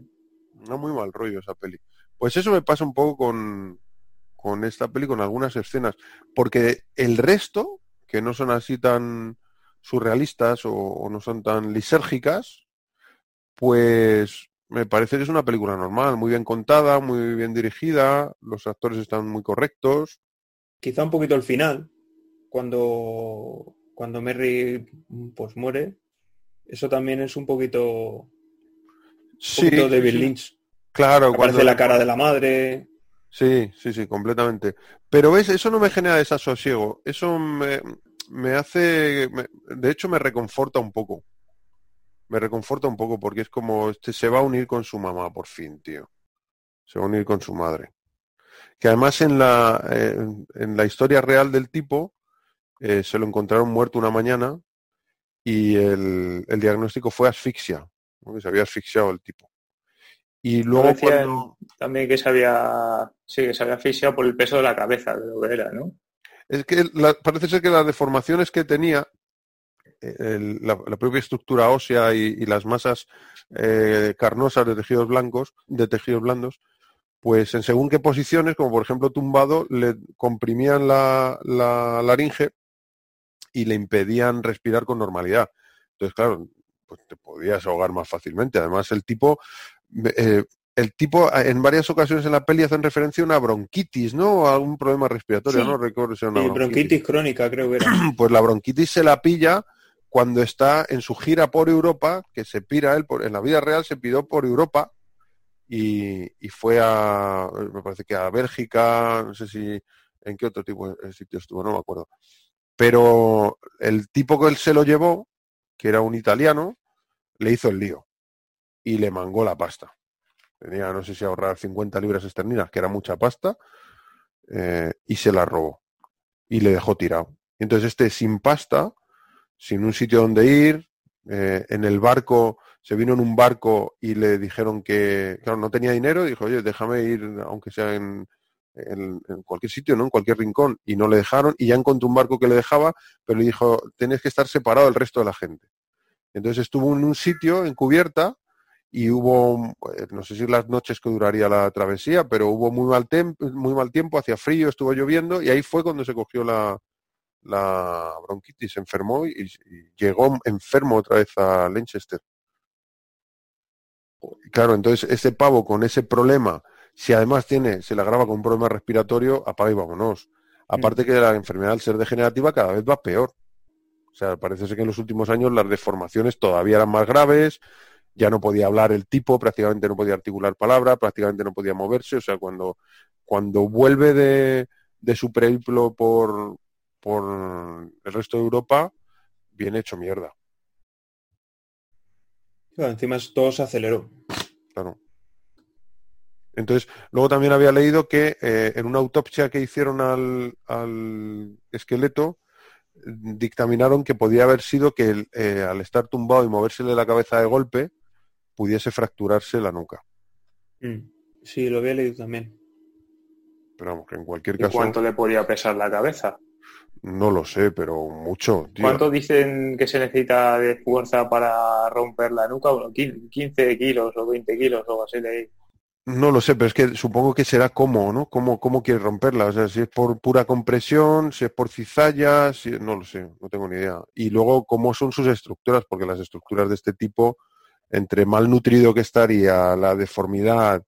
No muy mal rollo esa peli. Pues eso me pasa un poco con, con esta peli, con algunas escenas. Porque el resto, que no son así tan surrealistas o, o no son tan lisérgicas, pues me parece que es una película normal, muy bien contada, muy bien dirigida, los actores están muy correctos. Quizá un poquito al final, cuando, cuando Merry pues muere, eso también es un poquito, un Sí, poquito David sí, Lynch. claro. Aparece cuando- la cara de la madre. Sí, sí, sí, completamente. Pero ves, eso no me genera desasosiego. Eso me, hace, de hecho me reconforta un poco. Me reconforta un poco porque es como, este se va a unir con su mamá por fin, tío. Se va a unir con su madre. que además en la, en la historia real del tipo eh, se lo encontraron muerto una mañana y el, el diagnóstico fue asfixia, se había asfixiado el tipo. Y luego cuando... también que se había, sí, que se había asfixiado por el peso de la cabeza, de lo que era, ¿no? Es que la- parece ser que las deformaciones que tenía, eh, el- la, la propia estructura ósea y, y las masas eh, carnosas de tejidos blancos, de tejidos blandos, pues en según qué posiciones, como por ejemplo tumbado, le comprimían la, la laringe y le impedían respirar con normalidad. Entonces, claro, pues te podías ahogar más fácilmente. Además, el tipo, eh, el tipo eh, en varias ocasiones en la peli hacen referencia a una bronquitis, ¿no? O a algún problema respiratorio, Sí. no recuerdo si bronquitis crónica, creo que era. (clears throat) pues la bronquitis se la pilla cuando está en su gira por Europa, que se pira él, por, en la vida real se piró por Europa y, y fue a, me parece que a Bélgica, no sé si en qué otro tipo de sitio estuvo, no me acuerdo. Pero el tipo que él se lo llevó, que era un italiano, le hizo el lío y le mangó la pasta. Tenía, no sé si ahorrar 50 libras esterlinas, que era mucha pasta, eh, y se la robó y le dejó tirado. Entonces este sin pasta, sin un sitio donde ir, eh, en el barco, se vino en un barco y le dijeron que, claro, no tenía dinero, dijo, oye, déjame ir, aunque sea en, en- en cualquier sitio, ¿no? En cualquier rincón. Y no le dejaron, y ya encontró un barco que le dejaba, pero le dijo, tienes que estar separado del resto de la gente. Entonces estuvo en un sitio, en cubierta, y hubo, eh, no sé si las noches que duraría la travesía, pero hubo muy mal, tem- muy mal tiempo, hacía frío, estuvo lloviendo, y ahí fue cuando se cogió la, la bronquitis, se enfermó y, y llegó enfermo otra vez a Leicester. Y Claro, entonces ese pavo con ese problema, si además tiene, se le agrava con un problema respiratorio, apaga y vámonos. Aparte que la enfermedad al ser degenerativa cada vez va peor. O sea, parece ser que en los últimos años las deformaciones todavía eran más graves, ya no podía hablar el tipo, prácticamente no podía articular palabra, prácticamente no podía moverse. O sea, cuando, cuando vuelve de, de su periplo por, por el resto de Europa, viene hecho mierda, Claro, encima todo se aceleró. claro. Entonces, luego también había leído que eh, en una autopsia que hicieron al, al esqueleto, dictaminaron que podía haber sido que eh, al estar tumbado y movérsele la cabeza de golpe, pudiese fracturarse la nuca. Mm. Sí, lo había leído también. Pero vamos, que en cualquier ¿Y caso, cuánto le podía pesar la cabeza? no lo sé, pero mucho, tío. ¿Cuánto dicen que se necesita de fuerza para romper la nuca? Bueno, 15 kilos o 20 kilos o así leí. No lo sé, pero es que supongo que será cómo, ¿no? ¿Cómo, cómo quiere romperla? O sea, si es por pura compresión, si es por cizalla, si... no lo sé, no tengo ni idea. Y luego, cómo son sus estructuras, porque las estructuras de este tipo, entre malnutrido que estaría, la deformidad,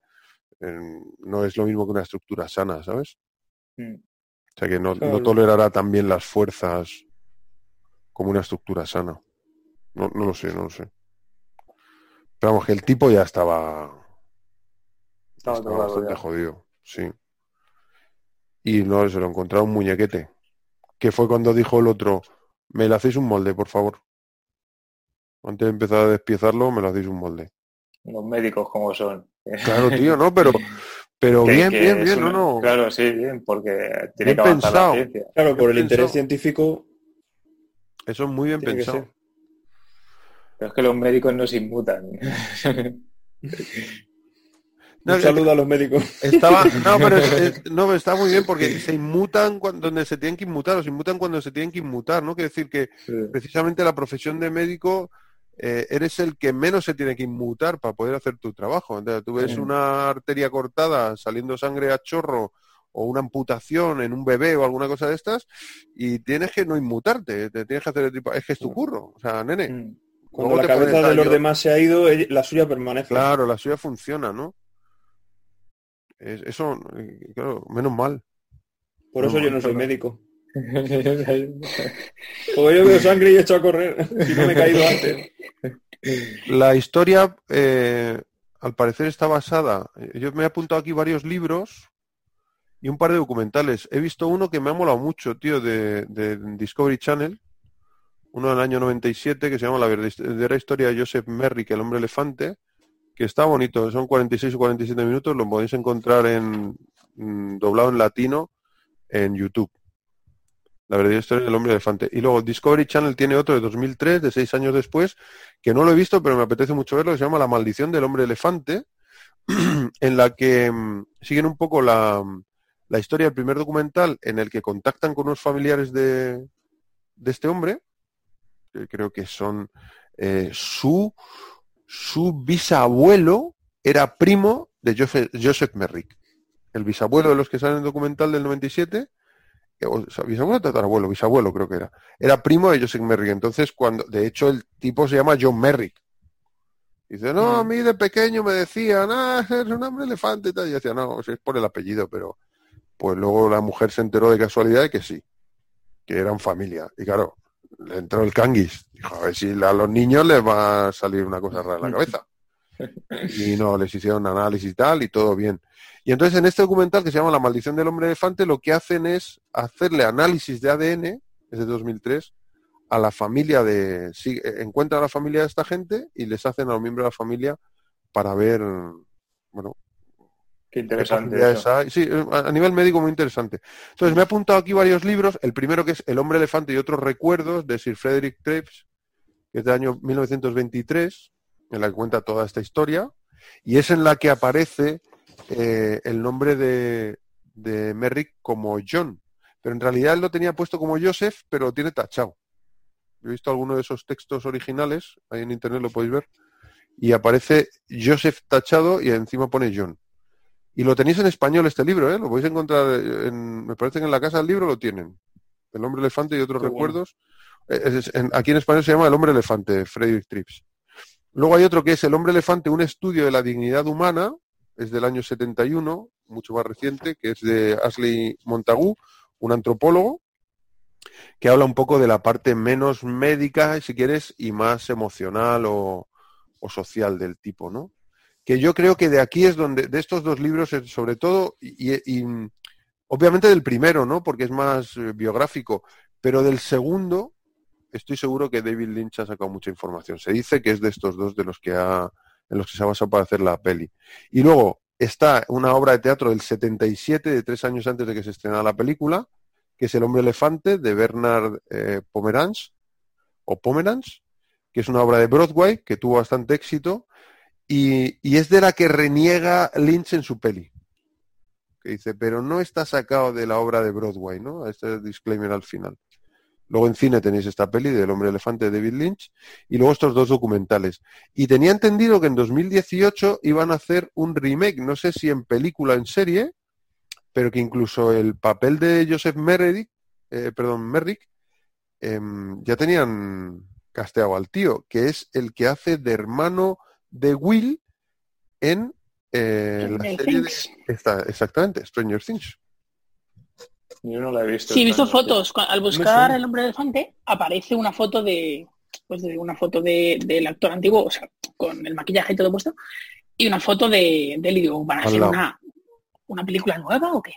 eh, no es lo mismo que una estructura sana, ¿sabes? Mm. O sea, que no, Claro. no tolerará también las fuerzas como una estructura sana. No, no lo sé, no lo sé. Pero vamos, que el tipo ya estaba Estaba estaba tocado bastante ya. jodido, sí. Y no, se lo encontraron un muñequete. Que fue cuando dijo el otro, me le hacéis un molde, por favor. Antes de empezar a despiezarlo, me lo hacéis un molde. Los médicos como son. Claro, tío, ¿no? (laughs) Pero, pero Que- bien, que bien, bien, una- no, no. Claro, sí, bien, porque Bien tiene que avanzar pensado. la ciencia. Claro, por el interés científico Eso es muy bien pensado. Pero es que los médicos no se inmutan. (laughs) No, Un saludo a los médicos. Estaba, no, pero es- es- (laughs) no, está muy bien porque se inmutan cuando, donde se tienen que inmutar, o se inmutan cuando se tienen que inmutar, ¿no? Quiere decir que precisamente la profesión de médico eh, eres el que menos se tiene que inmutar para poder hacer tu trabajo. Entonces, tú ves Sí. una arteria cortada, saliendo sangre a chorro, o una amputación en un bebé o alguna cosa de estas, y tienes que no inmutarte, te tienes que hacer el tipo, es que es tu curro, o sea, nene. Mm. Cuando la cabeza de los demás se ha ido, ella- la suya permanece. Claro, la suya funciona, ¿no? Es- eso, eh, claro, menos mal. Por eso No, yo no soy claro. médico. (laughs) Yo veo sangre y a correr. Si no me he caído antes. La historia, eh, al parecer, está basada. Yo me he apuntado aquí varios libros y un par de documentales. He visto uno que me ha molado mucho, tío, de, de Discovery Channel. Uno del año 97 que se llama La verdadera historia de Joseph Merrick, el hombre elefante, que está bonito. Son 46 o 47 minutos. Lo podéis encontrar en, mm, doblado en latino en YouTube. La verdadera historia del hombre elefante. Y luego Discovery Channel tiene otro de 2003, de seis años después, que no lo he visto, pero me apetece mucho verlo, que se llama La maldición del hombre elefante, (clears throat) en la que mm, siguen un poco la, la historia del primer documental en el que contactan con unos familiares de, de este hombre, que creo que son eh, su, su bisabuelo era primo de Joseph, Merrick, el bisabuelo de los que salen en el documental del 97, eh, o sea, bisabuelo tatarabuelo, bisabuelo creo que era, era primo de Joseph Merrick. Entonces, cuando, de hecho, el tipo se llama John Merrick. Dice, no, a mí de pequeño me decían, ah, es un hombre elefante y tal. Y yo decía, no, es por el apellido, pero pues luego la mujer se enteró de casualidad de que sí, que eran familia. Y claro, le entró el canguis. Dijo, a ver si a los niños les va a salir una cosa rara en la cabeza. Y no, les hicieron análisis y tal, y todo bien. Y entonces en este documental que se llama La maldición del hombre elefante, lo que hacen es hacerle análisis de ADN, es de 2003, a la familia de... Sí, encuentran a la familia de esta gente y les hacen a los miembros de la familia para ver, bueno, Qué interesante. Capacidades eso. hay. Sí, a a nivel médico muy interesante. Entonces, me he apuntado aquí varios libros. El primero que es El hombre elefante y otros recuerdos de Sir Frederick Treves, que es del año 1923, en la que cuenta toda esta historia. Y es en la que aparece eh, el nombre de, de Merrick como John. Pero en realidad él lo tenía puesto como Joseph, pero lo tiene tachado. Yo he visto alguno de esos textos originales, ahí en internet lo podéis ver, y aparece Joseph tachado y encima pone John. Y lo tenéis en español este libro, ¿eh? Lo podéis encontrar, en, me parece que en la casa del libro lo tienen. El hombre elefante y otros Qué recuerdos. Eh, es- es- en- aquí en español se llama El hombre elefante, Frederick Trips. Luego hay otro que es El hombre elefante, un estudio de la dignidad humana, es del año 71, mucho más reciente, que es de Ashley Montagu, un antropólogo, que habla un poco de la parte menos médica, si quieres, y más emocional o, social del tipo, ¿no? Que yo creo que de aquí es donde, de estos dos libros, sobre todo, y, y, obviamente del primero, ¿no? Porque es más eh, biográfico, pero del segundo, estoy seguro que David Lynch ha sacado mucha información. Se dice que es de estos dos de los que ha, en los que se ha basado para hacer la peli. Y luego está una obra de teatro del 77, de tres años antes de que se estrenara la película, que es El hombre elefante, de Bernard eh, Pomeranz, o Pomeranz, que es una obra de Broadway que tuvo bastante éxito, y, es de la que reniega Lynch en su peli. Que dice, pero no está sacado de la obra de Broadway, ¿no? Este disclaimer al final. Luego en cine tenéis esta peli del hombre elefante de David Lynch y luego estos dos documentales. Y tenía entendido que en 2018 iban a hacer un remake, no sé si en película o en serie, pero que incluso el papel de Joseph Merrick, eh, perdón, Merrick, em, ya tenían casteado al tío, que es el que hace de hermano de Will en eh, la serie de... Esta, exactamente, Stranger Things. Yo no la he visto. Sí, he visto fotos. Al buscar el hombre elefante, aparece una foto de, pues de una foto de, del actor antiguo, o sea, con el maquillaje y todo puesto, y una foto de, de él y digo, ¿van a hacer una, una película nueva o qué?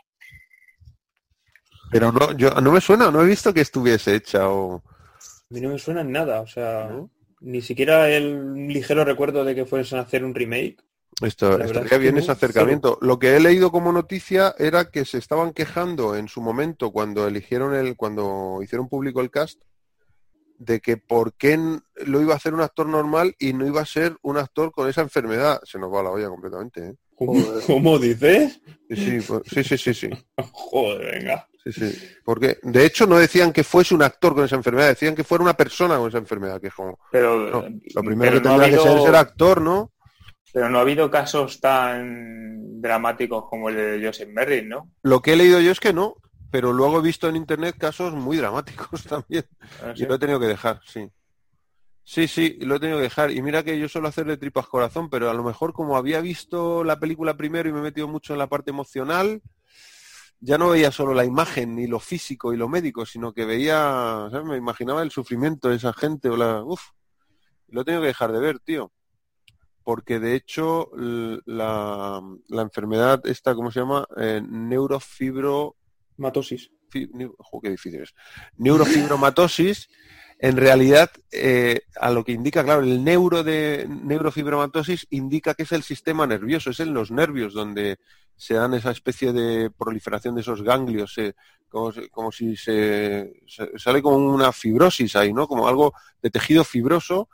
Pero no, yo no me suena, no he visto que estuviese hecha o... A mí no me suena en nada, o sea, ¿no? ni siquiera el ligero recuerdo de que fuesen a hacer un remake. Esto, estaría es que bien ese acercamiento. Lo que he leído como noticia era que se estaban quejando en su momento cuando eligieron el, cuando hicieron público el cast, de que por qué lo iba a hacer un actor normal y no iba a ser un actor con esa enfermedad. Se nos va la olla completamente, ¿eh? ¿Cómo, cómo dices? Sí, sí, pues- sí, sí, sí, sí. (laughs) Joder, venga. Sí, sí. Porque, de hecho, no decían que fuese un actor con esa enfermedad, decían que fuera una persona con esa enfermedad, que es como, Pero, no, eh, lo primero pero que no ha tendría que ser es ser actor, ¿no? Pero no ha habido casos tan dramáticos como el de Joseph Merrick, ¿no? Lo que he leído yo es que no, pero luego he visto en internet casos muy dramáticos (laughs) también. No Y lo he tenido que dejar, sí. Sí, sí, lo he tenido que dejar. Y mira que yo suelo hacerle tripas corazón, pero a lo mejor como había visto la película primero y me he metido mucho en la parte emocional, ya no veía solo la imagen, ni lo físico y lo médico, sino que veía, ¿sabes? me imaginaba el sufrimiento de esa gente o la... Uf, lo he tenido que dejar de ver, tío. Porque de hecho la, la enfermedad esta, ¿cómo se llama? Eh, neurofibro Matosis. fi- neu- jo, qué difícil es. Neurofibromatosis en realidad, eh, a lo que indica, claro, el neuro de neurofibromatosis indica que es el sistema nervioso, es en los nervios donde se dan esa especie de proliferación de esos ganglios, eh, como, si se, sale como una fibrosis ahí, ¿no? Como algo de tejido fibroso,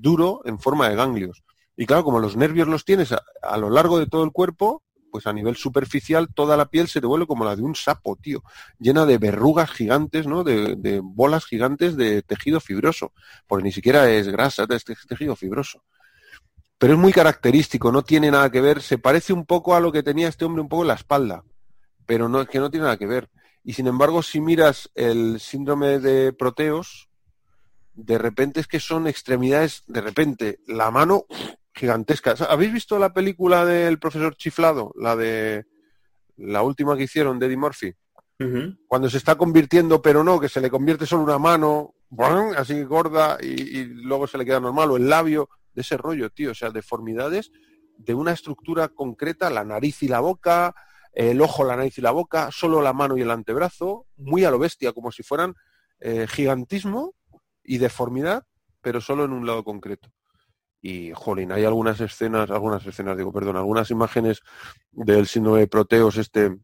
duro, en forma de ganglios. Y claro, como los nervios los tienes a lo largo de todo el cuerpo, pues a nivel superficial toda la piel se te vuelve como la de un sapo, tío, llena de verrugas gigantes, ¿no? De, bolas gigantes de tejido fibroso, porque ni siquiera es grasa, es tejido fibroso. Pero es muy característico, no tiene nada que ver, se parece un poco a lo que tenía este hombre un poco en la espalda, pero no es que no tiene nada que ver. Y sin embargo, si miras el síndrome de Proteos, de repente es que son extremidades, de repente, la mano gigantesca. ¿Habéis visto la película del profesor Chiflado? La de la última que hicieron de Eddie Murphy. Cuando se está convirtiendo, pero no, que se le convierte solo una mano, así gorda, y, luego se le queda normal, o el labio, de ese rollo, tío. O sea, deformidades de una estructura concreta, la nariz y la boca, el ojo, la nariz y la boca, solo la mano y el antebrazo, muy a lo bestia, como si fueran eh, gigantismo y deformidad, pero solo en un lado concreto. Y, jolín, hay algunas escenas, algunas escenas, digo, perdón, algunas imágenes del síndrome de Proteos este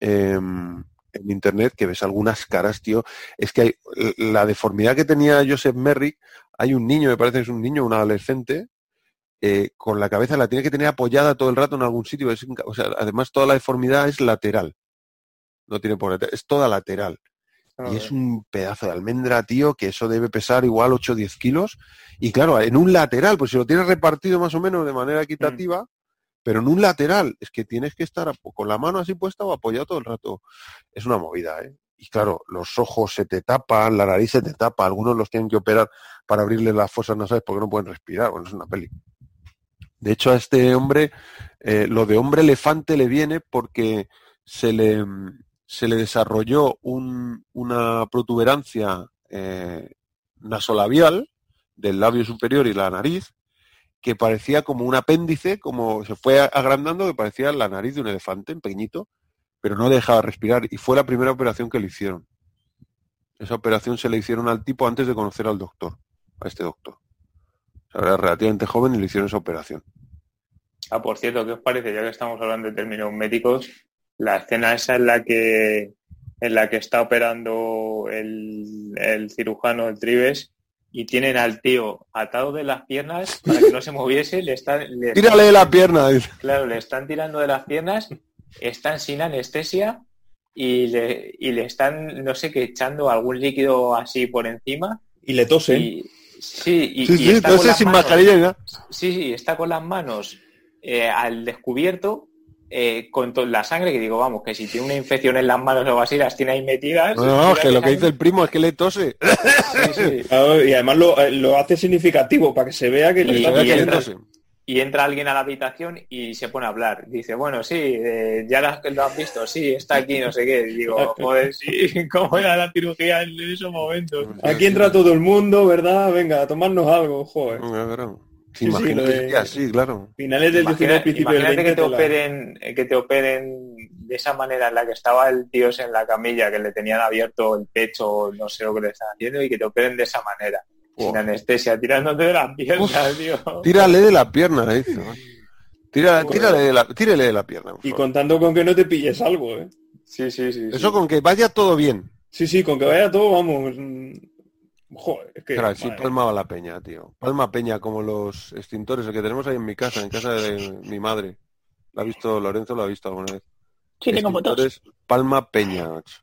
em, en internet que ves algunas caras, tío. Es que hay, la deformidad que tenía Joseph Merrick, hay un niño, me parece que es un niño, un adolescente, eh, con la cabeza la tiene que tener apoyada todo el rato en algún sitio. o sea, además toda la deformidad es lateral. No tiene por es toda lateral y es un pedazo de almendra, tío, que eso debe pesar igual 8 o 10 kilos. Y claro, en un lateral, pues si lo tienes repartido más o menos de manera equitativa, pero en un lateral es que tienes que estar con la mano así puesta o apoyado todo el rato. Es una movida, ¿eh? Y claro, los ojos se te tapan, la nariz se te tapa, algunos los tienen que operar para abrirle las fosas nasales porque no pueden respirar. Bueno, es una peli. De hecho, a este hombre, eh, lo de hombre elefante le viene porque se le, se le desarrolló una protuberancia eh, nasolabial del labio superior y la nariz que parecía como un apéndice, como se fue agrandando, que parecía la nariz de un elefante, pequeñito, pero no dejaba respirar. Y fue la primera operación que le hicieron. Esa operación se le hicieron al tipo antes de conocer al doctor, a este doctor. era relativamente joven y le hicieron esa operación. Ah, por cierto, ¿qué os parece? Ya que estamos hablando de términos médicos, la escena esa en la que en la que está operando el, cirujano, el Tribes, y tienen al tío atado de las piernas para que no se moviese, le están... (laughs) Tírale de la pierna. Claro, le están tirando de las piernas, están sin anestesia y le, y le están, no sé qué, echando algún líquido así por encima. Y le tosen. sí, y, sí, está sin mascarilla. Sí, sí, está con las manos eh, al descubierto eh, con la sangre, que digo, vamos, que si tiene una infección en las manos o así, las tiene ahí metidas. No, no, que lo que dice el primo es que le tose. (laughs) y además eh, lo, hace significativo para que se vea que, le entra, y entra alguien a la habitación y se pone a hablar. Dice, bueno, sí, eh, ya lo has visto, sí, está aquí, no sé qué. digo, (laughs) joder, sí, (laughs) ¿cómo era la cirugía en esos momentos? Aquí entra todo el mundo, ¿verdad? Venga, a tomarnos algo, joder. Sí, sí, claro. Finales del principio imagínate que te operen, que te operen de esa manera en la que estaba el tío en la camilla, que le tenían abierto el pecho, no sé lo que le están haciendo, y que te operen de esa manera, sin anestesia, tirándote de la pierna, tío. Tírale de la pierna, dice. Tira, tírale, de la, tírale de la pierna. Y contando con que no te pilles algo, ¿eh? Sí, sí, sí. Eso con que vaya todo bien. Sí, sí, con que vaya todo, vamos, Joder, es que. Claro, sí, palmaba la peña, tío. Palma peña, como los extintores, el que tenemos ahí en mi casa, en casa de mi madre. ¿Lo ha visto Lorenzo? ¿Lo ha visto alguna vez? Sí, tengo fotos. Palma peña, macho.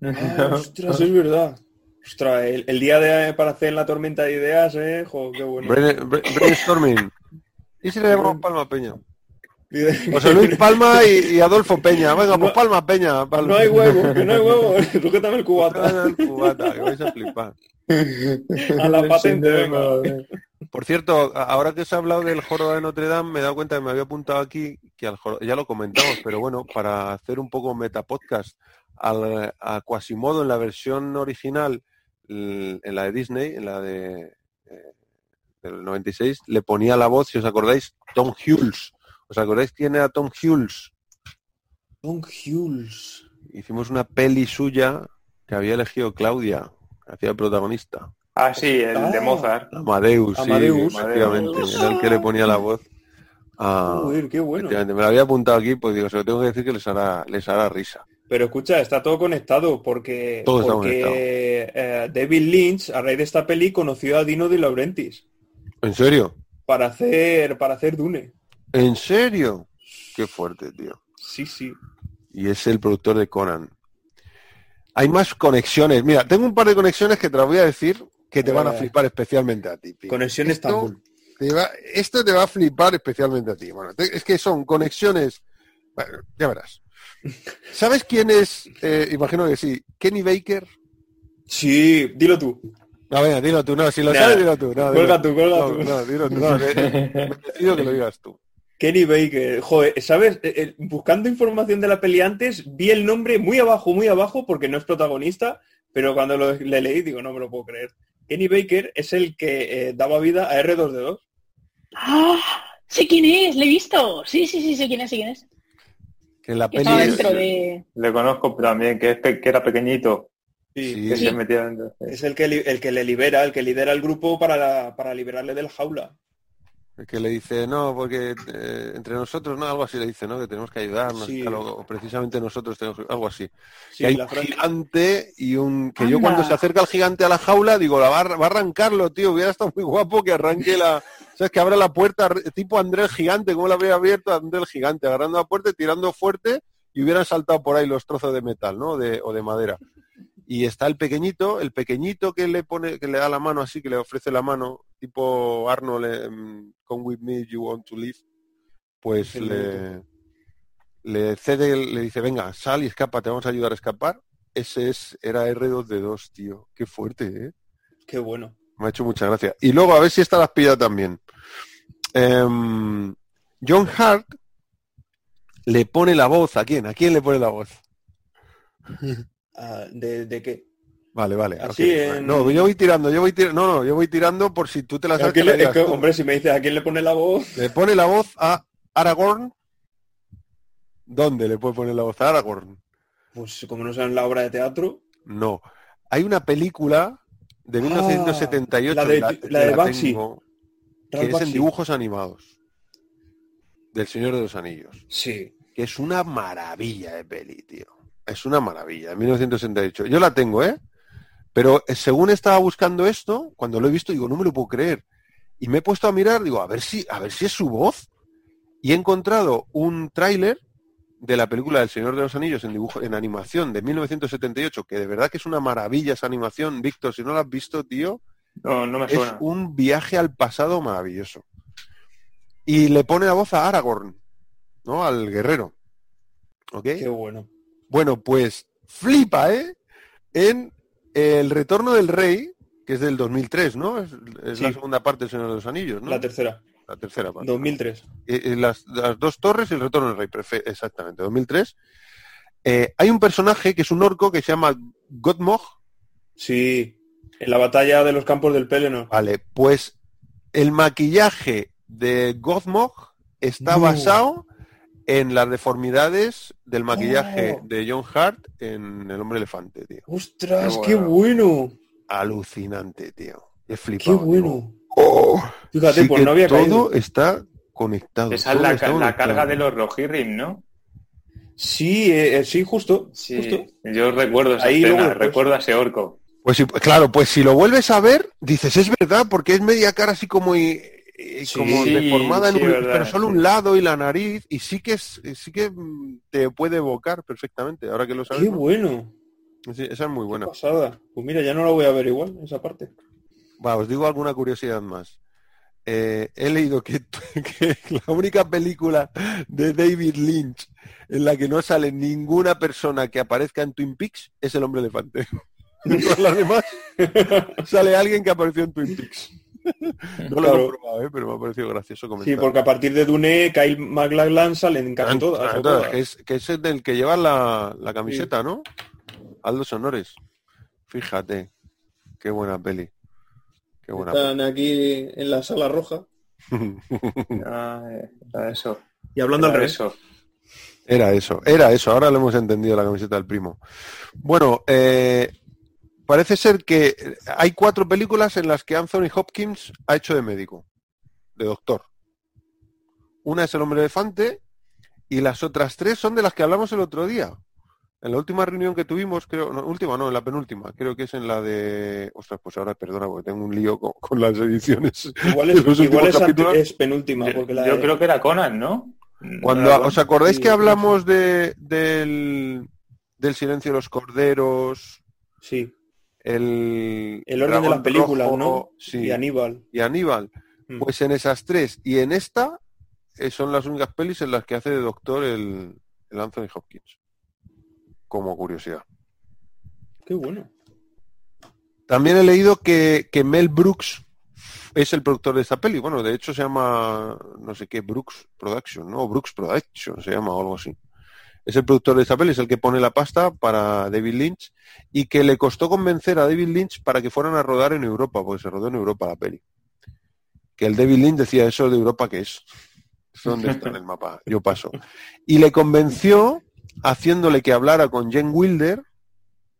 (laughs) Ostras, es verdad. Ostras, el, día de, para hacer la tormenta de ideas, eh, joder, qué bueno. brainstorming. ¿Y si le llamamos Palma Peña? José Luis Palma y, Adolfo Peña. Venga, pues Palma Peña. No hay huevo, que no hay huevo. (laughs) Sujétame el cubata. el cubata, que vais a flipar. A la patente, Por cierto, ahora que se ha hablado del joro de Notre Dame, me he dado cuenta que me había apuntado aquí, que al ya lo comentamos, pero bueno, para hacer un poco metapodcast, al, a Quasimodo en la versión original, en la de Disney, en la de eh, del 96, le ponía la voz, si os acordáis, Tom Hughes. ¿Os acordáis quién era Tom Hughes? Tom Hughes. Hicimos una peli suya que había elegido Claudia hacía el protagonista. Ah, sí, el Ah. de Mozart. Amadeus, sí, Amadeus. efectivamente. Era el que le ponía la voz a... Joder, qué bueno. Me lo había apuntado aquí, pues digo, se lo tengo que decir que les hará, les hará risa. Pero escucha, está todo conectado porque, Todo está porque eh, David Lynch, a raíz de esta peli, conoció a Dino De Laurentiis ¿En serio? para hacer, para hacer Dune. ¿En serio? Qué fuerte, tío. Sí, sí. Y es el productor de Conan. Hay más conexiones. Mira, tengo un par de conexiones que te las voy a decir que te van a Eh, flipar especialmente a ti. Esto Estambul. te va- esto te va a flipar especialmente a ti. Bueno, te- es que son conexiones. Bueno, ya verás. (laughs) ¿Sabes quién es? Eh, imagino que sí. Kenny Baker. Sí, dilo tú. No, venga, dilo tú. No, si lo Nah, sabes, dilo tú. No, dilo tú, cuelga No, tú. no, dilo tú. No, (laughs) me que lo digas tú. Kenny Baker. Joder, ¿sabes? Eh, eh, buscando información de la peli antes, vi el nombre muy abajo, muy abajo, porque no es protagonista, pero cuando lo, le leí digo, no me lo puedo creer. Kenny Baker es el que eh, daba vida a R2D2. ¡Ah! Sé quién es, le he visto. Sí, sí, sí, sé quién es, sé quién es. Que en la Que peli es- dentro de... Le conozco también, que, es pe- que era pequeñito, Sí, que Sí. se metía dentro. Es el que, el que le libera, el que lidera el grupo para, la- para liberarle del jaula. Que le dice, no, porque eh, entre nosotros, no, algo así le dice, ¿no? Que tenemos que ayudarnos, Sí. precisamente nosotros tenemos que- algo así. Sí, que hay un frase- gigante y un... Que yo cuando se acerca el gigante a la jaula, digo, la va, va a arrancarlo, tío, hubiera estado muy guapo que arranque la... (laughs) ¿Sabes? Que abra la puerta, tipo André el gigante, como la habría abierto André el gigante, agarrando la puerta y tirando fuerte y hubieran saltado por ahí los trozos de metal, ¿no? De, o de madera. Y está el pequeñito, el pequeñito que le pone, que le da la mano así, que le ofrece la mano, tipo Arnold, come with me, you want to live, pues le, le cede, le dice, venga, sal y escapa, te vamos a ayudar a escapar. Ese es, era R2D2, tío. Qué fuerte, ¿eh? Qué bueno. Me ha hecho mucha gracia. Y luego, a ver si esta la has pillado también. Em, John Hart le pone la voz. ¿A quién? ¿A quién le pone la voz? (laughs) Ah, ¿de, de qué? Vale, vale. Así en- No, yo voy tirando, yo voy tirando. No, no, yo voy tirando por si tú te la ¿A sabes. que le- la es que, hombre, si me dices a quién le pone la voz, Le pone la voz a Aragorn. ¿Dónde le puede poner la voz a Aragorn? pues como no sea en la obra de teatro, No. Hay una película de 1978 Ah, la de- la- la de tengo, que es en dibujos animados del Señor de los Anillos, Sí. que es una maravilla de peli, tío. Es una maravilla, de 1968. Yo la tengo, ¿eh? Pero eh, según estaba buscando esto, cuando lo he visto, digo, no me lo puedo creer. Y me he puesto a mirar, digo, a ver si, a ver si es su voz. Y he encontrado un tráiler de la película del Señor de los Anillos en dibujo, en animación de 1978, que de verdad que es una maravilla esa animación, Víctor, si no la has visto, tío, No, no me es suena. un viaje al pasado maravilloso. Y le pone la voz a Aragorn, ¿no? Al guerrero. ¿Ok? Qué bueno. Bueno, pues flipa, ¿eh? En El Retorno del Rey, que es del 2003, ¿no? Es, es Sí. la segunda parte del Señor de los Anillos, ¿no? La tercera, La tercera parte. 2003. Eh, eh, las, las dos torres y el retorno del rey, exactamente, 2003. Eh, hay un personaje que es un orco que se llama Godmog, Sí, en la batalla de los campos del Pelennor. vale, pues el maquillaje de Godmog está No. basado en las deformidades del maquillaje Oh. de John Hart en El Hombre Elefante, tío. ¡Ostras, Qué qué bueno. Alucinante, tío. He ¡Qué flipado. digo, bueno! "Oh". Fíjate, Sí pues que no había todo caído. está conectado. Esa es la, ca- la carga de los Rohirrim, ¿no? Sí, eh, eh, sí, justo. Sí, justo. yo recuerdo esa Ahí escena, luego después. recuerdo a ese orco. Pues sí, claro, pues si lo vuelves a ver, dices, es verdad, porque es media cara así como, y- Sí, como sí, deformada, en sí, un- verdad, pero solo un lado y la nariz, y sí que es, sí que mm, te puede evocar perfectamente, ahora que lo sabes. ¡Qué ¿no? bueno! Sí, esa es muy ¡Qué buena. pasada! Pues mira, ya no la voy a ver igual, esa parte. Va, os digo alguna curiosidad más. Eh, he leído que, (laughs) que la única película de David Lynch en la que no sale ninguna persona que aparezca en Twin Peaks es el hombre elefante. En (laughs) todas las demás sale alguien que apareció en Twin Peaks. (laughs) No lo he comprobado, ¿eh? pero me ha parecido gracioso Sí, comentar. porque a partir de Dune, Kyle MacLachlan salen en casi todas. O todas. que, es, que es el del que lleva la, la camiseta, ¿no? Aldo Sonores. Fíjate. Qué buena peli. Qué buena Están aquí en la sala roja. (laughs) Ah, eh, era eso. Y hablando al era revés. eso. Era eso, era eso. Ahora lo hemos entendido la camiseta del primo. Bueno, eh, parece ser que hay cuatro películas en las que Anthony Hopkins ha hecho de médico, de doctor. Una es El hombre elefante y las otras tres son de las que hablamos el otro día. En la última reunión que tuvimos, creo, no, última no, en la penúltima, creo que es en la de... Ostras, pues ahora perdona porque tengo un lío con, con las ediciones. Igual de (laughs) es, los igual últimos es, penúltima, porque la Yo de- creo que era Conan, ¿no? Cuando, ¿No era ¿Os acordáis Sí, que sí, hablamos de, del, del silencio de los corderos? Sí, El, el orden de las películas, rojo, ¿no? Sí, Y Aníbal. y Aníbal. Mm. Pues en esas tres y en esta eh, son las únicas pelis en las que hace de doctor el, el Anthony Hopkins. Como curiosidad. Qué bueno. También he leído que, que Mel Brooks es el productor de esta peli. Bueno, de hecho se llama, no sé qué, Brooks Production, ¿no? Brooks Production se llama o algo así. Es el productor de esta peli, es el que pone la pasta para David Lynch y que le costó convencer a David Lynch para que fueran a rodar en Europa, porque se rodó en Europa la peli. Que el David Lynch decía, eso de Europa, ¿qué es? ¿Eso ¿Dónde está en el mapa? Yo paso. Y le convenció haciéndole que hablara con Jen Wilder,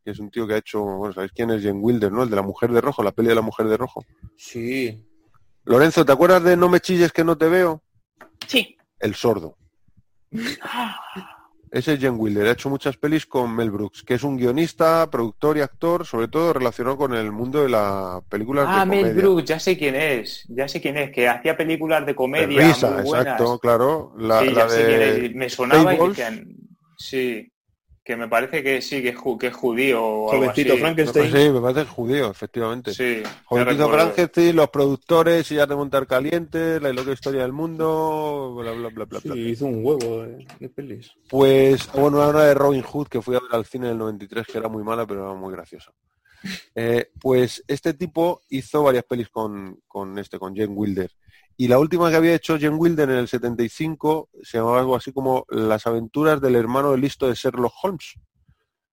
que es un tío que ha hecho, bueno, ¿sabéis quién es Jen Wilder, no? El de la mujer de rojo, la peli de la mujer de rojo. Sí. Lorenzo, ¿te acuerdas de No me chilles que no te veo? Sí. El sordo. Ah, Ese es Jen Wilder, ha hecho muchas pelis con Mel Brooks, que es un guionista, productor y actor, sobre todo relacionado con el mundo de la película Ah, de Mel comedia. Brooks, ya sé quién es, ya sé quién es, que hacía películas de De comedia risa, muy buenas. exacto, claro. La, sí, la ya sé quién de es. Me sonaba y decían, sí, que me parece que sí, que es, ju- que es judío o algo Jovencito así. Frankenstein. parece- sí, me parece judío, efectivamente. Sí, Jovencito. Frankenstein, los productores, sillas de montar calientes, la loca historia del mundo, bla, bla, bla, bla, Sí, bla. hizo un huevo de, de pelis. Pues, bueno, una de Robin Hood que fui a ver al cine en el 93, que era muy mala, pero era muy graciosa. (laughs) Eh, pues este tipo hizo varias pelis con, con este, con Jen Wilder. Y la última que había hecho Jen Wilder en el 75 se llamaba algo así como Las aventuras del hermano listo de Sherlock Holmes.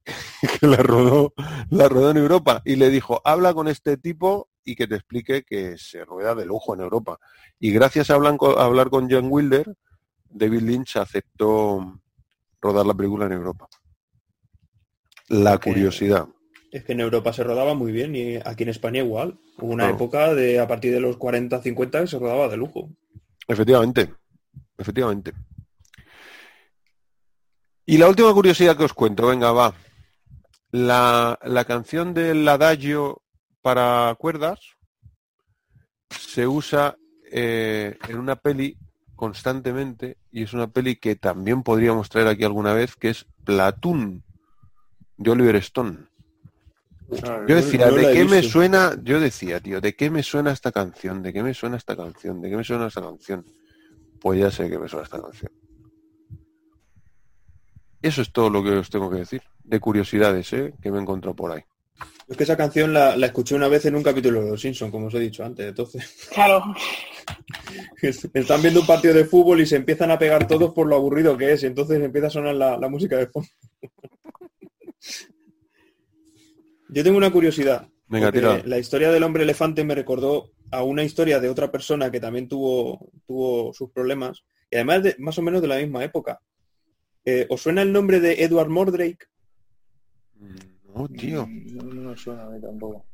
(laughs) que la rodó, la rodó en Europa. Y le dijo, habla con este tipo y que te explique que se rueda de lujo en Europa. Y gracias a hablar con, a hablar con Jen Wilder, David Lynch aceptó rodar la película en Europa. La curiosidad. Es que en Europa se rodaba muy bien y aquí en España igual. Hubo una Claro. época de a partir de los 40, 50 que se rodaba de lujo. Efectivamente, efectivamente. Y la última curiosidad que os cuento, venga, va. La, la canción del adagio para cuerdas se usa eh, en una peli constantemente y es una peli que también podríamos traer aquí alguna vez, que es Platoon, de Oliver Stone. Ah, Yo decía, no ¿de qué me suena? Yo decía, tío, ¿de qué me suena esta canción? ¿De qué me suena esta canción? ¿De qué me suena esta canción? Pues ya sé que me suena esta canción. Eso es todo lo que os tengo que decir. De curiosidades, ¿eh? Que me he encontrado por ahí. Es que esa canción la, la escuché una vez en un capítulo de Los Simpsons, como os he dicho antes. Entonces, claro. (laughs) están viendo un partido de fútbol y se empiezan a pegar todos por lo aburrido que es. Y entonces empieza a sonar la, la música de fondo. Yo tengo una curiosidad. Venga, tira. La historia del hombre elefante me recordó a una historia de otra persona que también tuvo, tuvo sus problemas. Y además de, más o menos de la misma época. Eh, ¿Os suena el nombre de Edward Mordrake? No, tío. Mm, No, no me suena a mí tampoco.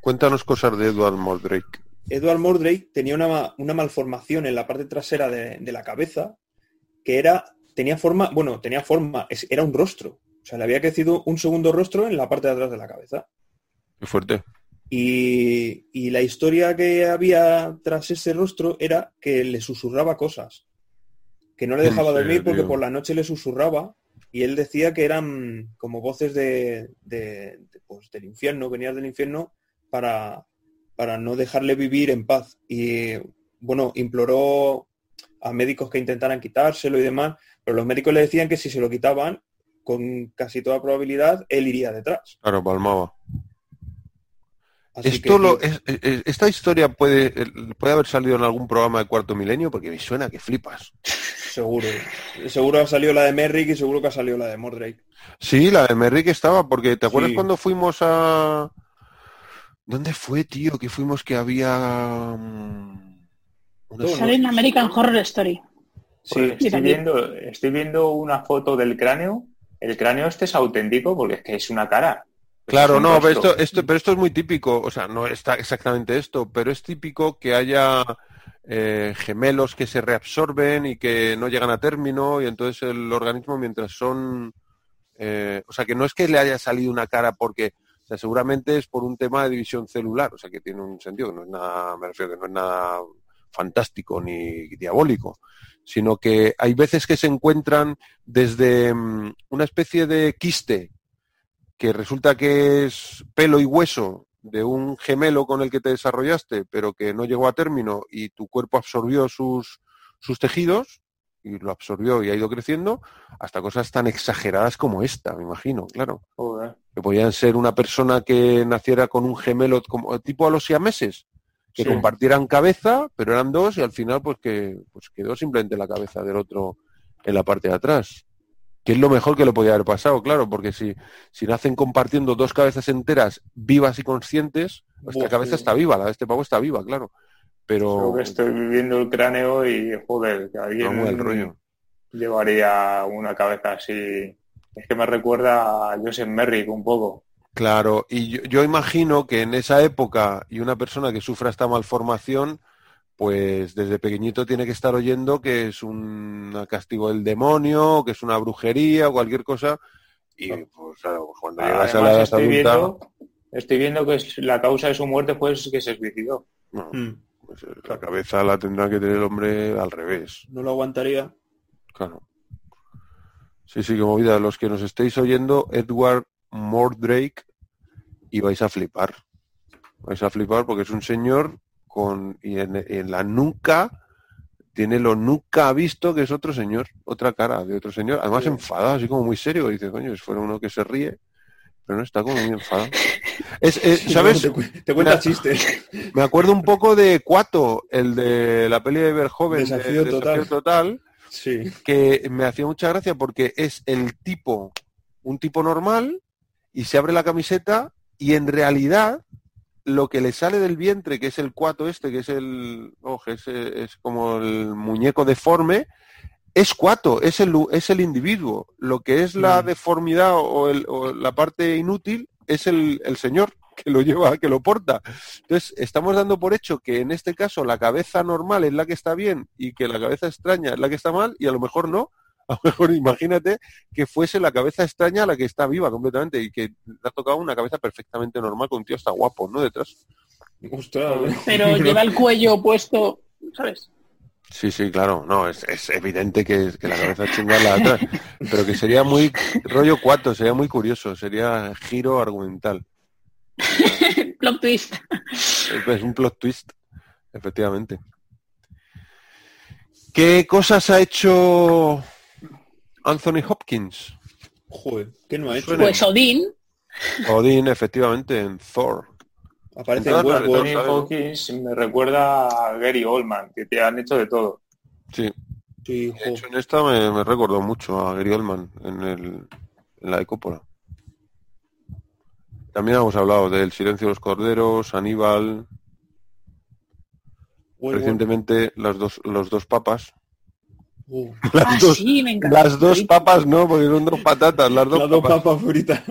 Cuéntanos cosas de Edward Mordrake. Edward Mordrake tenía una, una malformación en la parte trasera de, de la cabeza que era, tenía forma, bueno, tenía forma, era un rostro. O sea, le había crecido un segundo rostro en la parte de atrás de la cabeza. Qué fuerte. Y, y la historia que había tras ese rostro era que le susurraba cosas. Que no le (laughs) ¿En dejaba dormir porque por la noche le susurraba y él decía que eran como voces de, de- de, pues, del infierno, venían del infierno para, para no dejarle vivir en paz. Y bueno, imploró a médicos que intentaran quitárselo y demás, pero los médicos le decían que si se lo quitaban, con casi toda probabilidad, él iría detrás. Claro, palmaba. Así Esto que, lo, es- es- esta historia puede, puede haber salido en algún programa de cuarto milenio porque me suena que flipas. Seguro. Seguro ha salido la de Merrick y seguro que ha salido la de Mordrake. Sí, la de Merrick estaba, porque ¿te acuerdas Sí. cuando fuimos a... ¿Dónde fue, tío? Que fuimos que había... mm, Sale en American Horror Story. Sí, estoy viendo, estoy viendo una foto del cráneo. El cráneo este es auténtico porque es que es una cara. Claro, no, pero esto, esto, pero esto es muy típico, o sea, no está exactamente esto, pero es típico que haya eh, gemelos que se reabsorben y que no llegan a término y entonces el organismo mientras son, eh, o sea, que no es que le haya salido una cara porque, o sea, seguramente es por un tema de división celular, o sea, que tiene un sentido, no es nada, me refiero que no es nada fantástico ni diabólico, sino que hay veces que se encuentran desde mm, una especie de quiste que resulta que es pelo y hueso de un gemelo con el que te desarrollaste, pero que no llegó a término y tu cuerpo absorbió sus, sus tejidos y lo absorbió y ha ido creciendo, hasta cosas tan exageradas como esta, me imagino, claro. Joder. Que podían ser una persona que naciera con un gemelo como tipo a los siameses, que Sí. compartieran cabeza, pero eran dos y al final pues que pues quedó simplemente la cabeza del otro en la parte de atrás. Que es lo mejor que le podía haber pasado, claro, porque si, si nacen compartiendo dos cabezas enteras vivas y conscientes, esta Buah, cabeza está viva, la de este pavo está viva, claro. Pero Creo que estoy viendo el cráneo y, joder, que alguien no, el rollo. llevaría una cabeza así. Es que me recuerda a Joseph Merrick un poco. Claro, y yo, yo imagino que en esa época y una persona que sufra esta malformación, pues desde pequeñito tiene que estar oyendo que es un castigo del demonio, que es una brujería o cualquier cosa. Y pues claro, pues, cuando llegas a la Además, edad estoy adulta, viendo, estoy viendo que es- la causa de su muerte fue que se suicidó. no, Mm. pues, eh, la cabeza la tendrá que tener el hombre al revés. No lo aguantaría. Claro. Sí, sí, que movida. Los que nos estéis oyendo, Edward Mordrake, y vais a flipar. Vais a flipar porque es un señor con y en, en la nuca tiene lo nunca visto que es otro señor, otra cara de otro señor, además Sí. enfadado, así como muy serio, dice, coño, si fuera uno que se ríe, pero no está como muy enfadado. (laughs) Es, es- ¿Sabes? Te, cu- te cuenta chistes. (laughs) Me acuerdo un poco de Cuato, el de la peli de Verhoeven, de- Desafío de total. total Sí. que me hacía mucha gracia porque es el tipo, un tipo normal, y se abre la camiseta y en realidad lo que le sale del vientre, que es el cuato este, que es el, ojo, es, es como el muñeco deforme, es cuato, es el, es el individuo. Lo que es la Mm. deformidad o, el- o la parte inútil es el, el señor que lo lleva, que lo porta. Entonces, estamos dando por hecho que en este caso la cabeza normal es la que está bien y que la cabeza extraña es la que está mal y a lo mejor no. (laughs) A lo mejor imagínate que fuese la cabeza extraña la que está viva completamente y que le ha tocado una cabeza perfectamente normal con un tío hasta guapo, ¿no? Detrás. Ostras. Pero lleva el cuello puesto, ¿sabes? Sí, sí, claro. No, es, es evidente que, que la cabeza chinga la atrás. Pero que sería muy rollo cuatro, sería muy curioso, sería giro argumental. (laughs) Plot twist. Es, es un plot twist, efectivamente. ¿Qué cosas ha hecho Anthony Hopkins? Joder, ¿qué no ha hecho? Suena. Pues Odín, Odín, efectivamente, en Thor. Aparece en. Tony. Hawkins me recuerda a Gary Oldman, que te han hecho de todo. Sí, Sí, de hecho en esta me, me recordó mucho a Gary Oldman en, el, en la de Coppola. También hemos hablado del Silencio de los Corderos, Aníbal, Westworld. recientemente las dos, los dos papas. Uh, Las, ah, dos, sí, me encanta. las dos papas no, porque son dos patatas, las dos Las dos papas. papas fritas.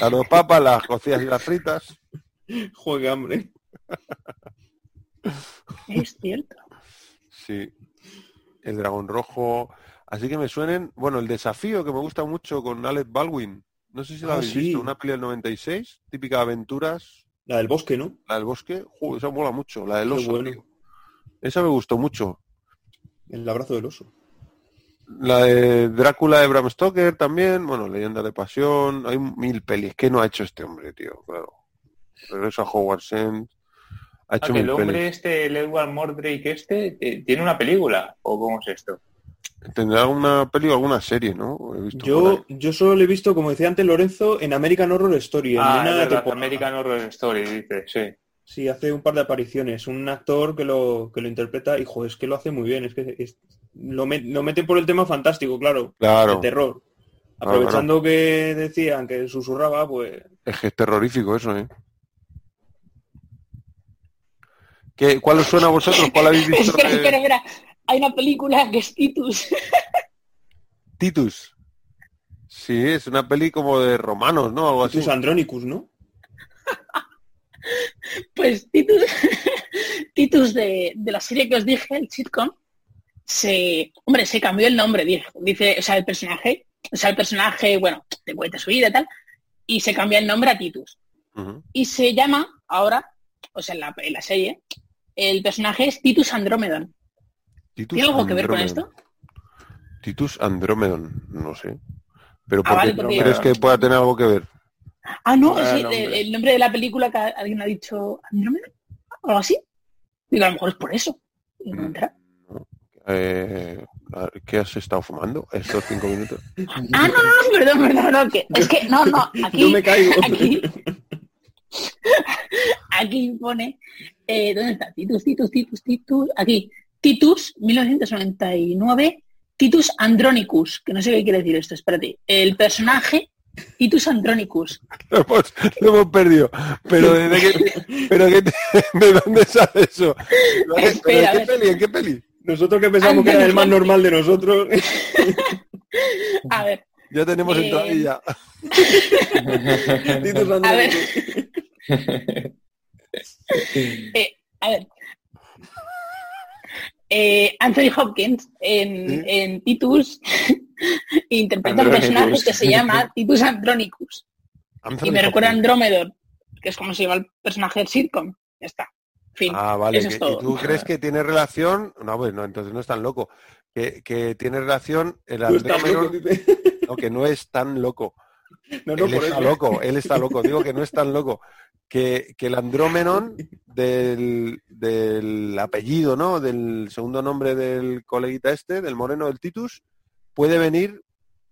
Las dos papas, las cocidas y las fritas. Qué hambre. Es cierto. Sí. El dragón rojo. Así que me suenen, bueno, el desafío que me gusta mucho con Alec Baldwin. No sé si la Ah, habéis sí. visto, una peli del 96, típica de aventuras, La del bosque, ¿no? la del bosque. Joder, esa mola mucho, la del oso. bueno. Esa me gustó mucho. El abrazo del oso. La de Drácula de Bram Stoker también, bueno, Leyenda de Pasión, hay mil pelis. ¿Qué no ha hecho este hombre, tío? Claro. Regreso a Howard End. Ha Ah, el hombre pelis. este, el Edward Mordrake este, eh, tiene una película, ¿o cómo es esto? Tendrá alguna peli o alguna serie, ¿no? He visto por Yo, yo solo lo he visto, como decía antes Lorenzo, en American Horror Story. en ah, una verdad. American Horror Story, dice, sí. Sí, hace un par de apariciones. Un actor que lo, que lo interpreta y, joder, es que lo hace muy bien. Es que es- lo, met- lo mete por el tema fantástico, claro. Claro. El terror. Claro, Aprovechando que decían que susurraba, pues... Es que es terrorífico eso, ¿eh? ¿Qué, ¿Cuál os suena a vosotros? ¿Cuál habéis (laughs) visto? Espera, de espera, espera. Hay una película que es Titus. Titus. Sí, es una peli como de romanos, ¿no? Algo así. Titus Andronicus, ¿no? Pues Titus, (laughs) Titus de, de la serie que os dije, el sitcom, se, hombre, se cambió el nombre, dice, dice, o sea, el personaje, o sea, el personaje, bueno, te cuenta su vida y tal, y se cambia el nombre a Titus. Y se llama ahora, o sea, en la, en la serie, el personaje es Titus Andromedon. Titus ¿Tiene algo que ver con esto? Titus Andromedon, no sé. Pero Ah, ¿por vale, qué porque- crees que pueda tener algo que ver? Ah, no, Buen sí, el, nombre. el nombre de la película que alguien ha dicho Andrómeda, o algo así. Digo, a lo mejor es por eso. Enterado. Eh, ¿Qué has estado fumando estos cinco minutos? Ah, no, no, no, perdón, perdón, no, que, es que, no, no, (laughs) aquí, Yo me caigo. aquí, (laughs) aquí pone, eh, ¿dónde está? Titus, Titus, Titus, Titus, aquí, Titus, 1999, Titus Andronicus, que no sé qué quiere decir esto, espérate, el personaje Titus Andronicus, (laughs) Lo hemos, lo hemos perdido. Pero ¿de, qué, pero qué (laughs) ¿de dónde sale eso? ¿Pero Espera, ¿En qué peli? ¿En qué peli? Nosotros que pensamos que era el más normal de nosotros. (laughs) a ver, Ya tenemos Eh, entradilla. Titus a ver, Andronicus. eh, a ver. Eh, Anthony Hopkins en, Sí. en Titus interpreta un personaje que se llama (laughs) Titus Andronicus y me recuerda a Andromedon, que es como se llama el personaje del sitcom. Ya está. Fin. Ah, vale. Eso que- es todo. ¿Y tú crees que tiene relación? No, pues no, entonces no es tan loco. Que, que tiene relación el dice. (laughs) no, que no es tan loco. No, no, él por está eso. loco, él está loco. Digo que no es tan loco. Que, que el Andrómenon del, del apellido, ¿no? Del segundo nombre del coleguita este, del moreno del Titus, puede venir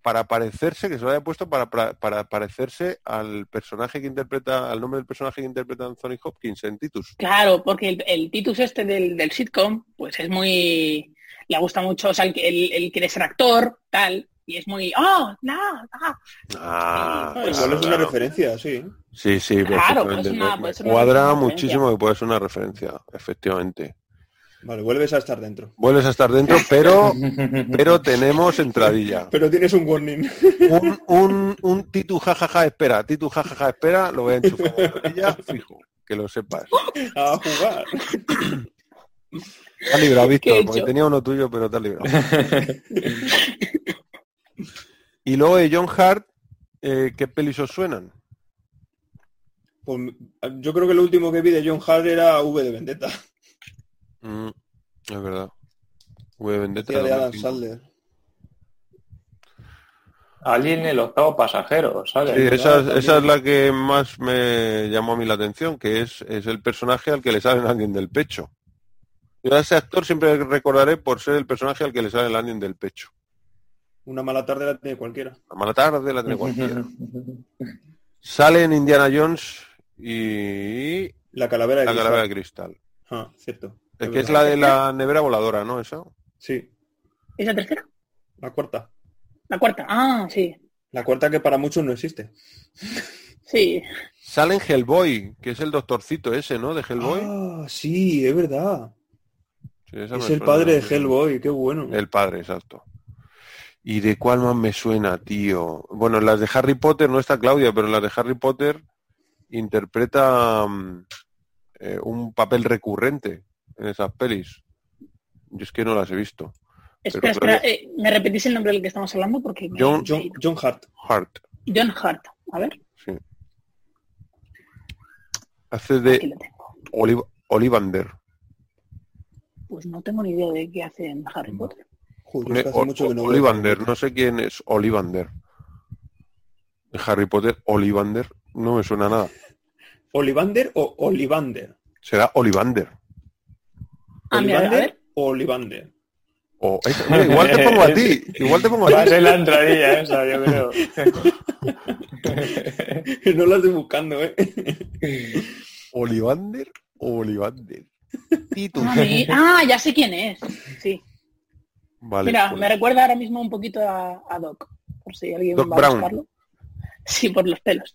para parecerse, que se lo haya puesto para, para, para parecerse al personaje que interpreta, al nombre del personaje que interpreta Anthony Hopkins en Titus. Claro, porque el, el Titus este del, del sitcom, pues es muy... Le gusta mucho, o sea, el, el, el quiere ser actor, tal, y es muy... ¡Oh, no! ah". Ah, Ah, igual es una referencia, sí. Sí, sí, Claro, pues una- Me- puede ser me una- cuadra muchísimo que puede ser una referencia, efectivamente. Vale, vuelves a estar dentro. Vuelves a estar dentro, pero, pero tenemos entradilla. (laughs) Pero tienes un warning. Un, un, un Titu jajaja espera, Titu jajaja espera, lo voy a enchufar en la entradilla, fijo, que lo sepas. A jugar. Te has librado, ¿Qué he Víctor, porque tenía uno tuyo, pero te has librado. Y luego de John Hart, eh, ¿qué pelis os suenan? Pues, yo creo que lo último que vi de John Hart era V de Vendetta. Mm, es verdad. V de Vendetta. Hacía de Adam 2005. Sandler. Alien el octavo pasajero, ¿sabes? Sí, ¿verdad? esa, es- esa es la que más me llamó a mí la atención, que es, es el personaje al que le sale el alien del pecho. Yo a ese actor siempre recordaré por ser el personaje al que le sale el alien del pecho. Una mala tarde la tiene cualquiera. La mala tarde la tiene cualquiera. Sale en Indiana Jones y La calavera de la cristal. calavera de cristal. Ah, cierto. Es que es la de la nevera voladora, ¿no? Esa. Sí, ¿Es la tercera? la cuarta. La cuarta. Ah, sí. La cuarta que para muchos no existe. Sí. Sale en Hellboy, que es el doctorcito ese, ¿no? De Hellboy. Ah, sí, es verdad. Sí, esa Es el suena. padre de Hellboy, qué bueno. El padre, exacto. ¿Y de cuál más me suena, tío? Bueno, en las de Harry Potter no está Claudia, pero en las de Harry Potter interpreta mm, eh, un papel recurrente en esas pelis. Yo es que no las he visto. Espera, Pero- espera, eh, ¿me repetís el nombre del que estamos hablando? Porque me- John- John. John Hart. Hart, John Hart. A ver, sí. Hace de. Oliv- Olivander. Pues no tengo ni idea de qué hace en Harry Potter. Joder, hace mucho que no veo. Olivander, no sé quién es Olivander. De Harry Potter, Olivander, no me suena nada. (laughs) ¿Olivander o Olivander? Será Olivander. Ah, a ¿Olivander o Olivander? O, es- mira, igual te pongo a ti, igual te pongo Va a a ti. ser la entradilla esa, yo (laughs) creo. (laughs) no la estoy buscando, ¿eh? Olivander o Olivander. Titus. Ah, ah, ya sé quién es. Sí. Vale. Mira, pues, me recuerda ahora mismo un poquito a, a Doc. Por si alguien Doc va Brown. a buscarlo. Sí, por los pelos.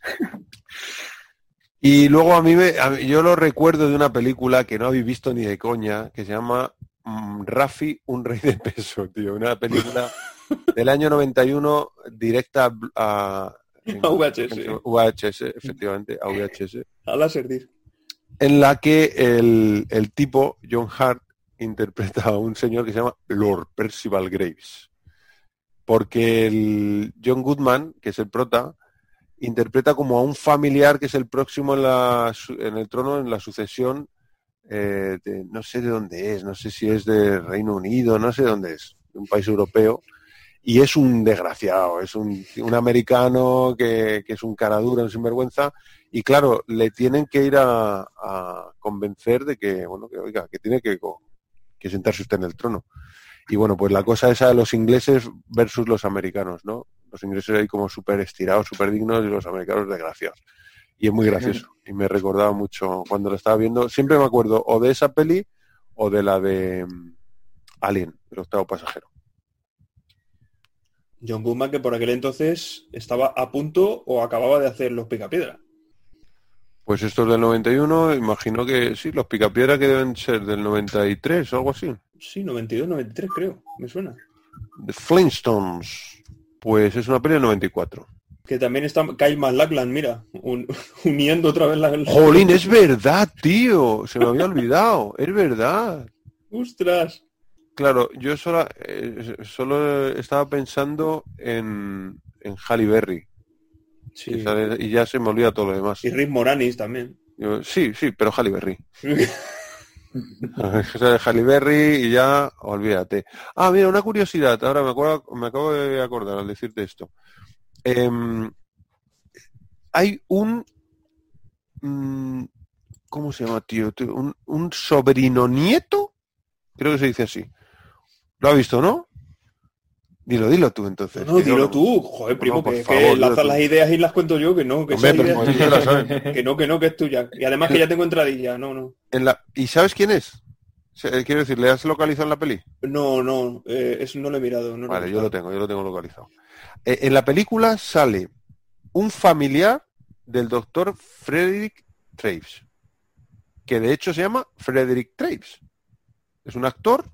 Y luego a mí, me, a mí- yo lo recuerdo de una película que no habéis visto ni de coña, que se llama mm, Rafi, un rey de peso, tío. Una película (laughs) del año 91 directa a, VHS. VHS, efectivamente, a VHS, A Laserdisc. en la que el, el tipo, John Hart, interpreta a un señor que se llama Lord Percival Graves. Porque el John Goodman, que es el prota, interpreta como a un familiar que es el próximo en, el trono, en la sucesión, eh, de- no sé de dónde es, no sé si es de Reino Unido, no sé de dónde es, de un país europeo, y es un desgraciado, es un, americano que, es un cara dura, un sinvergüenza, y claro, le tienen que ir a, convencer de que, bueno, que oiga, que tiene que, que sentarse usted en el trono. Y bueno, pues la cosa esa de los ingleses versus los americanos, ¿no? Los ingleses ahí como súper estirados, súper dignos y los americanos desgraciados. Y es muy gracioso. Y me recordaba mucho cuando lo estaba viendo. Siempre me acuerdo o de esa peli o de la de mm, Alien, el octavo pasajero. John Goodman que por aquel entonces estaba a punto o acababa de hacer los picapiedra. Pues esto es del 91, imagino que sí, los picapiedra que deben ser del 93 o algo así. Sí, 92, 93 creo, me suena. The Flintstones, pues es una peli del 94. Que también está Kyle MacLachlan, mira, un- (laughs) uniendo otra vez la... Jolín, es verdad, tío, se me había olvidado, es verdad. ¡Ostras! Claro, yo solo, eh, solo estaba pensando en, en Halle Berry Sí. sale- y ya se me olvida todo lo demás. Y Rick Moranis también. Yo, sí, sí, pero Halle Berry. (laughs) (laughs) Sale Halle Berry y ya olvídate. Ah, mira, una curiosidad, ahora me, acuerdo, me acabo de acordar al decirte esto. Em, hay un... mm, ¿Cómo se llama? Tío, Un, un sobrino nieto, creo que se dice así. ¿Lo ha visto, no? Dilo, dilo tú entonces. No, dilo tú, joder, primo, No, que, favor, que tú. las ideas y las cuento yo, que no, que, Hombre, pero la (laughs) que no, que no, que es tuya. Y además que ya tengo entradilla, no, no. En la... ¿Y sabes quién es? Se- Quiero decir, ¿le has localizado en la peli? No, no, eh, eso no lo he mirado. No lo he Vale, yo lo tengo, yo lo tengo localizado. Eh, en la película sale un familiar del doctor Frederick Traves, que de hecho se llama Frederick Traves. Es un actor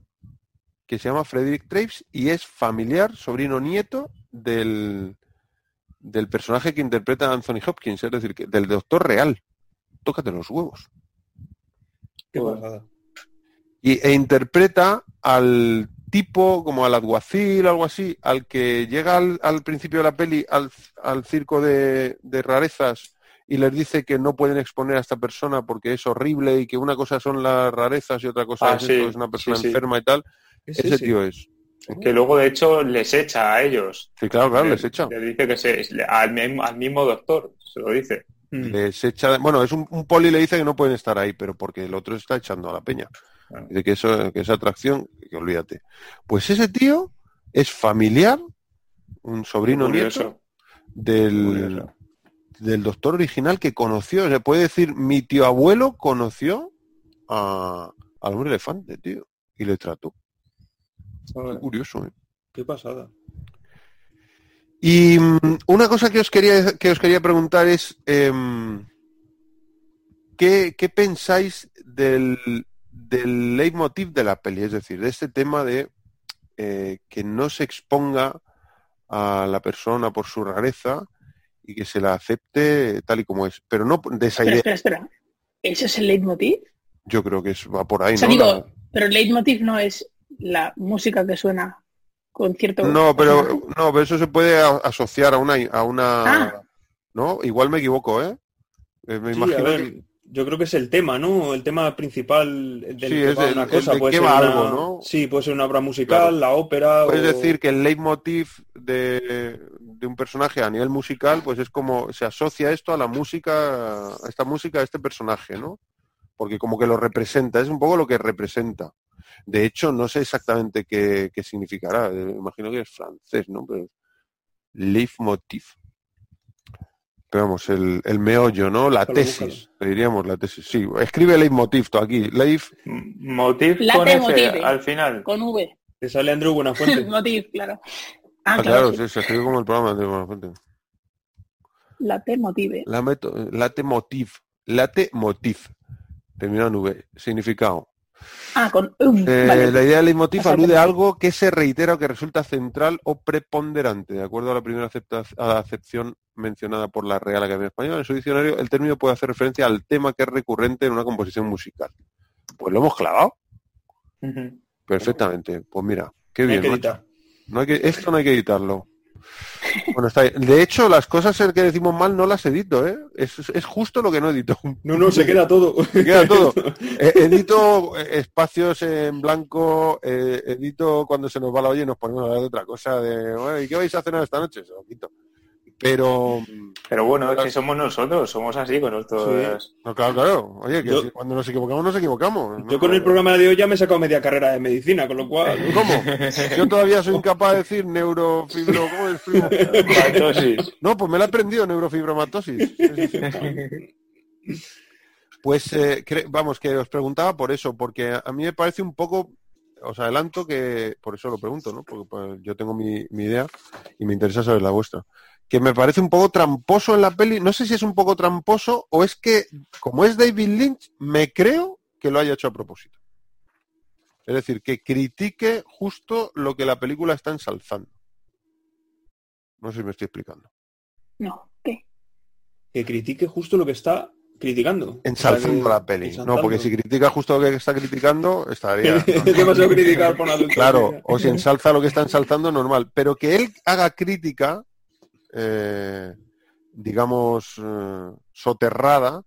que se llama Frederick Traves y es familiar, sobrino nieto del, del personaje que interpreta Anthony Hopkins, es decir, que, del doctor real. Tócate los huevos. Qué pasada. y, e interpreta al tipo, como al alguacil, algo así, al que llega al, al principio de la peli al, al circo de, de rarezas y les dice que no pueden exponer a esta persona porque es horrible y que una cosa son las rarezas y otra cosa Ah, es, sí, esto, es una persona sí, sí. enferma y tal. ¿Es Ese ese? tío es. Que luego, de hecho, les echa a ellos. Sí, claro, claro, Le- les echa. Le dice que se, al, mismo, al mismo doctor, se lo dice. Mm. Les echa, bueno, es un, un poli le dice que no pueden estar ahí, pero porque el otro está echando a la peña. Dice que eso, que esa atracción, que olvídate. Pues ese tío es familiar, un sobrino nieto del, del doctor original que conoció. Se puede decir, mi tío abuelo conoció a, al hombre elefante, tío, y le trató. Qué curioso, ¿eh? Qué pasada. Y mm, una cosa que os quería, que os quería preguntar es, em, ¿qué, qué pensáis del, del leitmotiv de la peli? Es decir, de este tema de eh, que no se exponga a la persona por su rareza y que se la acepte tal y como es. Pero no de esa Espera, idea, espera, espera. ¿Ese es el leitmotiv? yo creo que es, va por ahí, O sea, ¿no? digo, La- pero el leitmotiv no es la música que suena con cierto... No, pero no, pero eso se puede asociar a una a una Ah. no, igual me equivoco, ¿eh? Eh, me Sí, imagino a ver, que- yo creo que es el tema, ¿no? El tema principal del Sí, que es va el- una cosa. de puede ser una- algo, ¿no? Sí, puede ser una obra musical, Claro. la ópera. Puedes o- decir que el leitmotiv de, de un personaje a nivel musical, pues es como se asocia esto a la música, a esta música, a este personaje, ¿no? Porque como que lo representa, es un poco lo que representa. De hecho, no sé exactamente qué, qué significará. eh, Imagino que es francés, ¿no? Pero leitmotiv. Pero vamos, el, el meollo, ¿no? La Búscalo, tesis, le diríamos la tesis. Sí, escribe leitmotiv tú aquí. Leif, Motiv La con T F motive. al final. Con V. Te sale Andrew Buenafuente. (laughs) motiv, claro. Ah, ah, claro. claro, sí. sí, se escribe como el programa de Buenafuente. La T motive. La meto- late motiv. Late motiv. Terminado en V. Significado. Ah, con um, Eh, vale. La idea del leitmotiv alude a algo que se reitera o que resulta central o preponderante. De acuerdo a la primera acepción mencionada por la Real Academia Española, en su diccionario, el término puede hacer referencia al tema que es recurrente en una composición musical. Pues lo hemos clavado perfectamente. Pues mira, qué bien. No hay que, esto no hay que editarlo. Bueno, está bien. De hecho, las cosas que decimos mal no las edito, ¿eh? Es, es justo lo que no edito. (laughs) No, no, se queda todo. Se queda todo. (laughs) Eh, edito eh, espacios en blanco, eh, edito cuando se nos va la olla y nos ponemos a hablar de otra cosa, de, "Bueno, ¿y qué vais a cenar esta noche? Se lo quito. Pero, Pero bueno, es que somos nosotros, somos así con nuestros... no, claro, claro. Oye, que Yo- si cuando nos equivocamos, nos equivocamos. Yo No, con el programa de hoy ya me he sacado media carrera de medicina, con lo cual... ¿Cómo? Yo todavía soy incapaz de decir neurofibro... ¿Cómo es? Fibro- Mitosis. (laughs) No, pues me la he aprendido, neurofibromatosis. Sí, sí, sí. Pues, eh, vamos, que os preguntaba por eso, porque a mí me parece un poco, os adelanto que, por eso lo pregunto, ¿no? Porque pues, yo tengo mi, mi idea y me interesa saber la vuestra. Que me parece un poco tramposo en la peli, no sé si es un poco tramposo o es que, como es David Lynch, me creo que lo haya hecho a propósito. Es decir, que critique justo lo que la película está ensalzando. No sé si me estoy explicando. No, ¿qué? Que critique justo lo que está criticando. Ensalzando O sea, que- la peli. ensalzando. No, porque si critica justo lo que está criticando, estaría. (laughs) es demasiado (laughs) criticar por adultos. claro, o si ensalza lo que está ensalzando, normal. Pero que él haga crítica, eh, digamos, eh, soterrada,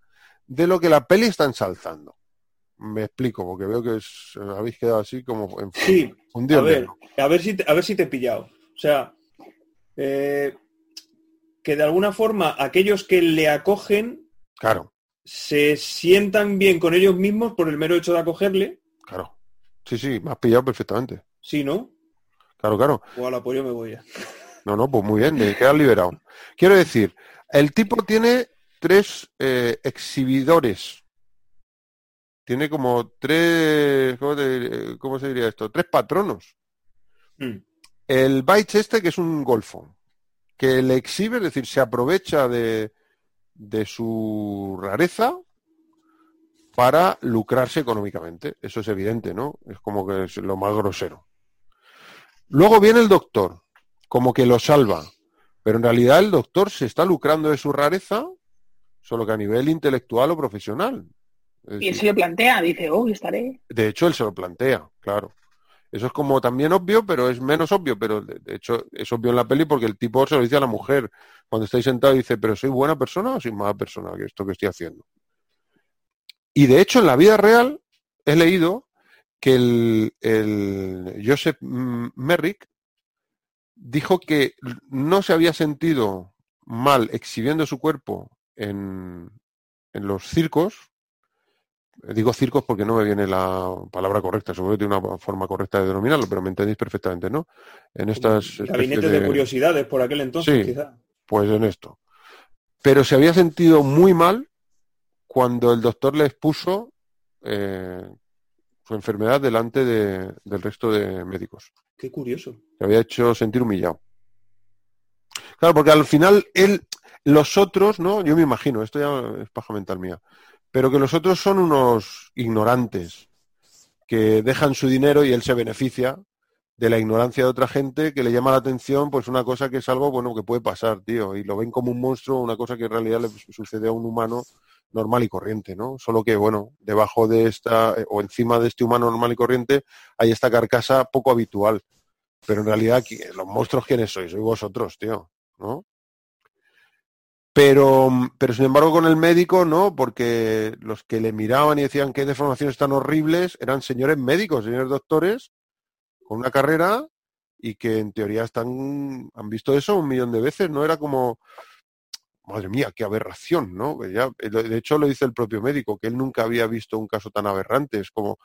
de lo que la peli está ensalzando. Me explico, porque veo que es- habéis quedado así como en Sí, fundido a ver, a ver si te, a ver si te he pillado. O sea, eh, que de alguna forma aquellos que le acogen Claro, se sientan bien con ellos mismos por el mero hecho de acogerle, claro. Sí, sí, me has pillado perfectamente. sí, ¿no? Claro, claro. O al apoyo me voy ya. No, no, pues muy bien, de quedar liberado. Quiero decir, el tipo tiene tres eh, exhibidores. Tiene como tres, ¿cómo, te- cómo se diría esto? Tres patronos. Mm. El Baich este, que es un golfo, que le exhibe, es decir, se aprovecha de, de su rareza para lucrarse económicamente. Eso es evidente, ¿no? Es como que es lo más grosero. Luego viene el doctor, como que lo salva, pero en realidad el doctor se está lucrando de su rareza, solo que a nivel intelectual o profesional. Es Y él decir, se lo plantea, dice, oh, estaré. de hecho, él se lo plantea, claro. Eso es como también obvio, pero es menos obvio, pero de, hecho es obvio en la peli porque el tipo se lo dice a la mujer. Cuando estáis sentado dice, pero ¿soy buena persona o soy mala persona que esto que estoy haciendo? Y de hecho en la vida real he leído que el, el Joseph Merrick dijo que no se había sentido mal exhibiendo su cuerpo en, en los circos, Digo circos porque no me viene la palabra correcta, seguro que tiene una forma correcta de denominarlo, pero me entendéis perfectamente, ¿no? En estas Gabinetes de curiosidades por aquel entonces, Sí. quizá. pues en esto. Pero se había sentido muy mal cuando el doctor le expuso eh, su enfermedad delante de- del resto de médicos. Qué curioso. Se había hecho sentir humillado. Claro, porque al final él, los otros, ¿no? Yo me imagino, esto ya es paja mental mía, pero que los otros son unos ignorantes que dejan su dinero y él se beneficia de la ignorancia de otra gente que le llama la atención pues una cosa que es algo bueno que puede pasar, tío, y lo ven como un monstruo, una cosa que en realidad le sucede a un humano normal y corriente, ¿no? Solo que, bueno, debajo de esta, eh, o encima de este humano normal y corriente, hay esta carcasa poco habitual. Pero en realidad, ¿qui- los monstruos, ¿quiénes sois? Sois vosotros, tío, ¿no? Pero, pero sin embargo con el médico no, porque los que le miraban y decían qué deformaciones tan horribles eran señores médicos, señores doctores, con una carrera y que en teoría están, han visto eso un millón de veces, ¿no? Era como, madre mía, qué aberración, ¿no? Ya- de hecho lo dice el propio médico, que él nunca había visto un caso tan aberrante, es como,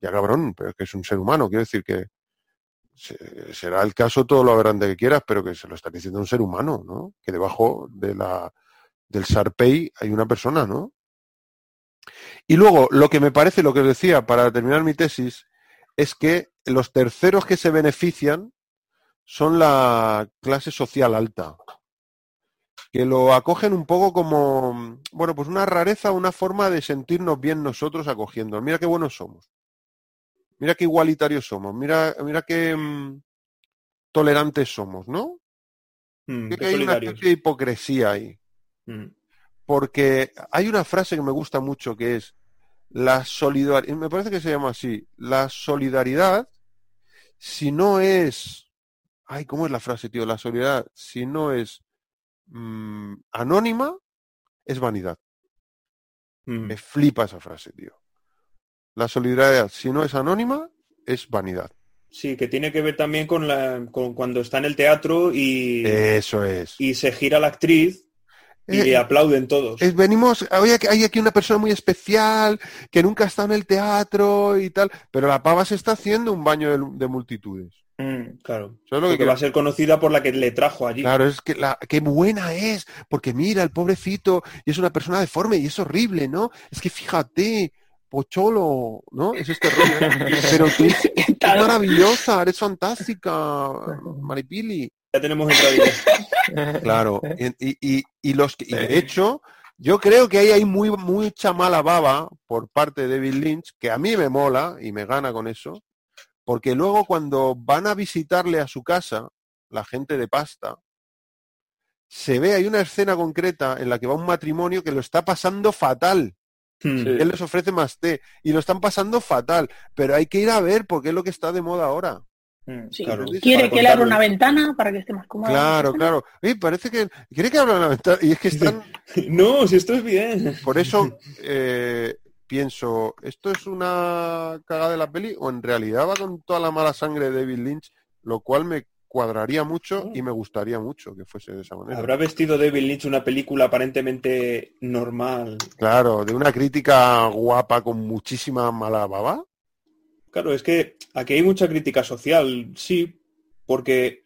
ya cabrón, pero es que es un ser humano, quiero decir que se- será el caso todo lo aberrante que quieras, pero que se lo está diciendo un ser humano, ¿no? Que debajo de la, del Sarpey hay una persona, ¿no? Y luego, lo que me parece, lo que os decía, para terminar mi tesis, es que los terceros que se benefician son la clase social alta, que lo acogen un poco como, bueno, pues una rareza, una forma de sentirnos bien nosotros acogiendo. Mira qué buenos somos. mira qué igualitarios somos, mira, mira qué mm, tolerantes somos, ¿no? Mm, Creo que hay una especie de hipocresía ahí. Mm. Porque hay una frase que me gusta mucho que es la solidaridad, me parece que se llama así, la solidaridad, si no es, ay, ¿cómo es la frase, tío? La solidaridad, si no es mm, anónima, es vanidad. Mm. Me flipa esa frase, tío. La solidaridad, si no es anónima, es vanidad. Sí, que tiene que ver también con, la, con cuando está en el teatro y, Eso es. y se gira la actriz y Eh, le aplauden todos. Es- venimos, hay aquí una persona muy especial que nunca ha estado en el teatro y tal, pero la pava se está haciendo un baño de, de multitudes. Mm, claro. ¿Sabes lo que va a ser conocida por la que le trajo allí. Claro, es que la, qué buena es, porque mira, el pobrecito, y es una persona deforme y es horrible, ¿no? Es que fíjate, Pocholo, ¿no? Es este rollo. ¿eh? Pero tú eres maravillosa, eres fantástica, Maripili. Ya tenemos entradilla. (laughs) Claro, y, y- y los que, y de hecho, yo creo que ahí hay muy mucha mala baba por parte de David Lynch, que a mí me mola y me gana con eso, porque luego cuando van a visitarle a su casa, la gente de pasta, se ve, hay una escena concreta en la que va un matrimonio que lo está pasando fatal. Mm. Sí. Él les ofrece más té y lo están pasando fatal, pero hay que ir a ver porque es lo que está de moda ahora. Mm. Sí. Claro. Quiere que le abra una ventana para que esté más cómodo. Claro, claro. Oye, parece que quiere que abra la ventana y es que (laughs) están No, si esto es bien. Por eso (laughs) eh, pienso, ¿esto es una cagada de la peli o en realidad va con toda la mala sangre de David Lynch? Lo cual me cuadraría mucho y me gustaría mucho que fuese de esa manera. ¿Habrá vestido David Lynch una película aparentemente normal? Claro, de una crítica guapa con muchísima mala baba. Claro, es que aquí hay mucha crítica social, sí, porque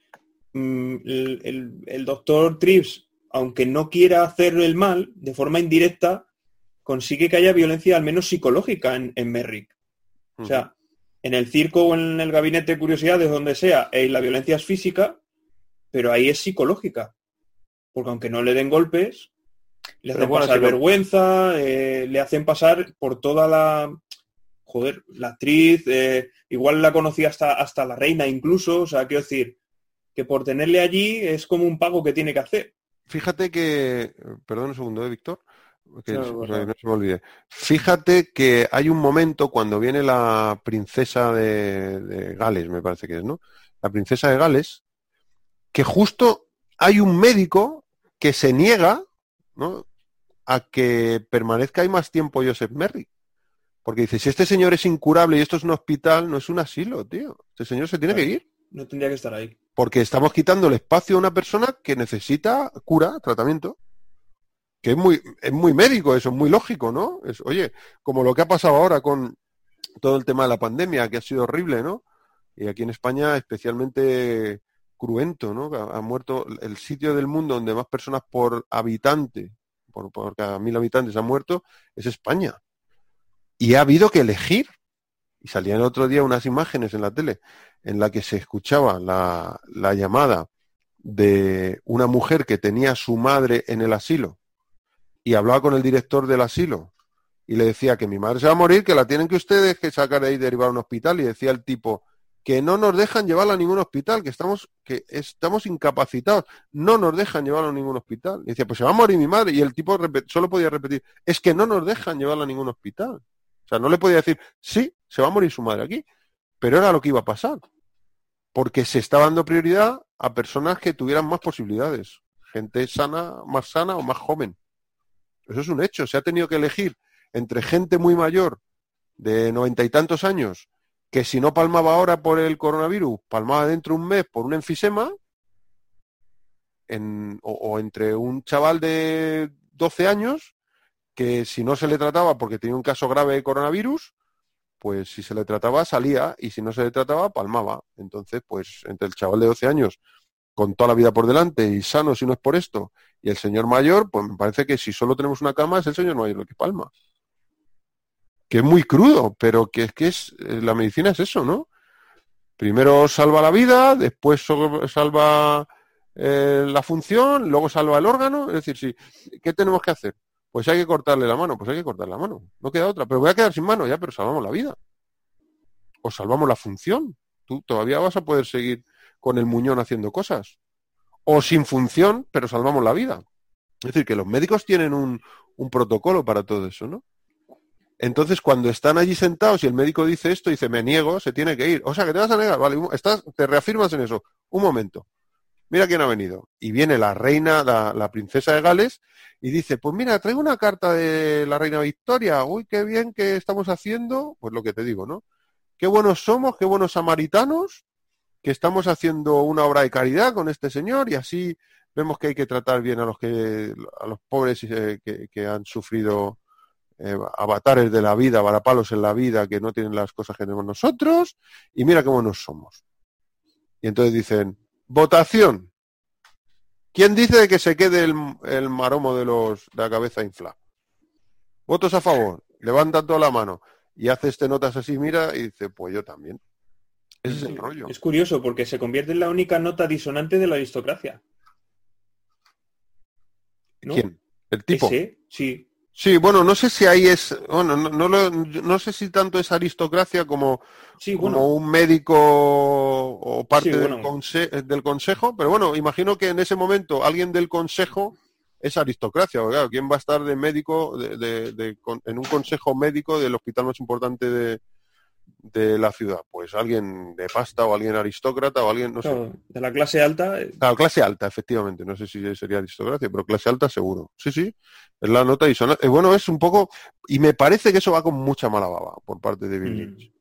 mm, el, el- el doctor Trips, aunque no quiera hacer el mal, de forma indirecta, consigue que haya violencia al menos psicológica en, en Merrick. O sea, en el circo o en el gabinete de curiosidades, donde sea, eh, la violencia es física, pero ahí es psicológica. Porque aunque no le den golpes, le hacen bueno, pasar vergüenza, eh, le hacen pasar por toda la... Joder, la actriz, eh, igual la conocía hasta, hasta la reina incluso, o sea, quiero decir, que por tenerle allí es como un pago que tiene que hacer. Fíjate que, perdón un segundo, ¿eh, Víctor? Que No, se- bueno. no se me olvide. Fíjate que hay un momento cuando viene la princesa de, de Gales, me parece que es, ¿no? La princesa de Gales, que justo hay un médico que se niega, ¿no? A que permanezca ahí más tiempo Joseph Merrick. Porque dice, si este señor es incurable y esto es un hospital, no es un asilo, tío. Este señor se tiene que ir. No tendría que estar ahí. Porque estamos quitando el espacio a una persona que necesita cura, tratamiento. Que es muy, es muy médico, eso es muy lógico, ¿no? Es, oye, como lo que ha pasado ahora con todo el tema de la pandemia, que ha sido horrible, ¿no? Y aquí en España especialmente cruento, ¿no? Ha, ha muerto el sitio del mundo donde más personas por habitante, por, por cada mil habitantes han muerto, es España. Y ha habido que elegir. Y salían el otro día unas imágenes en la tele en la que se escuchaba la, la llamada de una mujer que tenía a su madre en el asilo y hablaba con el director del asilo y le decía que mi madre se va a morir, que la tienen que ustedes que sacar de ahí y derivar a un hospital y decía el tipo que no nos dejan llevarla a ningún hospital, que estamos que estamos incapacitados, no nos dejan llevarla a ningún hospital. Y decía, pues se va a morir mi madre y el tipo solo podía repetir, es que no nos dejan llevarla a ningún hospital. O sea, no le podía decir, sí, se va a morir su madre aquí, pero era lo que iba a pasar. Porque se estaba dando prioridad a personas que tuvieran más posibilidades. Gente sana, más sana o más joven. Eso es un hecho. Se ha tenido que elegir entre gente muy mayor, de noventa y tantos años, que si no palmaba ahora por el coronavirus, palmaba dentro de un mes por un enfisema, en- o, o entre un chaval de 12 años, que si no se le trataba porque tenía un caso grave de coronavirus, pues si se le trataba salía y si no se le trataba palmaba. Entonces, pues entre el chaval de 12 años con toda la vida por delante y sano si no es por esto y el señor mayor, pues me parece que si solo tenemos una cama es el señor mayor el que palma. Que es muy crudo, pero que es que es eh, la medicina es eso, ¿no? Primero salva la vida, después salva eh, la función, luego salva el órgano. Es decir, sí, ¿qué tenemos que hacer? Pues hay que cortarle la mano, pues hay que cortarle la mano. No queda otra. Pero voy a quedar sin mano ya, pero salvamos la vida. o salvamos la función. Tú todavía vas a poder seguir con el muñón haciendo cosas. O sin función, pero salvamos la vida. Es decir, que los médicos tienen un, un protocolo para todo eso, ¿no? Entonces, cuando están allí sentados y el médico dice esto, dice, me niego, se tiene que ir. O sea, que te vas a negar, vale, estás, te reafirmas en eso. Un momento. Mira quién ha venido. Y viene la reina, la, la, princesa de Gales, y dice, pues mira, traigo una carta de la reina Victoria. Uy, qué bien que estamos haciendo. Pues lo que te digo, ¿no? Qué buenos somos, qué buenos samaritanos, que estamos haciendo una obra de caridad con este señor y así vemos que hay que tratar bien a los que a los pobres eh, que, han sufrido eh, avatares de la vida, varapalos en la vida, que no tienen las cosas que tenemos nosotros, y mira qué buenos somos. Y entonces dicen, votación. ¿Quién dice que se quede el, maromo de los de la cabeza infla? Votos a favor. Levanta toda la mano. Y hace este notas así, mira, y dice, pues yo también. Ese es el rollo. Es curioso porque se convierte en la única nota disonante de la aristocracia. ¿No? ¿Quién? ¿El tipo? Ese, sí. Sí, bueno, no sé si ahí es, bueno, no, no, lo, no sé si tanto es aristocracia como, sí, bueno. como un médico o parte Sí, del, conse- del consejo, pero bueno, imagino que en ese momento alguien del consejo es aristocracia, claro, ¿quién va a estar de médico de, de- en un consejo médico del hospital más importante de, de la ciudad? Pues alguien de pasta o alguien aristócrata o alguien, no sé. De la clase alta, eh, Claro, clase alta, efectivamente. No sé si sería aristocracia, pero clase alta seguro. Sí, sí. Es la nota disonante. Eh, bueno, es un poco... Y me parece que eso va con mucha mala baba por parte de Bill Mm. Lynch.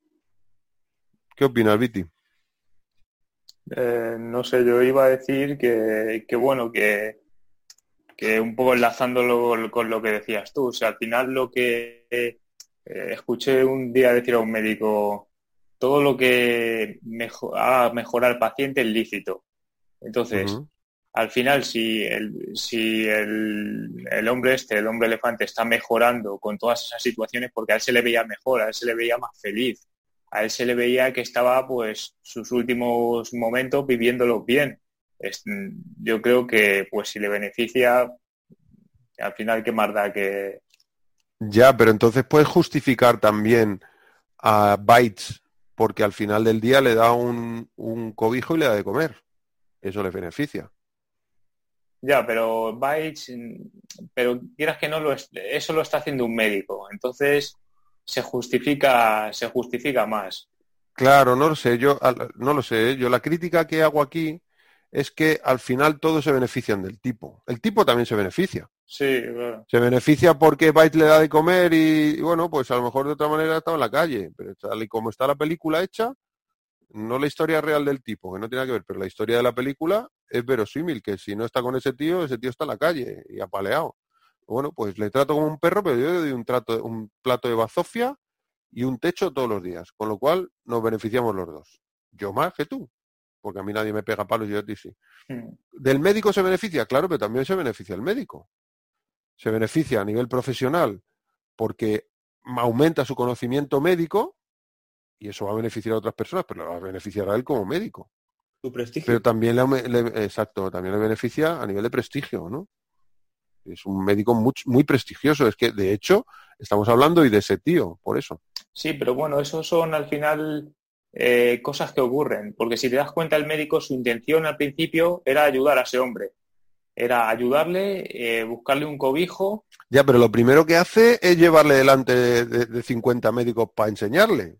¿Qué opinas, Viti? Eh, no sé, yo iba a decir que, que bueno, que, que un poco enlazándolo con lo que decías tú, o sea, al final lo que eh, escuché un día decir a un médico, todo lo que mejo- haga mejorar al paciente es lícito. Entonces, al final, si el, si el, el hombre este, el hombre elefante, está mejorando con todas esas situaciones, porque a él se le veía mejor, a él se le veía más feliz, a él se le veía que estaba, pues, sus últimos momentos viviéndolos bien. Es- yo creo que, pues, si le beneficia, al final, ¿qué más da que...? Ya, pero entonces puedes justificar también a Bytes porque al final del día le da un, un cobijo y le da de comer. Eso le beneficia. Ya, pero Bytes, pero quieras que no, lo es- eso lo está haciendo un médico. Entonces, se justifica, se justifica más. Claro, no lo sé, yo no lo sé, ¿eh? yo la crítica que hago aquí es que al final todos se benefician del tipo. El tipo también se beneficia. Sí, claro. Se beneficia porque Byte le da de comer y, y, bueno, pues a lo mejor de otra manera estaba en la calle, pero tal y como está la película hecha, no la historia real del tipo, que no tiene nada que ver, pero la historia de la película es verosímil, que si no está con ese tío, ese tío está en la calle y apaleado. Bueno, pues le trato como un perro, pero yo le doy un trato, un plato de bazofia y un techo todos los días, con lo cual nos beneficiamos los dos. Yo más que tú, porque a mí nadie me pega palos y yo a ti sí. Mm. ¿Del médico se beneficia? Claro, pero también se beneficia el médico. Se beneficia a nivel profesional porque aumenta su conocimiento médico y eso va a beneficiar a otras personas, pero va a beneficiar a él como médico. su prestigio. Pero también le- exacto, también le beneficia a nivel de prestigio, ¿no? Es un médico muy, muy prestigioso. Es que, de hecho, estamos hablando y de ese tío, por eso. Sí, pero bueno, eso son al final eh, cosas que ocurren, porque si te das cuenta el médico, su intención al principio era ayudar a ese hombre, era ayudarle, eh, buscarle un cobijo, Ya, pero lo primero que hace es llevarle delante de, de- de 50 médicos para enseñarle.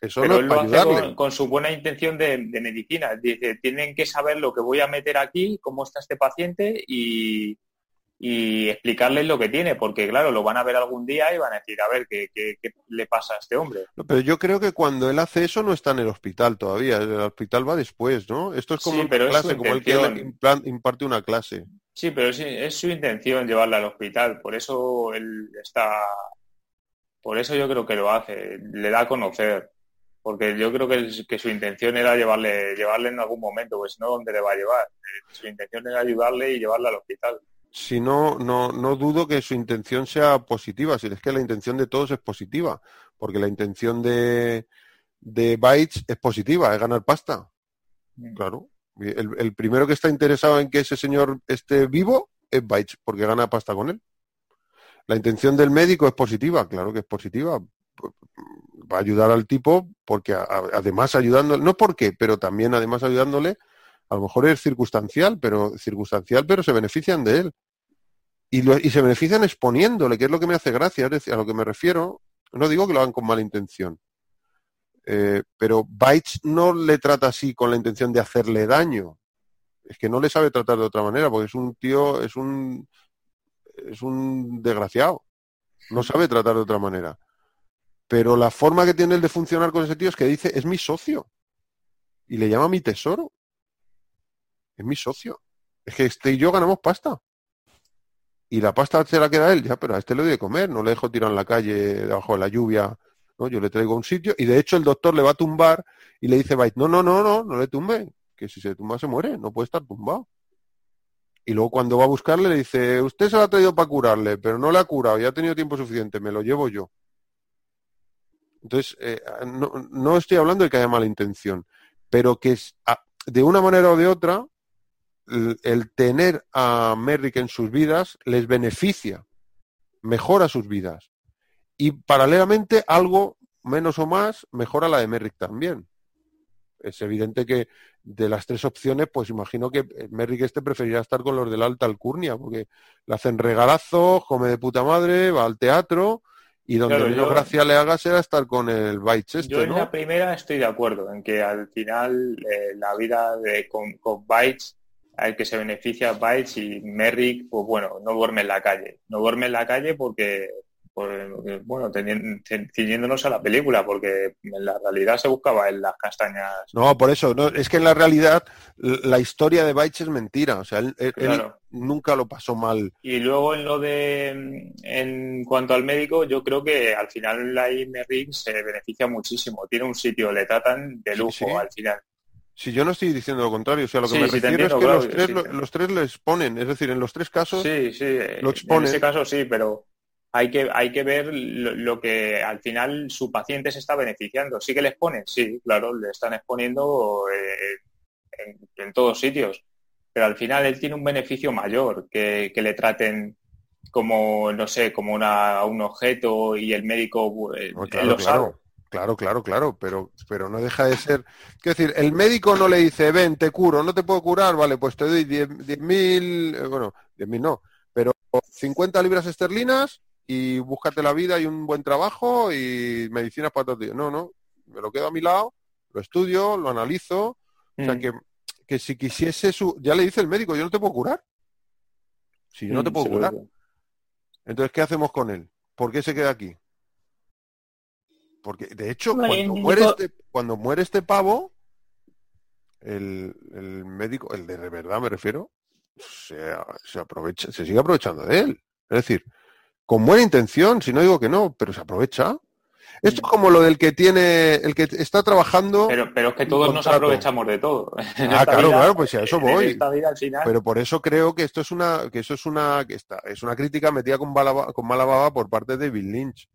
Eso pero no él es lo para hace con, con su buena intención de, de medicina. Dice, tienen que saber lo que voy a meter aquí, cómo está este paciente y, y explicarles lo que tiene, porque claro, lo van a ver algún día y van a decir, a ver, ¿qué, qué- qué le pasa a este hombre? No, Pero yo creo que cuando él hace eso no está en el hospital todavía. El hospital va después, ¿no? Esto es como Sí, pero clase, como que él implan- imparte una clase. Sí, pero es, es su intención llevarla al hospital, por eso él está, por eso yo creo que lo hace, le da a conocer, porque yo creo que, que su intención era llevarle, llevarle en algún momento, pues no, ¿dónde le va a llevar? Eh, Su intención era ayudarle y llevarla al hospital. Si no, no, no dudo que su intención sea positiva. Si es que la intención de todos es positiva, porque la intención de, de Bytes es positiva, es ganar pasta. Claro. El, primero que está interesado en que ese señor esté vivo es Bytes, porque gana pasta con él. La intención del médico es positiva, claro que es positiva. va a ayudar al tipo porque además ayudándole, no porque, pero también además ayudándole, a lo mejor es circunstancial, pero circunstancial, pero se benefician de él. Y, y se benefician exponiéndole, que es lo que me hace gracia, es decir, a lo que me refiero, no digo que lo hagan con mala intención, eh, pero Bytes no le trata así con la intención de hacerle daño. Es que no le sabe tratar de otra manera, porque es un tío, es un, es un desgraciado. No sabe tratar de otra manera. Pero la forma que tiene él de funcionar con ese tío es que dice, es mi socio. Y le llama mi tesoro. Es mi socio. Es que este y yo ganamos pasta. Y la pasta se la queda él, ya, pero a este le doy de comer, no le dejo tirar en la calle debajo de la lluvia yo le traigo un sitio y de hecho el doctor le va a tumbar y le dice no, no, no, no, no le tumbe, que si se tumba se muere, no puede estar tumbado. Y luego cuando va a buscarle le dice, usted se lo ha traído para curarle, pero no le ha curado, ya ha tenido tiempo suficiente, me lo llevo yo. Entonces, eh, no, estoy hablando de que haya mala intención, pero que es, de una manera o de otra, el, el, tener a Merrick en sus vidas les beneficia, mejora sus vidas. Y paralelamente, algo menos o más mejora la de Merrick también. Es evidente que de las tres opciones, pues imagino que Merrick este preferirá estar con los de la alta alcurnia, porque le hacen regalazos, come de puta madre, va al teatro y donde menos gracia le haga será estar con el Bites este, Yo en la primera estoy de acuerdo, en que al final eh, la vida de, con, con Bites al que se beneficia Bites y Merrick, pues bueno, no duerme en la calle. No duerme en la calle porque bueno, ciñéndonos a la película, porque en la realidad se buscaba en las castañas. No, por eso, no, es que en la realidad la historia de Baich es mentira, o sea, él, nunca lo pasó mal. Y luego en lo de, en cuanto al médico, yo creo que al final la Merrick se beneficia muchísimo, tiene un sitio, le tratan de lujo al final. Si yo no estoy diciendo lo contrario, o sea, lo que me refiero es que los, tres, los tres lo exponen, es decir, en los tres casos sí, sí, lo exponen. En ese caso sí, pero hay que, hay que ver lo, que al final su paciente se está beneficiando. ¿Sí que le exponen? Sí, claro, le están exponiendo eh, en, todos sitios. Pero al final él tiene un beneficio mayor que, que le traten como, no sé, como una, un objeto y el médico eh, claro, claro. Claro, claro, claro, pero, pero no deja de ser. Quiero decir, el médico no le dice, ven, te curo, no te puedo curar, vale, pues te doy 10 mil, eh, bueno, 10 mil no, pero 50 libras esterlinas y búscate la vida y un buen trabajo y medicinas para todo tío. No, no, me lo quedo a mi lado, lo estudio, lo analizo. O sea, mm. que, que si quisiese su... Ya le dice el médico, yo no te puedo curar. Si yo no te mm, puedo curar. Entonces, ¿qué hacemos con él? ¿Por qué se queda aquí? Porque, de hecho, cuando, muere este, cuando muere este pavo, el, el médico, el de verdad me refiero, se, se aprovecha, se sigue aprovechando de él. Es decir, con buena intención, si no digo que no, pero se aprovecha. Esto es como lo del que tiene, el que está trabajando. Pero, pero es que todos nos aprovechamos de todo. (laughs) Ah, claro, claro, pues a eso voy. Pero por eso creo que esto es una, que eso es una, que está, es una crítica metida con, con mala baba por parte de Bill Lynch.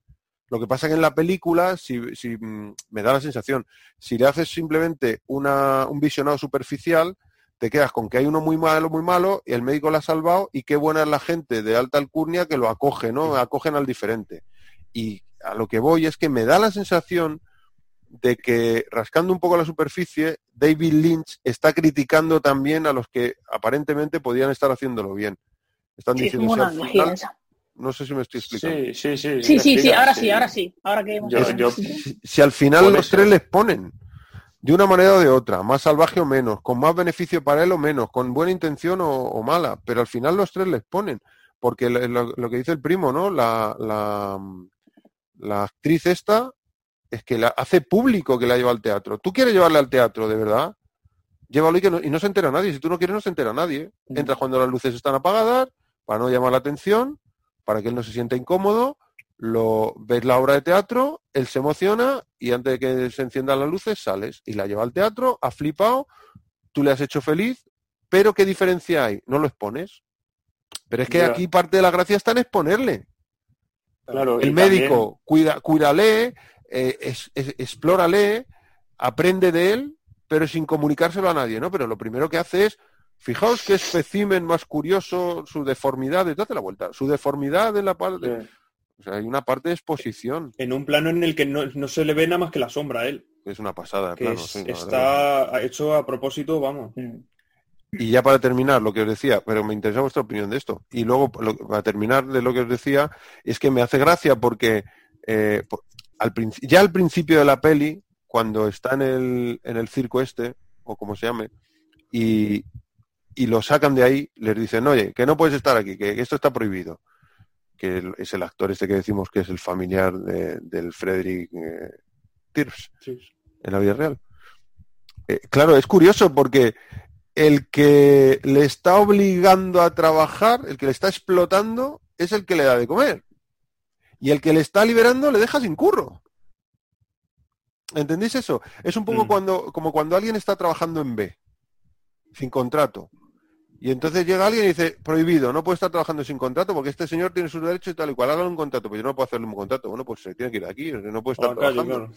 Lo que pasa es que en la película, si, si mm, me da la sensación, si le haces simplemente una, un visionado superficial, te quedas con que hay uno muy malo, muy malo, y el médico lo ha salvado, y qué buena es la gente de alta alcurnia que lo acoge, ¿no? Acogen al diferente. Y a lo que voy es que me da la sensación de que, rascando un poco la superficie, David Lynch está criticando también a los que aparentemente podían estar haciéndolo bien. Están diciendo, no sé si me estoy explicando. Sí, sí, sí. Sí, sí, sí, ahora sí, ahora sí. Ahora que si, al final los tres les ponen de una manera o de otra, más salvaje o menos, con más beneficio para él o menos, con buena intención o, mala, pero al final los tres les ponen, porque lo, que dice el primo, ¿no? La, la, la, actriz esta es que la hace público que la lleva al teatro. ¿Tú quieres llevarle al teatro, de verdad? Llévalo y, que no, y no se entera nadie. Si tú no quieres, no se entera nadie. Mm. Entra cuando las luces están apagadas, para no llamar la atención, para que él no se sienta incómodo, lo ves la obra de teatro, él se emociona y antes de que se enciendan las luces sales y la lleva al teatro, ha flipado, tú le has hecho feliz, pero ¿qué diferencia hay? No lo expones. Pero es que aquí parte de la gracia está en exponerle. Claro, el médico cuida, cuídale, eh, es, explórale, aprende de él, pero sin comunicárselo a nadie, ¿no? Pero lo primero que hace es, fijaos qué espécimen más curioso, su deformidad, date la vuelta, su deformidad en la parte O sea, hay una parte de exposición. En un plano en el que no, no se le ve nada más que la sombra a él. Es una pasada, Que claro. es- sí, la verdad. está hecho a propósito, vamos. Y ya para terminar, lo que os decía, pero me interesa vuestra opinión de esto. Y luego, lo- para terminar de lo que os decía, es que me hace gracia porque eh, por- al ya al principio de la peli, cuando está en el, en el circo este, o como se llame, y, y lo sacan de ahí, les dicen, oye, que no puedes estar aquí, que esto está prohibido. Que es el actor este que decimos que es el familiar de- del Frederick eh, en la vida real. Eh, claro, es curioso porque el que le está obligando a trabajar, el que le está explotando, es el que le da de comer. Y el que le está liberando le deja sin curro. ¿Entendéis eso? Es un poco Mm. cuando, como cuando alguien está trabajando en B, sin contrato. Y entonces llega alguien y dice, prohibido, no puede estar trabajando sin contrato porque este señor tiene sus derechos y tal y cual, hágale un contrato, pero yo no puedo hacerle un contrato. Bueno, pues se tiene que ir de aquí, no puede estar trabajando. claro.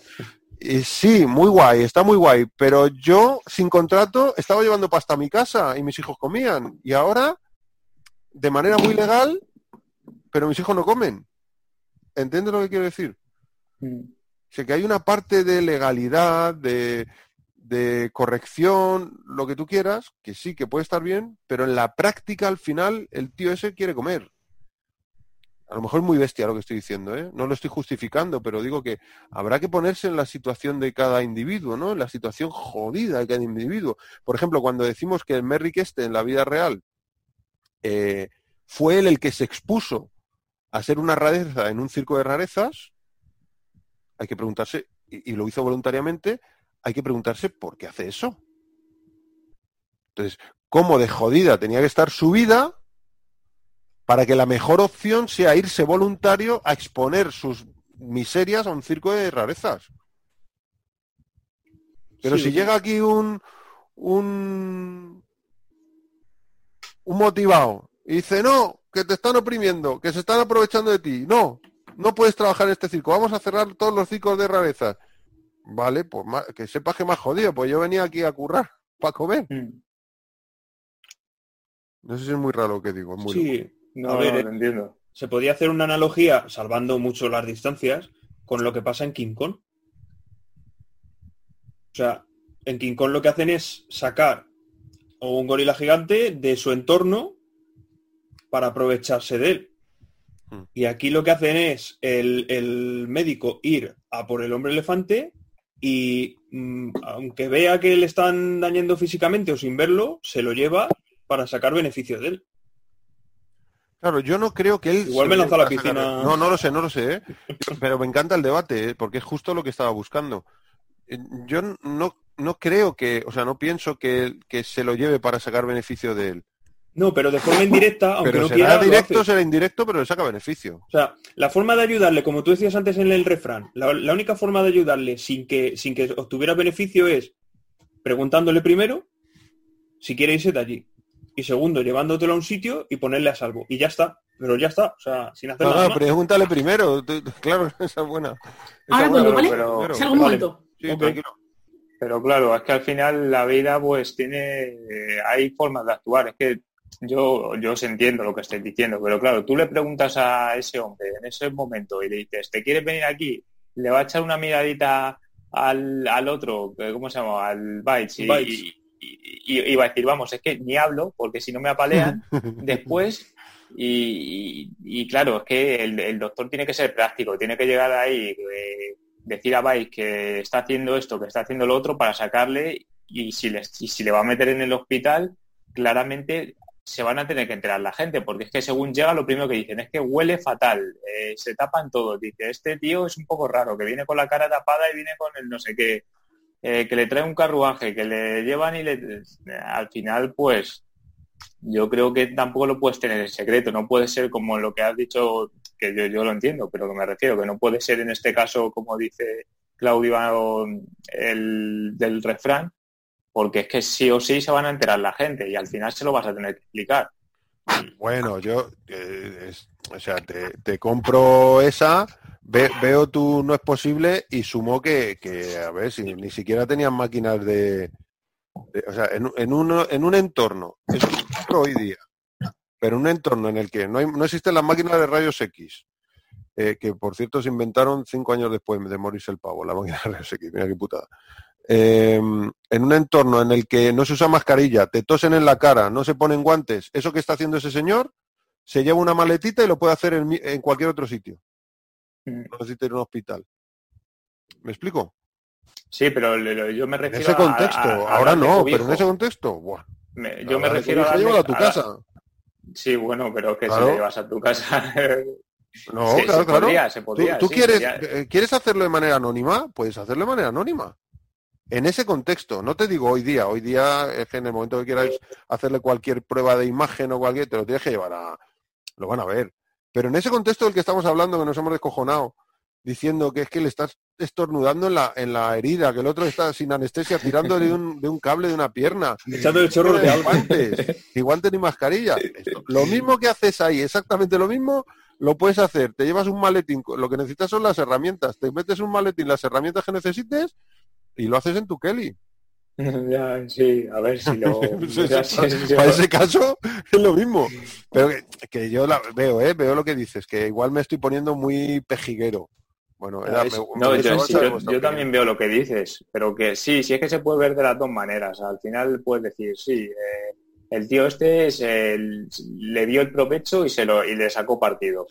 Y sí, muy guay, está muy guay, pero yo sin contrato estaba llevando pasta a mi casa y mis hijos comían. Y ahora, de manera muy legal, pero mis hijos no comen. ¿Entiendes lo que quiero decir? O sea, que hay una parte de legalidad, de, de corrección, lo que tú quieras, que sí, que puede estar bien, pero en la práctica, al final, el tío ese quiere comer. A lo mejor es muy bestia lo que estoy diciendo, ¿eh? No lo estoy justificando, pero digo que habrá que ponerse en la situación de cada individuo, ¿no? En la situación jodida de cada individuo. Por ejemplo, cuando decimos que el Merrick este en la vida real eh, fue él el que se expuso a ser una rareza en un circo de rarezas, hay que preguntarse, y, y lo hizo voluntariamente, hay que preguntarse por qué hace eso. Entonces, ¿cómo de jodida tenía que estar su vida para que la mejor opción sea irse voluntario a exponer sus miserias a un circo de rarezas? Pero Sí, si llega aquí un, un, un motivado y dice, no, que te están oprimiendo, que se están aprovechando de ti, no, no puedes trabajar en este circo, vamos a cerrar todos los circos de rarezas. Vale, pues ma- que sepas que más jodido, pues yo venía aquí a currar para comer. No sé si es muy raro lo que digo, es muy loco. Sí, No, A ver, no, eh, lo entiendo. se podía hacer una analogía, salvando mucho las distancias, con lo que pasa en King Kong. O sea, en King Kong lo que hacen es sacar a un gorila gigante de su entorno para aprovecharse de él. Mm. Y aquí lo que hacen es el, el médico ir a por el hombre elefante y mm, aunque vea que le están dañando físicamente o sin verlo, se lo lleva para sacar beneficio de él. Claro, yo no creo que él... Igual me lo lanzó a la sacar- piscina. No, no lo sé, no lo sé, ¿eh? pero me encanta el debate, ¿eh? porque es justo lo que estaba buscando. Eh, Yo no, no creo que, o sea, no pienso que, que se lo lleve para sacar beneficio de él. No, pero de forma indirecta, aunque pero no será quiera, directo, será indirecto, pero le saca beneficio. O sea, la forma de ayudarle, como tú decías antes en el refrán, la, la única forma de ayudarle sin que, sin que obtuviera beneficio es preguntándole primero si quiere irse de allí. Y segundo, llevándotelo a un sitio y ponerle a salvo. Y ya está. Pero ya está. O sea, sin hacer No, nada no, más. pregúntale primero. claro, (laughs) esa es buena. Esa Ahora buena, pero- primero. Salgo un vale. momento. Sí. Pero claro, es que al final la vida pues tiene, eh, hay formas de actuar. Es que yo, yo os entiendo lo que estáis diciendo, pero claro, tú le preguntas a ese hombre en ese momento y le dices, ¿te quieres venir aquí? Le va a echar una miradita al, al otro, eh, ¿cómo se llama? Al Bites y, Bites. y- y- y va a decir, vamos, es que ni hablo porque si no me apalean (laughs) después y, claro, es que el, el doctor tiene que ser práctico, tiene que llegar ahí, eh, decir a Vice que está haciendo esto, que está haciendo lo otro para sacarle y si, le, y si le va a meter en el hospital, claramente se van a tener que enterar la gente, porque es que según llega lo primero que dicen es que huele fatal, eh, se tapan todos, dice, este tío es un poco raro, que viene con la cara tapada y viene con el no sé qué, eh, que le trae un carruaje, que le llevan y le... Al final, pues, yo creo que tampoco lo puedes tener en secreto, no puede ser como lo que has dicho, que yo, yo lo entiendo, pero que me refiero, que no puede ser en este caso, como dice Claudio, el del refrán, porque es que sí o sí se van a enterar la gente y al final se lo vas a tener que explicar. Bueno, yo, eh, o sea, te, compro esa, ve- veo tu no es posible y sumo que, que, a ver, si ni siquiera tenían máquinas de, de- o sea, en, en, uno, en un entorno, es hoy día, pero un entorno en el que no, hay, no existen las máquinas de rayos X, eh, que por cierto se inventaron cinco años después de morirse el pavo, la máquina RSX, mira qué putada. Eh, en un entorno en el que no se usa mascarilla, te tosen en la cara, no se ponen guantes, eso que está haciendo ese señor, se lleva una maletita y lo puede hacer en, en cualquier otro sitio. Mm. No necesita ir a un hospital. ¿Me explico? Sí, pero yo me En refiero ese a- contexto, a- a ahora no, pero en ese contexto, buah. Me- yo me refiero a darle- a tu casa. Sí, bueno, pero que Claro. si le llevas a tu casa. (laughs) No, Sí, claro, se claro. podría, se ¿Tú, podría, tú sí, quieres, sería- eh, quieres hacerlo de manera anónima? Puedes hacerlo de manera anónima. En ese contexto, no te digo hoy día, hoy día es que en el momento que quieras hacerle cualquier prueba de imagen o cualquier, te lo tienes que llevar a... Lo van a ver. Pero en ese contexto del que estamos hablando, que nos hemos descojonado, diciendo que es que le estás estornudando en la, en la herida, que el otro está sin anestesia tirando de un, de un cable de una pierna, (laughs) Echando el chorro de guantes, ni guantes ni mascarilla. Esto- lo mismo que haces ahí, exactamente lo mismo, lo puedes hacer. Te llevas un maletín, lo que necesitas son las herramientas. Te metes un maletín, las herramientas que necesites y lo haces en tu Kelly. (laughs) Ya, sí, a ver si lo. (laughs) Para ese caso (laughs) es lo mismo. Pero que, que yo la veo, ¿eh? veo lo que dices, que igual me estoy poniendo muy pejiguero. Bueno, era- me- no, yo, sí, también veo lo que dices, pero que sí, sí es que se puede ver de las dos maneras. Al final puedes decir, sí, eh, el tío este es el- le dio el provecho y se lo y le sacó partido.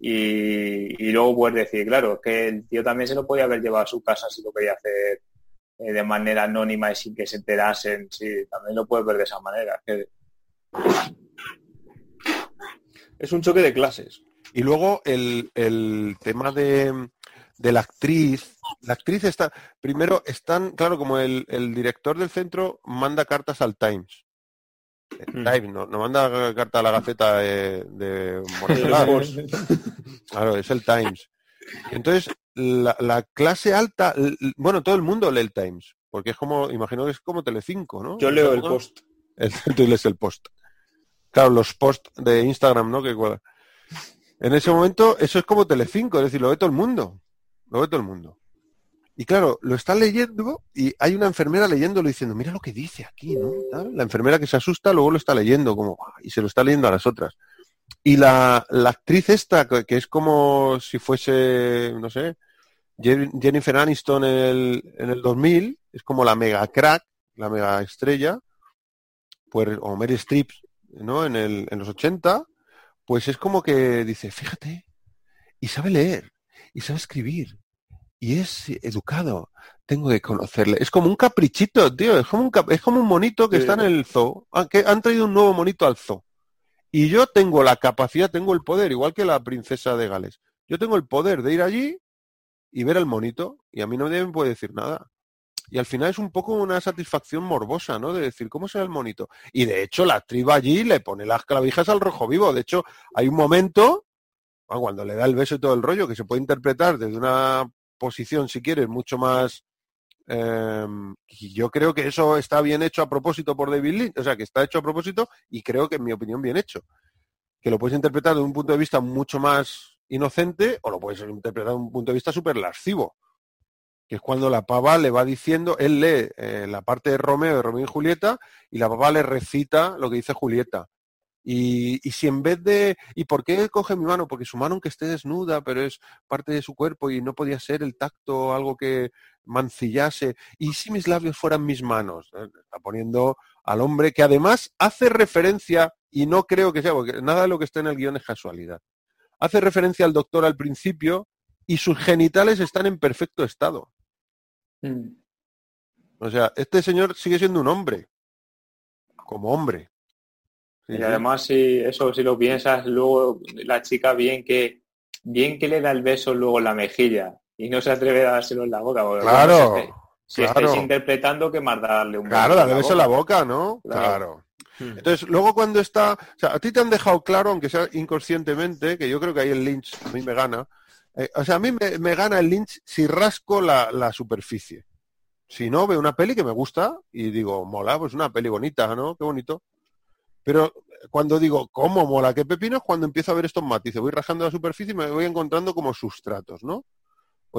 Y, y luego puedes decir, claro, que el tío también se lo podía haber llevado a su casa si lo quería hacer eh, de manera anónima y sin que se enterasen. Sí, también lo puedes ver de esa manera. que- Es un choque de clases. Y luego el, el tema de, de la actriz. La actriz está, primero están, claro, como el, el director del centro manda cartas al Times. El Mm. Times, no, no manda carta a la Gaceta de, de. (laughs) Claro, es el Times. Entonces, la, la clase alta, bueno, todo el mundo lee el Times, porque es como, imagino que es como Telecinco, ¿no? Yo leo el post. (laughs) El, tú lees el post. Claro, los posts de Instagram, ¿no? Que cuelgan. En ese momento, eso es como Telecinco, es decir, lo ve todo el mundo. Lo ve todo el mundo. Y claro, lo está leyendo y hay una enfermera leyéndolo diciendo, mira lo que dice aquí, ¿no? Tal. La enfermera que se asusta luego lo está leyendo como y se lo está leyendo a las otras. Y la, la actriz esta, que es como si fuese, no sé, Jennifer Aniston en el, en el 2000, es como la mega crack, la mega estrella, pues, o Mary Streep, ¿no? En, el, en los 80, pues es como que dice, fíjate, y sabe leer, y sabe escribir, y es educado, tengo que conocerle. Es como un caprichito, tío, es como un, cap- es como un monito que Sí. está en el zoo, ah, que han traído un nuevo monito al zoo. Y yo tengo la capacidad, tengo el poder, igual que la princesa de Gales. Yo tengo el poder de ir allí y ver al monito, y a mí nadie me puede decir nada. Y al final es un poco una satisfacción morbosa, ¿no? De decir, ¿cómo será el monito? Y de hecho la actriz va allí le pone las clavijas al rojo vivo. De hecho, hay un momento, ah, cuando le da el beso y todo el rollo, que se puede interpretar desde una posición, si quieres, mucho más... eh, y yo creo que eso está bien hecho a propósito por David Lynch, o sea, que está hecho a propósito y creo que, en mi opinión, bien hecho. Que lo puedes interpretar desde un punto de vista mucho más inocente o lo puedes interpretar desde un punto de vista súper lascivo que es cuando la pava le va diciendo, él lee eh, la parte de Romeo, de Romeo y Julieta, y la pava le recita lo que dice Julieta. Y, y si en vez de, ¿y por qué coge mi mano? Porque su mano aunque esté desnuda, pero es parte de su cuerpo y no podía ser el tacto algo que mancillase. ¿Y si mis labios fueran mis manos? Eh, Está poniendo al hombre que además hace referencia, y no creo que sea, porque nada de lo que está en el guion es casualidad. Hace referencia al doctor al principio y sus genitales están en perfecto estado. Mm. O sea, este señor sigue siendo un hombre. Como hombre. Sí, Y además, si eso si lo piensas, luego la chica bien que bien que le da el beso luego en la mejilla y no se atreve a dárselo en la boca. Claro, bueno, si, si claro. estáis interpretando que más darle un Claro, beso darle beso en la boca, ¿no? Claro. Claro. Mm. Entonces, luego cuando está... O sea, a ti te han dejado claro, aunque sea inconscientemente, que yo creo que ahí el Lynch a mí me gana. eh, o sea, a mí me, gana el Lynch si rasco la, la superficie. Si no, veo una peli que me gusta y digo, mola, pues una peli bonita, ¿no? Qué bonito. Pero cuando digo, ¿cómo mola? ¿Qué pepino? Cuando empiezo a ver estos matices. Voy rajando la superficie y me voy encontrando como sustratos, ¿no?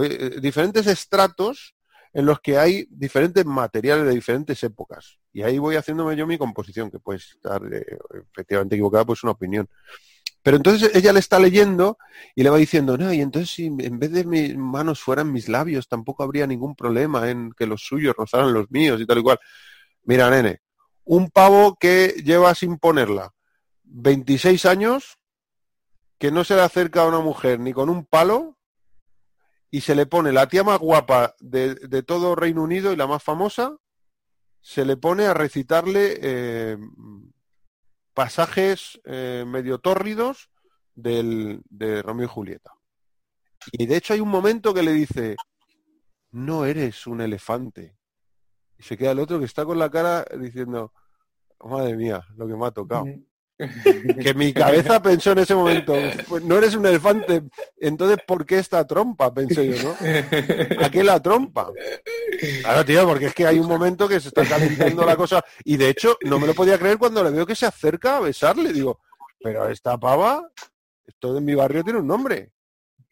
Eh, diferentes estratos en los que hay diferentes materiales de diferentes épocas. Y ahí voy haciéndome yo mi composición, que puede estar eh, efectivamente equivocada, pues una opinión. Pero entonces ella le está leyendo y le va diciendo, no, y entonces si en vez de mis manos fueran mis labios, tampoco habría ningún problema en que los suyos rozaran los míos y tal y cual. Mira, nene, un pavo que lleva sin ponerla 26 años, que no se le acerca a una mujer ni con un palo, y se le pone la tía más guapa de, todo Reino Unido y la más famosa, se le pone a recitarle eh, pasajes eh, medio tórridos del, de Romeo y Julieta. Y de hecho hay un momento que le dice, no eres un elefante. Y se queda el otro que está con la cara diciendo, madre mía, lo que me ha tocado. (laughs) Que mi cabeza pensó en ese momento, pues no eres un elefante, entonces ¿por qué esta trompa? Pensé yo, ¿no? (laughs) ¿A qué la trompa? Claro, tío, porque es que hay un momento que se está calentando la cosa y de hecho no me lo podía creer cuando le veo que se acerca a besarle. Digo, pero esta pava, esto de mi barrio tiene un nombre.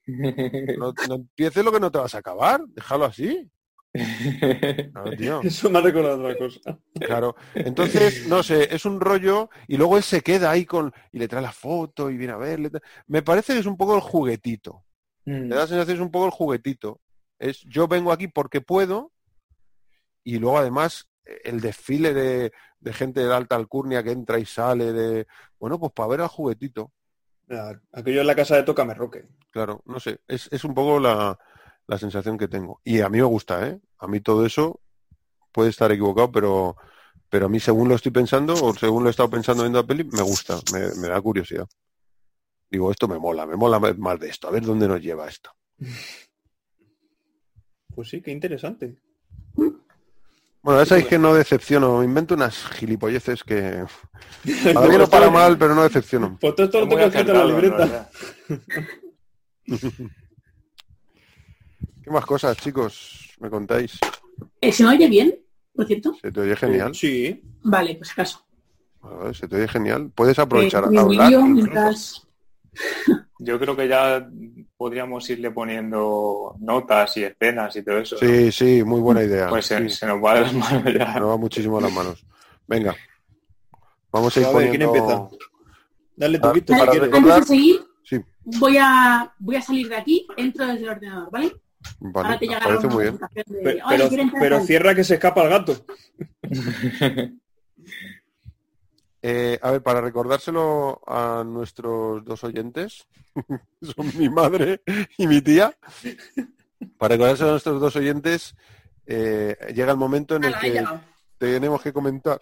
No, no empieces lo que no te vas a acabar, déjalo así. (laughs) Tío. Eso me ha recordado otra cosa. Claro. Entonces, no sé, es un rollo y luego él se queda ahí con y le trae la foto y viene a verle. Me parece que es un poco el juguetito. Mm. Me da la sensación es un poco el juguetito. Es yo vengo aquí porque puedo y luego además el desfile de, de gente de la alta alcurnia que entra y sale de bueno pues para ver al juguetito. Ah, Aquello en la casa de Tócame Roque. Claro, no sé, es, es un poco la, la sensación que tengo. Y a mí me gusta, ¿eh? A mí todo eso puede estar equivocado, pero, pero a mí según lo estoy pensando, o según lo he estado pensando viendo la peli, me gusta, me, me da curiosidad. Digo, esto me mola, me mola más de esto, a ver dónde nos lleva esto. Pues sí, qué interesante. Bueno, ya sabéis que no decepciono, me invento unas gilipolleces que para bien o para mal, pero no decepciono. Pues todo esto lo Muy tengo escrito en la libreta. (laughs) ¿Qué más cosas, chicos? ¿Me contáis? Eh, ¿Se me oye bien, por cierto? Se te oye genial. Sí. Vale, pues acaso. Se te oye genial. Puedes Eh, aprovechar a hablar. mientras... Yo creo que ya podríamos irle poniendo notas y escenas y todo eso. ¿no? Sí, sí, muy buena idea. Pues se, Sí, se nos va de las manos ya. me va muchísimo las manos. Venga. Vamos a ir A ver, ¿quién poniendo... empieza? Dale tu Ah, Víctor, si para quieres. recordar- Antes de seguir, Sí, voy a, voy a salir de aquí, entro desde el ordenador, ¿vale? Ahora vale, te me llegará parece una muy bien. notificación de, Pe- "Oye, Pero, quiero entrar pero tal". cierra que se escapa el gato. (laughs) Eh, a ver, para recordárselo a nuestros dos oyentes, (laughs) son mi madre y mi tía, para recordárselo a nuestros dos oyentes, eh, llega el momento en el ahí que tenemos que comentar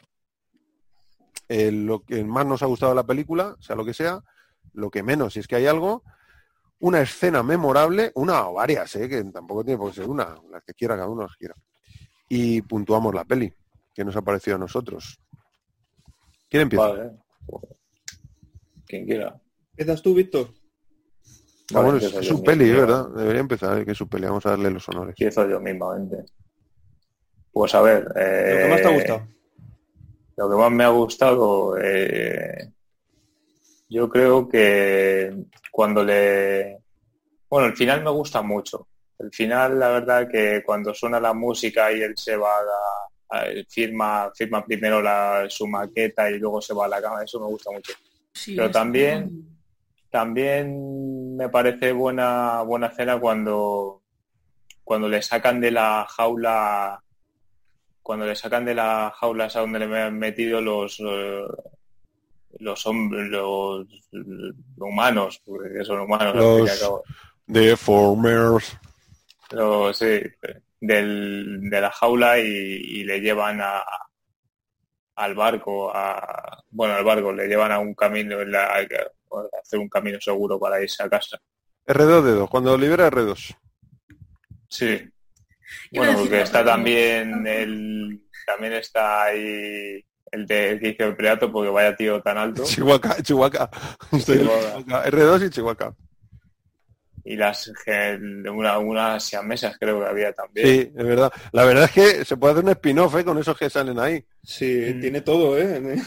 eh, lo que más nos ha gustado de la película, sea lo que sea, lo que menos, si es que hay algo, una escena memorable, una o varias, eh, que tampoco tiene por qué ser una, las que quiera, cada uno las quiera. Y puntuamos la peli, que nos ha parecido a nosotros. ¿Quién empieza? Vale. Quien quiera. ¿Empiezas tú, Víctor? Ah, bueno, es, es su peli, mismo. ¿verdad? Debería empezar, eh, que es su peli. Vamos a darle los honores. Empiezo yo mismamente. Pues a ver. Lo que más te ha eh, gustado. Lo que más me ha gustado, eh, yo creo que cuando le... Bueno, el final me gusta mucho. El final, la verdad, que cuando suena la música y él se va a, firma, firma primero la, su maqueta y luego se va a la cama, eso me gusta mucho. Sí, pero también- También me parece buena, buena escena cuando, cuando le sacan de la jaula cuando le sacan de la jaula esa donde le han metido los eh, los hombres los, los humanos porque son humanos al al Los- cabo. Deformers. Los, sí, del- de la jaula y, y le llevan a al barco a bueno al barco le llevan a un camino en la- a hacer un camino seguro para irse a casa R2D2. Cuando libera R2. sí Bueno, porque está también el también está ahí el de que hizo el Preato porque vaya tío tan alto (laughs) Chihuahua, Chihuahua. (laughs) Chihuahua. R2 y Chihuahua. y las que- una, unas siamesas creo que había también. Sí, es verdad. La verdad es que se puede hacer un spin-off ¿eh? con esos que salen ahí. Sí, Mm. tiene todo, ¿eh?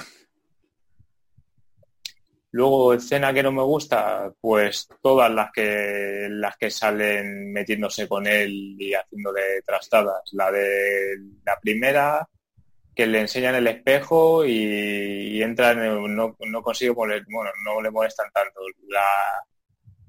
Luego escena que no me gusta, pues todas las que las que salen metiéndose con él y haciéndole trastadas. La de la primera, que le enseñan el espejo y, y entran, en- no, no consigue poner, bueno, no le molestan tanto. La,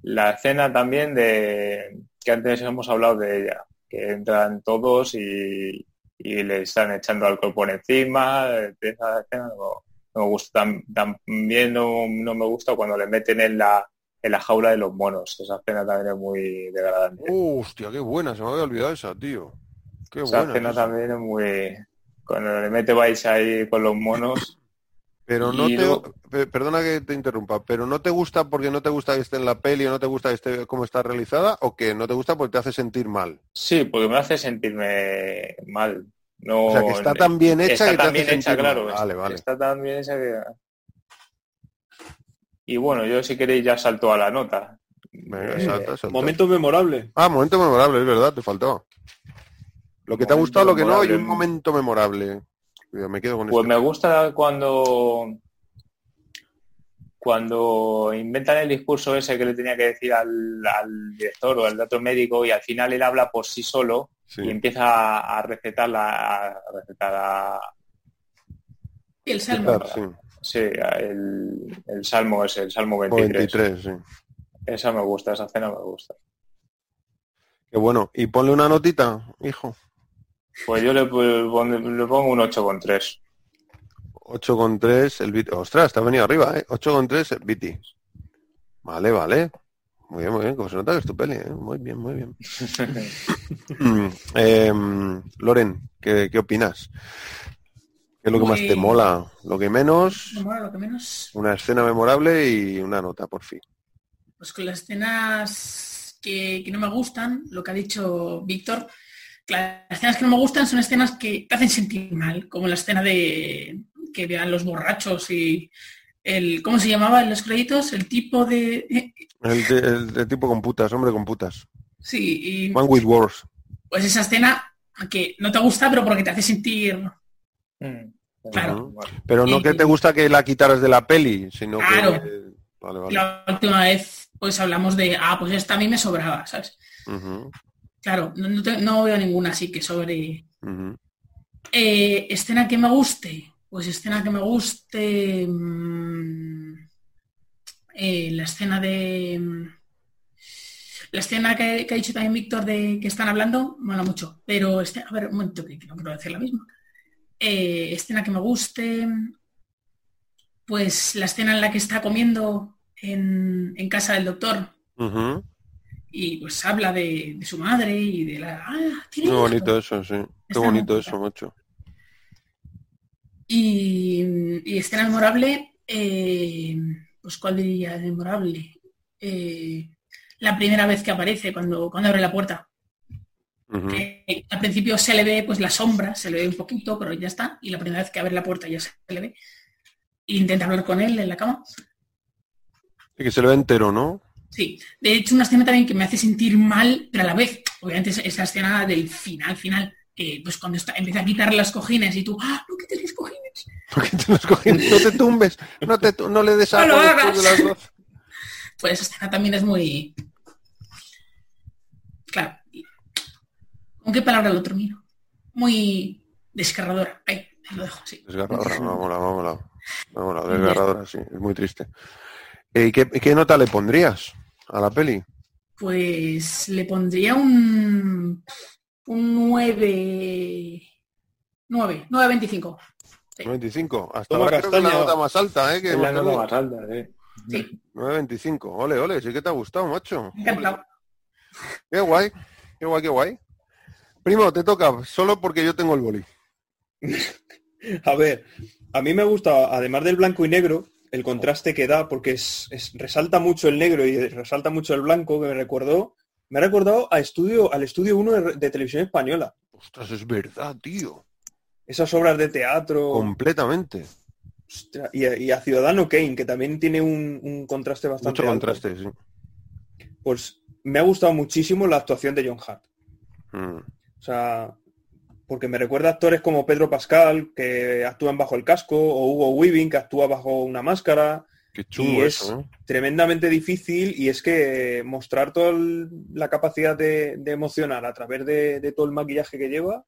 la escena también de que antes hemos hablado de ella, que entran todos y, y le están echando alcohol por encima, de esa escena no, no me gusta Tam- también no, no me gusta cuando le meten en la en la jaula de los monos, esa escena también es muy degradante. Hostia, qué buena, se me había olvidado esa, tío. Qué esa buena. escena esa. también es muy cuando le mete Vice ahí con los monos Pero no te, luego- perdona que te interrumpa, pero no te gusta porque no te gusta que esté en la peli o no te gusta que esté cómo está realizada o que no te gusta porque te hace sentir mal. Sí, porque me hace sentirme mal. No, O sea, que está tan bien hecha está que te tan hace bien hecha, sentir mal. claro. Vale, vale. Está tan bien hecha que... Y bueno, yo si queréis ya salto a la nota. Venga, Eh, salta, salta. Momento memorable. Ah, momento memorable, es verdad, te faltó. Lo que te ha gustado, lo que no, y un momento memorable. Me quedo con Pues este. me gusta cuando cuando inventan el discurso ese que le tenía que decir al, al director o al otro médico y al final él habla por sí solo Sí. y empieza a, a recetar la a recetar a, el salmo. Sí. sí, el, el salmo ese, el salmo 23. 23, sí. Esa me gusta, esa cena me gusta. Qué bueno. Y ponle una notita, hijo. Pues yo le, pon- le pongo un 8,3. 8,3 el Viti. Ostras, te has venido arriba, ¿eh? 8,3 el Viti. Vale, vale. Muy bien, muy bien. Como se nota que es tu peli, ¿eh? Muy bien, muy bien. (laughs) Mm, em, Loren, ¿qué, qué opinas? ¿Qué es lo que más te mola? Lo que menos, Me mola lo que menos. una escena memorable y una nota, por fin. Pues con las escenas que, que no me gustan, lo que ha dicho Víctor, las escenas que no me gustan son escenas que te hacen sentir mal, como la escena de que vean los borrachos y el, ¿cómo se llamaba en los créditos? El tipo de... El, de- el tipo con putas, hombre con putas. Sí, y One with Wars. pues esa escena que no te gusta, pero porque te hace sentir... Mm. Claro. Pero no Y- que te gusta que la quitaras de la peli, sino Claro. que... Vale, vale. La última vez pues hablamos de, ah, pues esta a mí me sobraba, ¿sabes? Claro, no, no te- no veo ninguna así que sobre... Eh, escena que me guste. Pues escena que me guste. mm, eh, la escena de. mm, La escena que, que ha dicho también Víctor de que están hablando, mola mucho. Pero este, a ver, un momento que, que no quiero decir la misma. Eh, escena que me guste. Pues la escena en la que está comiendo en, en casa del doctor. Y pues habla de, de su madre y de la. Ah, tiene Muy hijos". bonito eso, sí. Qué bonito eso, macho. Y, y escena memorable, eh, pues ¿cuál diría memorable? Eh, la primera vez que aparece cuando, cuando abre la puerta. Que al principio se le ve pues la sombra, se le ve un poquito, pero ya está. Y la primera vez que abre la puerta ya se le ve. E intenta hablar con él en la cama. Y que se le ve entero, ¿no? Sí, de hecho una escena también que me hace sentir mal, pero a la vez, obviamente es esa escena del final, final, que pues cuando está, empieza a quitar las cojines y tú, ¡ah, no quites las cojines! ¿Por qué te los coges? No te tumbes, no, te, no le des No agua lo hagas. de las doce. pues esa escena también es muy... Claro. ¿Con qué palabra lo termino? Muy descarradora. Ahí, ahí lo dejo, sí. Desgarradora, vámonos, vámonos. Vámonos, desgarradora, sí, es muy triste. Eh, ¿Y qué, qué nota le pondrías a la peli? Pues le pondría un... Un 9... 9, 9.25. Sí. 95. Hasta Toma ahora creo que es la nota más alta, ¿eh? Que la nota más alta, sí. Sí, 9.25. Ole, ole, sí que te ha gustado, macho. encantado. Qué guay, qué guay, qué guay. Primo, te toca, solo porque yo tengo el boli. (laughs) A ver, a mí me gusta, además del blanco y negro, el contraste que da, porque es, es- resalta mucho el negro y resalta mucho el blanco, que me recordó, me ha recordado a estudio, al estudio 1 de, de televisión española. Ostras, es verdad, tío. Esas obras de teatro. Completamente. Ostras, y, a, y a Ciudadano Kane, que también tiene un, un contraste bastante Mucho alto. contraste, sí. Pues me ha gustado muchísimo la actuación de John Hart. Mm. O sea, porque me recuerda a actores como Pedro Pascal, que actúan bajo el casco, o Hugo Weaving, que actúa bajo una máscara. Qué Y chungo es eso, ¿eh? tremendamente difícil y es que mostrar toda el- la capacidad de, de emocionar a través de, de todo el maquillaje que lleva,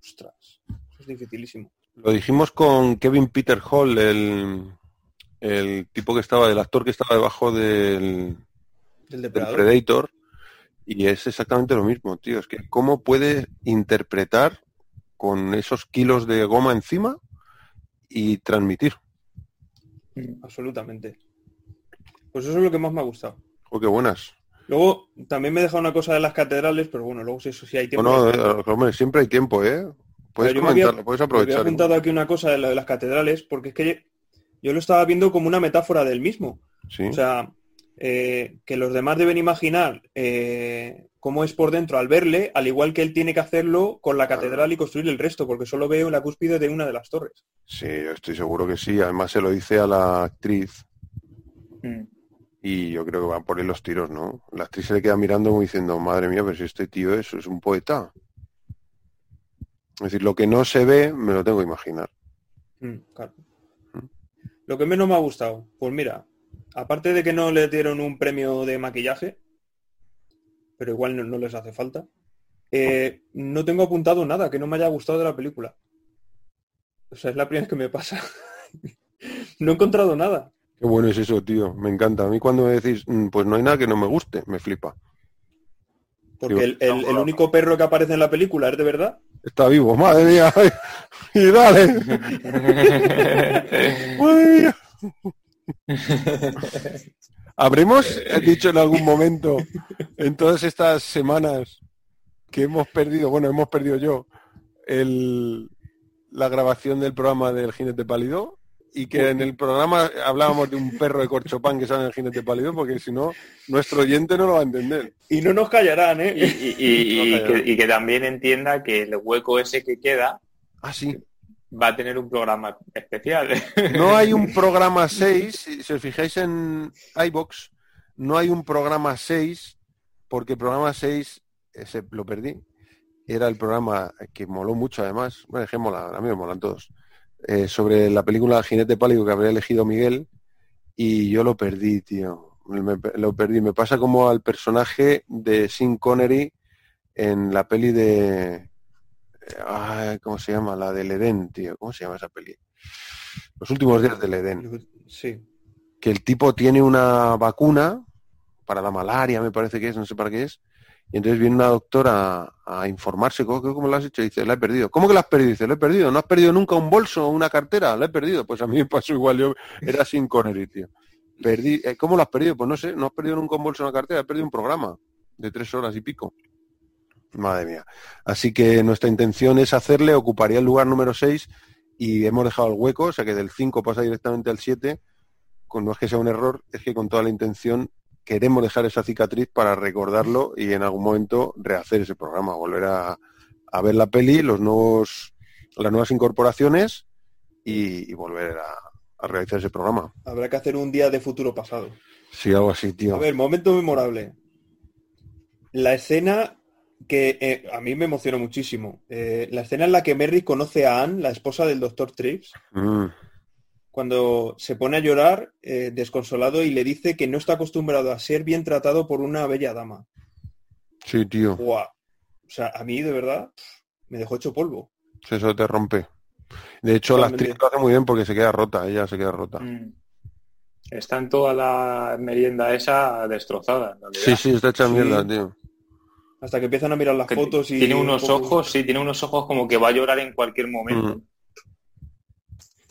ostras, es dificilísimo. Lo dijimos con Kevin Peter Hall, el, el tipo que estaba, el actor que estaba debajo del, El del. Predator, y es exactamente lo mismo, tío. Es que cómo puede interpretar con esos kilos de goma encima y transmitir. Absolutamente. Pues eso es lo que más me ha gustado. Oh, qué buenas. Luego, también me he dejado una cosa de las catedrales, pero bueno, luego si eso sí hay tiempo. Bueno, eh, hombre, siempre hay tiempo, ¿eh? Puedes me había- comentarlo, puedes aprovechar. apuntado aquí una cosa de, la de las catedrales, porque es que yo lo estaba viendo como una metáfora del mismo. Sí. O sea, eh, que los demás deben imaginar eh, cómo es por dentro al verle, al igual que él tiene que hacerlo con la catedral y construir el resto, porque solo veo la cúspide de una de las torres. Sí, yo estoy seguro que sí. Además se lo dice a la actriz Mm. y yo creo que van por ahí los tiros, ¿no? La actriz se le queda mirando como diciendo, madre mía, pero si este tío es, es un poeta. Es decir, lo que no se ve me lo tengo que imaginar. Mm, claro. Lo que menos me ha gustado, pues mira, aparte de que no le dieron un premio de maquillaje, pero igual no, no les hace falta, eh, no tengo apuntado nada que no me haya gustado de la película. O sea, es la primera vez que me pasa. (laughs) no he encontrado nada. Qué bueno es eso, tío. Me encanta. A mí cuando me decís, "Mm, pues no hay nada que no me guste, me flipa. Porque Digo, el, el- el único perro que aparece en la película es de verdad. Está vivo, madre mía. (laughs) y dale. (laughs) Madre mía. ¿Habremos dicho en algún momento, en todas estas semanas, que hemos perdido, bueno, hemos perdido yo, el, la grabación del programa del Jinete Pálido? Y que en el programa hablábamos de un perro de corchopán que sale en el Jinete Pálido, porque si no, nuestro oyente no lo va a entender. Y no nos callarán, Y, ¿eh? y- y- y que, y que también entienda que el hueco ese que queda Ah, sí. Va a tener un programa especial. (laughs) No hay un programa 6, si, os fijáis en iBox, no hay un programa 6, porque el programa 6, ese lo perdí, era el programa que moló mucho además, bueno, es que mola, a mí me molan todos, eh, sobre la película Jinete Pálido que habría elegido Miguel, y yo lo perdí, tío, lo perdí. Me pasa como al personaje de Sean Connery en la peli de... ay, ¿Cómo se llama? La del Edén, tío. ¿Cómo se llama esa peli? Los últimos días del Edén. Sí. Que el tipo tiene una vacuna para la malaria, me parece que es, no sé para qué es. Y entonces viene una doctora a, a informarse, ¿cómo, cómo lo has hecho? Y dice, la he perdido. ¿Cómo que la has perdido? Dice, lo he perdido. ¿No has perdido nunca un bolso o una cartera? La he perdido. Pues a mí me pasó igual. Yo era sin Connery, tío. Perdí, eh, ¿Cómo lo has perdido? Pues no sé, no has perdido nunca un bolso o una cartera, has perdido un programa de tres horas y pico. Madre mía. Así que nuestra intención es hacerle, ocuparía el lugar número 6 y hemos dejado el hueco, o sea que del 5 pasa directamente al 7. Con, no es que sea un error, es que con toda la intención queremos dejar esa cicatriz para recordarlo y en algún momento rehacer ese programa, volver a, a ver la peli, los nuevos, las nuevas incorporaciones y, y volver a, a realizar ese programa. Habrá que hacer un día de futuro pasado. Sí, algo así, tío. A ver, momento memorable. La escena que eh, a mí me emocionó muchísimo. Eh, la escena en la que Merry conoce a Anne, la esposa del doctor Trips, Mm, cuando se pone a llorar eh, desconsolado y le dice que no está acostumbrado a ser bien tratado por una bella dama. sí, tío. O sea, a mí de verdad me dejó hecho polvo. Eso te rompe. De hecho, la actriz lo hace muy bien porque se queda rota, ella se queda rota. Mm. Está en toda la merienda esa destrozada. en. Sí, sí, está hecha Sí. mierda, tío. Hasta que empiezan a mirar las Que fotos y... tiene un unos ojos, sí, tiene unos ojos como que va a llorar en cualquier momento.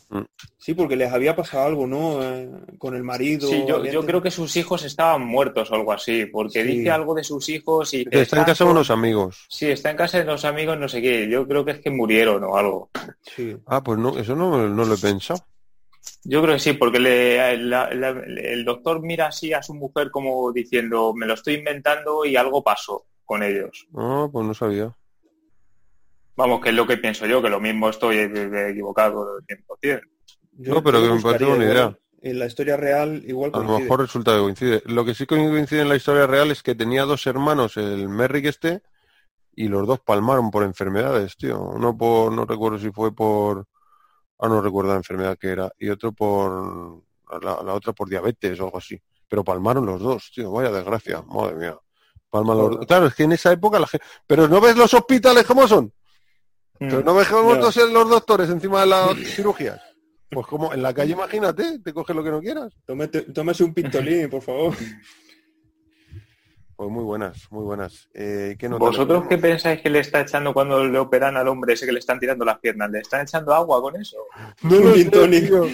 Mm. Sí, porque les había pasado algo, ¿no? Eh, con el marido. Sí, yo, yo creo que sus hijos estaban muertos o algo así, porque Sí. dice algo de sus hijos y... Está en casa de unos amigos. Sí, está en casa de los amigos, no sé qué. Yo creo que es que murieron o algo. Sí. Ah, pues no, eso no, no lo he pensado. Yo creo que sí, porque le- la- la- el doctor mira así a su mujer como diciendo, me lo estoy inventando y algo pasó con ellos. Ah, pues no sabía. Vamos, que es lo que pienso yo, que lo mismo estoy equivocado 100%. Yo- No, pero que me parece igual. idea. En la historia real igual A lo mejor resulta que coincide. Lo que sí coincide en la historia real es que tenía dos hermanos, el Merrick este, y los dos palmaron por enfermedades, tío. Uno por, no recuerdo si fue por, ah, no recuerdo la enfermedad que era, y otro por, la, la otra por diabetes o algo así. Pero palmaron los dos, tío. Vaya desgracia, madre mía. Palman los dos. Claro, es que en esa época la gente... Pero ¿no ves los hospitales cómo son? Pero no dejamos No. toser los doctores encima de las cirugías. Pues como en la calle, imagínate, te coges lo que no quieras. Tómete- tómese un pistolín, por favor. Pues muy buenas, muy buenas. Eh, ¿qué ¿Vosotros qué pensáis que le está echando cuando le operan al hombre ese que le están tirando las piernas? ¿Le están echando agua con eso? No Un lo sé, tío.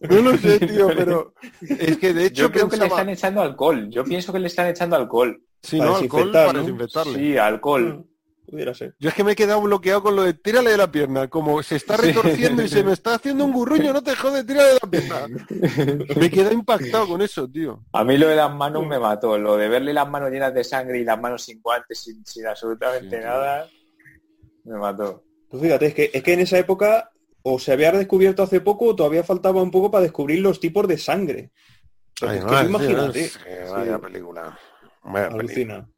No lo sé, tío, pero (laughs) es que de hecho Yo creo que le están echando alcohol. Yo pienso que le están echando alcohol. Sí, para ¿no? Alcohol para ¿no? desinfectarle. Sí, alcohol. Pudiera ser. Yo es que me he quedado bloqueado con lo de tírale de la pierna. Como se está retorciendo y se me está haciendo un gurruño, no te jode, tírale de la pierna. (laughs) Me he quedado impactado con eso, tío. A mí lo de las manos me mató. Lo de verle las manos llenas de sangre y las manos sin guantes, sin, sin absolutamente Sí, nada, me mató. Pues fíjate, es que, es que en esa época o se había descubierto hace poco o todavía faltaba un poco para descubrir los tipos de sangre. Ay, es que madre, tú imagínate. Sí. Vaya película. Alucina.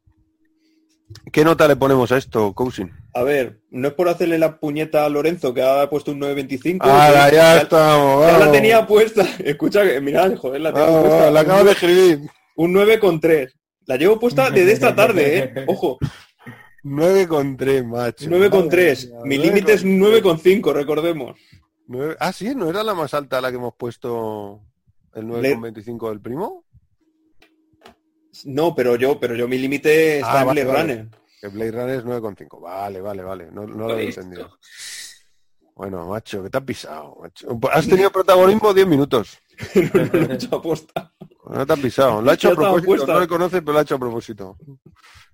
¿Qué nota le ponemos a esto, Cousin? A ver, no es por hacerle la puñeta a Lorenzo que ha puesto un 9.25. Ahora que ya estamos. ya la tenía puesta. (laughs) Escucha, que mirad, joder, la tengo Vamos, puesta. vamos, la acabo de escribir. Un 9,3. La llevo puesta desde esta (laughs) tarde, ¿eh? (laughs) Ojo, 9 con 3, macho. 9,3. Mi límite es 9,5, recordemos. Nueve- Ah, sí, ¿no era la más alta la que hemos puesto el 9,25 del primo? No, pero yo, pero yo mi límite está Ah, en vale, Blade vale. Runner. El Blade Runner es 9,5. Vale, vale, vale. No, no lo había entendido. Bueno, macho, que te has pisado, macho. Has tenido (laughs) protagonismo 10 minutos. no, no lo he hecho aposta. No te has pisado. Lo ha (laughs) hecho a propósito. No le conoce, pero lo ha hecho a propósito.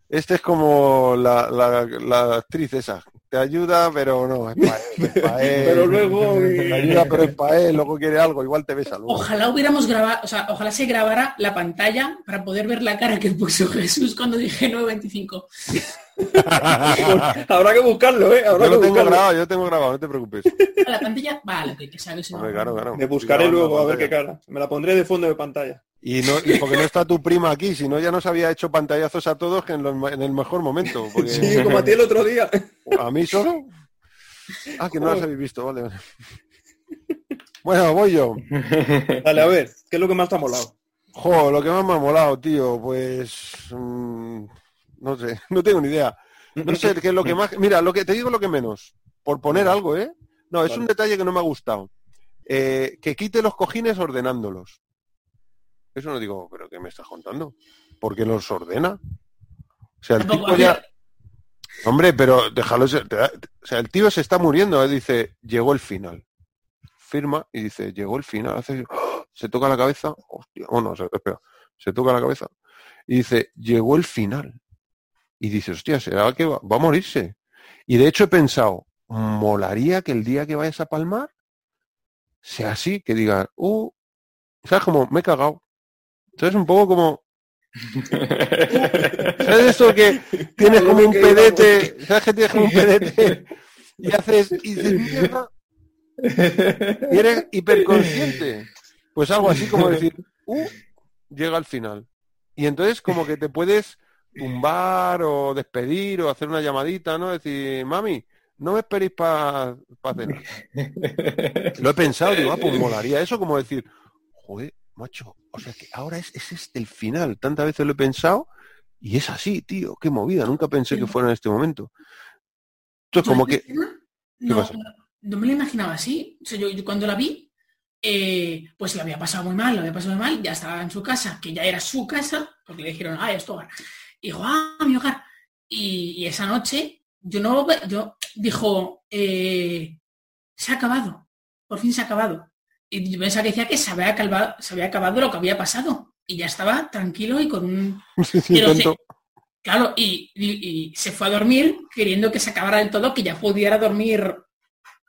Este es como la, la, la actriz esa. Te ayuda, pero no, es para (laughs) él. (laughs) es pa' él. Pero luego... Te ayuda, pero es para él. Luego quiere algo, igual te besa luego. Ojalá hubiéramos grabado, o sea, ojalá se grabara la pantalla para poder ver la cara que puso Jesús cuando dije 9.25. (laughs) Habrá que buscarlo, ¿eh? Habrá Yo que lo tengo buscarlo. grabado, yo lo tengo grabado, no te preocupes. La pantalla, vale, que, que sabes. Hombre, claro, claro. Me buscaré luego a ver qué cara. Me la pondré de fondo de pantalla. Y, no, porque no está tu prima aquí, si no ya nos había hecho pantallazos a todos que en, los- en el mejor momento. Porque Sí, como a ti el otro día. a mí solo. Ah, que no las habéis visto, vale, vale. Bueno, voy yo. Dale, a ver, ¿qué es lo que más te ha molado? Jo, lo que más me ha molado, tío, pues mm, no sé, (laughs) no tengo ni idea. No sé qué es lo que más. Mira, lo que te digo lo que menos. Por poner algo, ¿eh? No, es Vale. un detalle que no me ha gustado. Eh, que quite los cojines ordenándolos. Eso no digo, pero ¿qué me estás contando? ¿Por qué los ordena? O sea, el tipo ya. Hombre, pero déjalo. ser- da- O sea, el tío se está muriendo. Él dice, llegó el final. Firma y dice, llegó el final. Hace, ¡oh! se toca la cabeza. Hostia, oh no, se, espera, se toca la cabeza. Y dice, llegó el final. Y dice, hostia, será que va, va a morirse. Y de hecho he pensado, molaría que el día que vayas a palmar sea así, que digas, uh, ¿sabes? Como me he cagado. Entonces un poco como, (laughs) ¿sabes eso que tienes como un pedete, ¿sabes que tienes como un pedete y haces, y dices, mierda, y eres hiperconsciente? Pues algo así como decir, uh, llega al final. Y entonces como que te puedes tumbar o despedir o hacer una llamadita, ¿no? Decir, mami, no me esperéis para cenar. Lo he pensado, digo, ah, pues molaría eso como decir, joder, macho, o sea que ahora es, es este el final. Tantas veces lo he pensado y es así, tío, qué movida, nunca pensé que fuera en este momento. Entonces, como que, No, pasa? no, no me lo imaginaba así. O sea, yo, yo cuando la vi, eh, pues lo había pasado muy mal, lo había pasado muy mal, ya estaba en su casa, que ya era su casa, porque le dijeron, ah, esto hogar. Y dijo, ah, mi hogar. Y, y esa noche, yo no, yo dijo, eh, se ha acabado, por fin se ha acabado. Y yo pensaba que decía que se había, acabado, se había acabado lo que había pasado. Y ya estaba tranquilo y con un (laughs) Pero. Claro, y, y- y se fue a dormir queriendo que se acabara del todo, que ya pudiera dormir,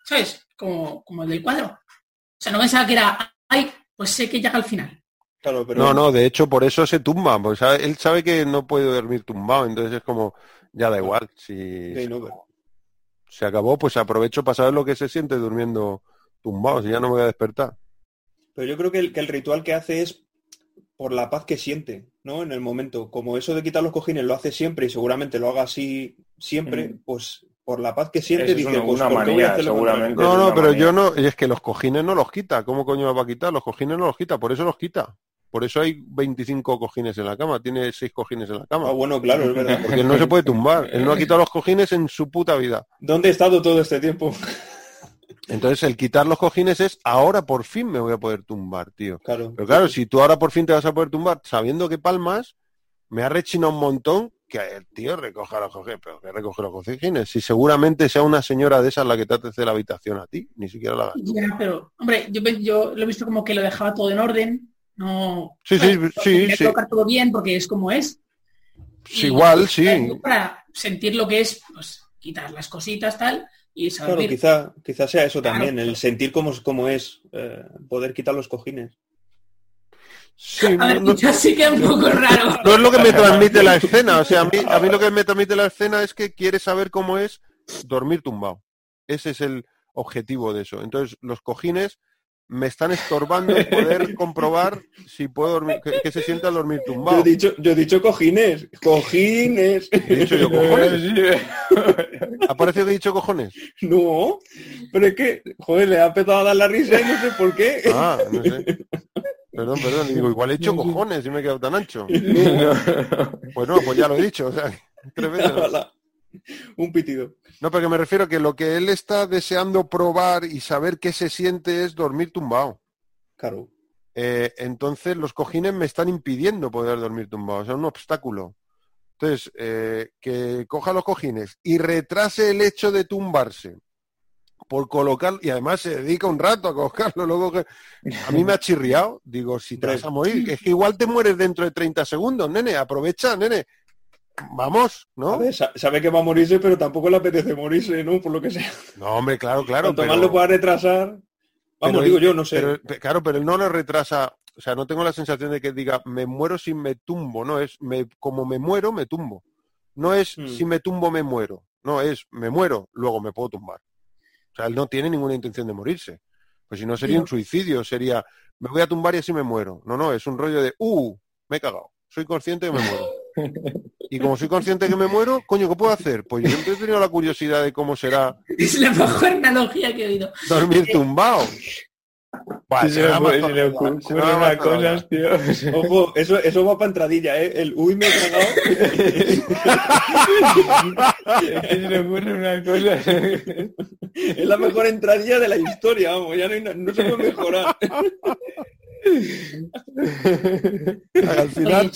¿sabes? Como, como el del cuadro. O sea, no pensaba que era, ay, pues sé que llega al final. Claro, pero No, no, de hecho por eso se tumba, porque sabe- él sabe que no puede dormir tumbado, entonces es como, ya da igual, si acabó. se acabó, pues aprovecho para saber lo que se siente durmiendo tumbado, si ya no me voy a despertar. Pero yo creo que el, que el ritual que hace es por la paz que siente, ¿no? En el momento. Como eso de quitar los cojines lo hace siempre y seguramente lo haga así siempre, Mm. pues por la paz que siente dice, una- pues una ¿por qué voy a manía, seguramente. No, no, pero manía. yo no, y es que los cojines no los quita, ¿cómo coño los va a quitar? Los cojines no los quita, por eso los quita. Por eso hay 25 cojines en la cama, tiene 6 cojines en la cama. Ah, bueno, claro, es verdad. Porque él no se puede tumbar, él no ha quitado los cojines en su puta vida. ¿Dónde he estado todo este tiempo? Entonces el quitar los cojines es ahora por fin me voy a poder tumbar, tío. Claro. Pero claro, si tú ahora por fin te vas a poder tumbar sabiendo que palmas, me ha rechinado un montón que el tío recoja los cojines, pero que recoge los cojines. Si seguramente sea una señora de esas la que te hace la habitación a ti, ni siquiera la. Ya, pero, hombre, yo, yo lo he visto como que lo dejaba todo en orden. No. Sí, sí, Bueno, sí, quería sí. colocar todo bien porque es como es. Sí, igual, sí. Yo Para sentir lo que es, pues, quitar las cositas, tal, y saber. Claro, quizá, quizá sea eso Claro. también, el sentir cómo, cómo es, eh, poder quitar los cojines. Sí, A ver, no, ya sí queda un poco raro. no es lo que me transmite la (laughs) escena. O sea, a mí, a mí lo que me transmite la escena es que quiere saber cómo es dormir tumbado. Ese es el objetivo de eso. Entonces, los cojines me están estorbando el poder (laughs) comprobar si puedo dormir, que, que se sienta al dormir Yo tumbado. he dicho, yo he dicho cojines, cojines. He dicho yo cojones. (laughs) ¿Ha parecido que he dicho cojones? No, pero es que, joder, le ha empezado a dar la risa y no sé por qué. Ah, no sé. Perdón, perdón. Digo, igual he dicho cojones y me he quedado tan ancho. (laughs) Pues no, pues ya lo he dicho. O sea, tres veces. Un pitido. No, porque me refiero a que lo que él está deseando probar y saber qué se siente es dormir tumbado. Claro. Eh, entonces los cojines me están impidiendo poder dormir tumbado, o sea, un obstáculo. Entonces, eh, que coja los cojines y retrase el hecho de tumbarse por colocar, y además se dedica un rato a colocarlo, luego que a mí me ha chirriado, digo, si te vas a morir, es que igual te mueres dentro de 30 segundos, nene, aprovecha, nene, vamos, ¿no? ver, sabe que va a morirse, pero tampoco le apetece morirse, ¿no? Por lo que sea. No, hombre, claro, claro. Cuanto pero- más lo pueda retrasar. Vamos, Pero digo él- yo, no sé. Pero, pe- claro, pero él no lo retrasa, o sea, no tengo la sensación de que diga, me muero si me tumbo, no, es, me, como me muero, me tumbo. No es, Mm. si me tumbo, me muero. No, es, me muero, luego me puedo tumbar. O sea, él no tiene ninguna intención de morirse. Pues si no sería un suicidio, sería, me voy a tumbar y así me muero. No, no, es un rollo de, uh, me he cagado. Soy consciente que me muero. (laughs) Y como soy consciente que me muero, coño, ¿qué puedo hacer? Pues yo siempre he tenido la curiosidad de cómo será Es la mejor analogía que he oído. dormir tumbado. Si se se me le le se ocurren la cosas, tío. Ojo, eso, eso va para entradilla, ¿eh? El uy, me he cagado. (laughs) Si le ocurren unas cosas. es la mejor entradilla de la historia, vamos. Ya no, hay no se puede mejorar. Al final,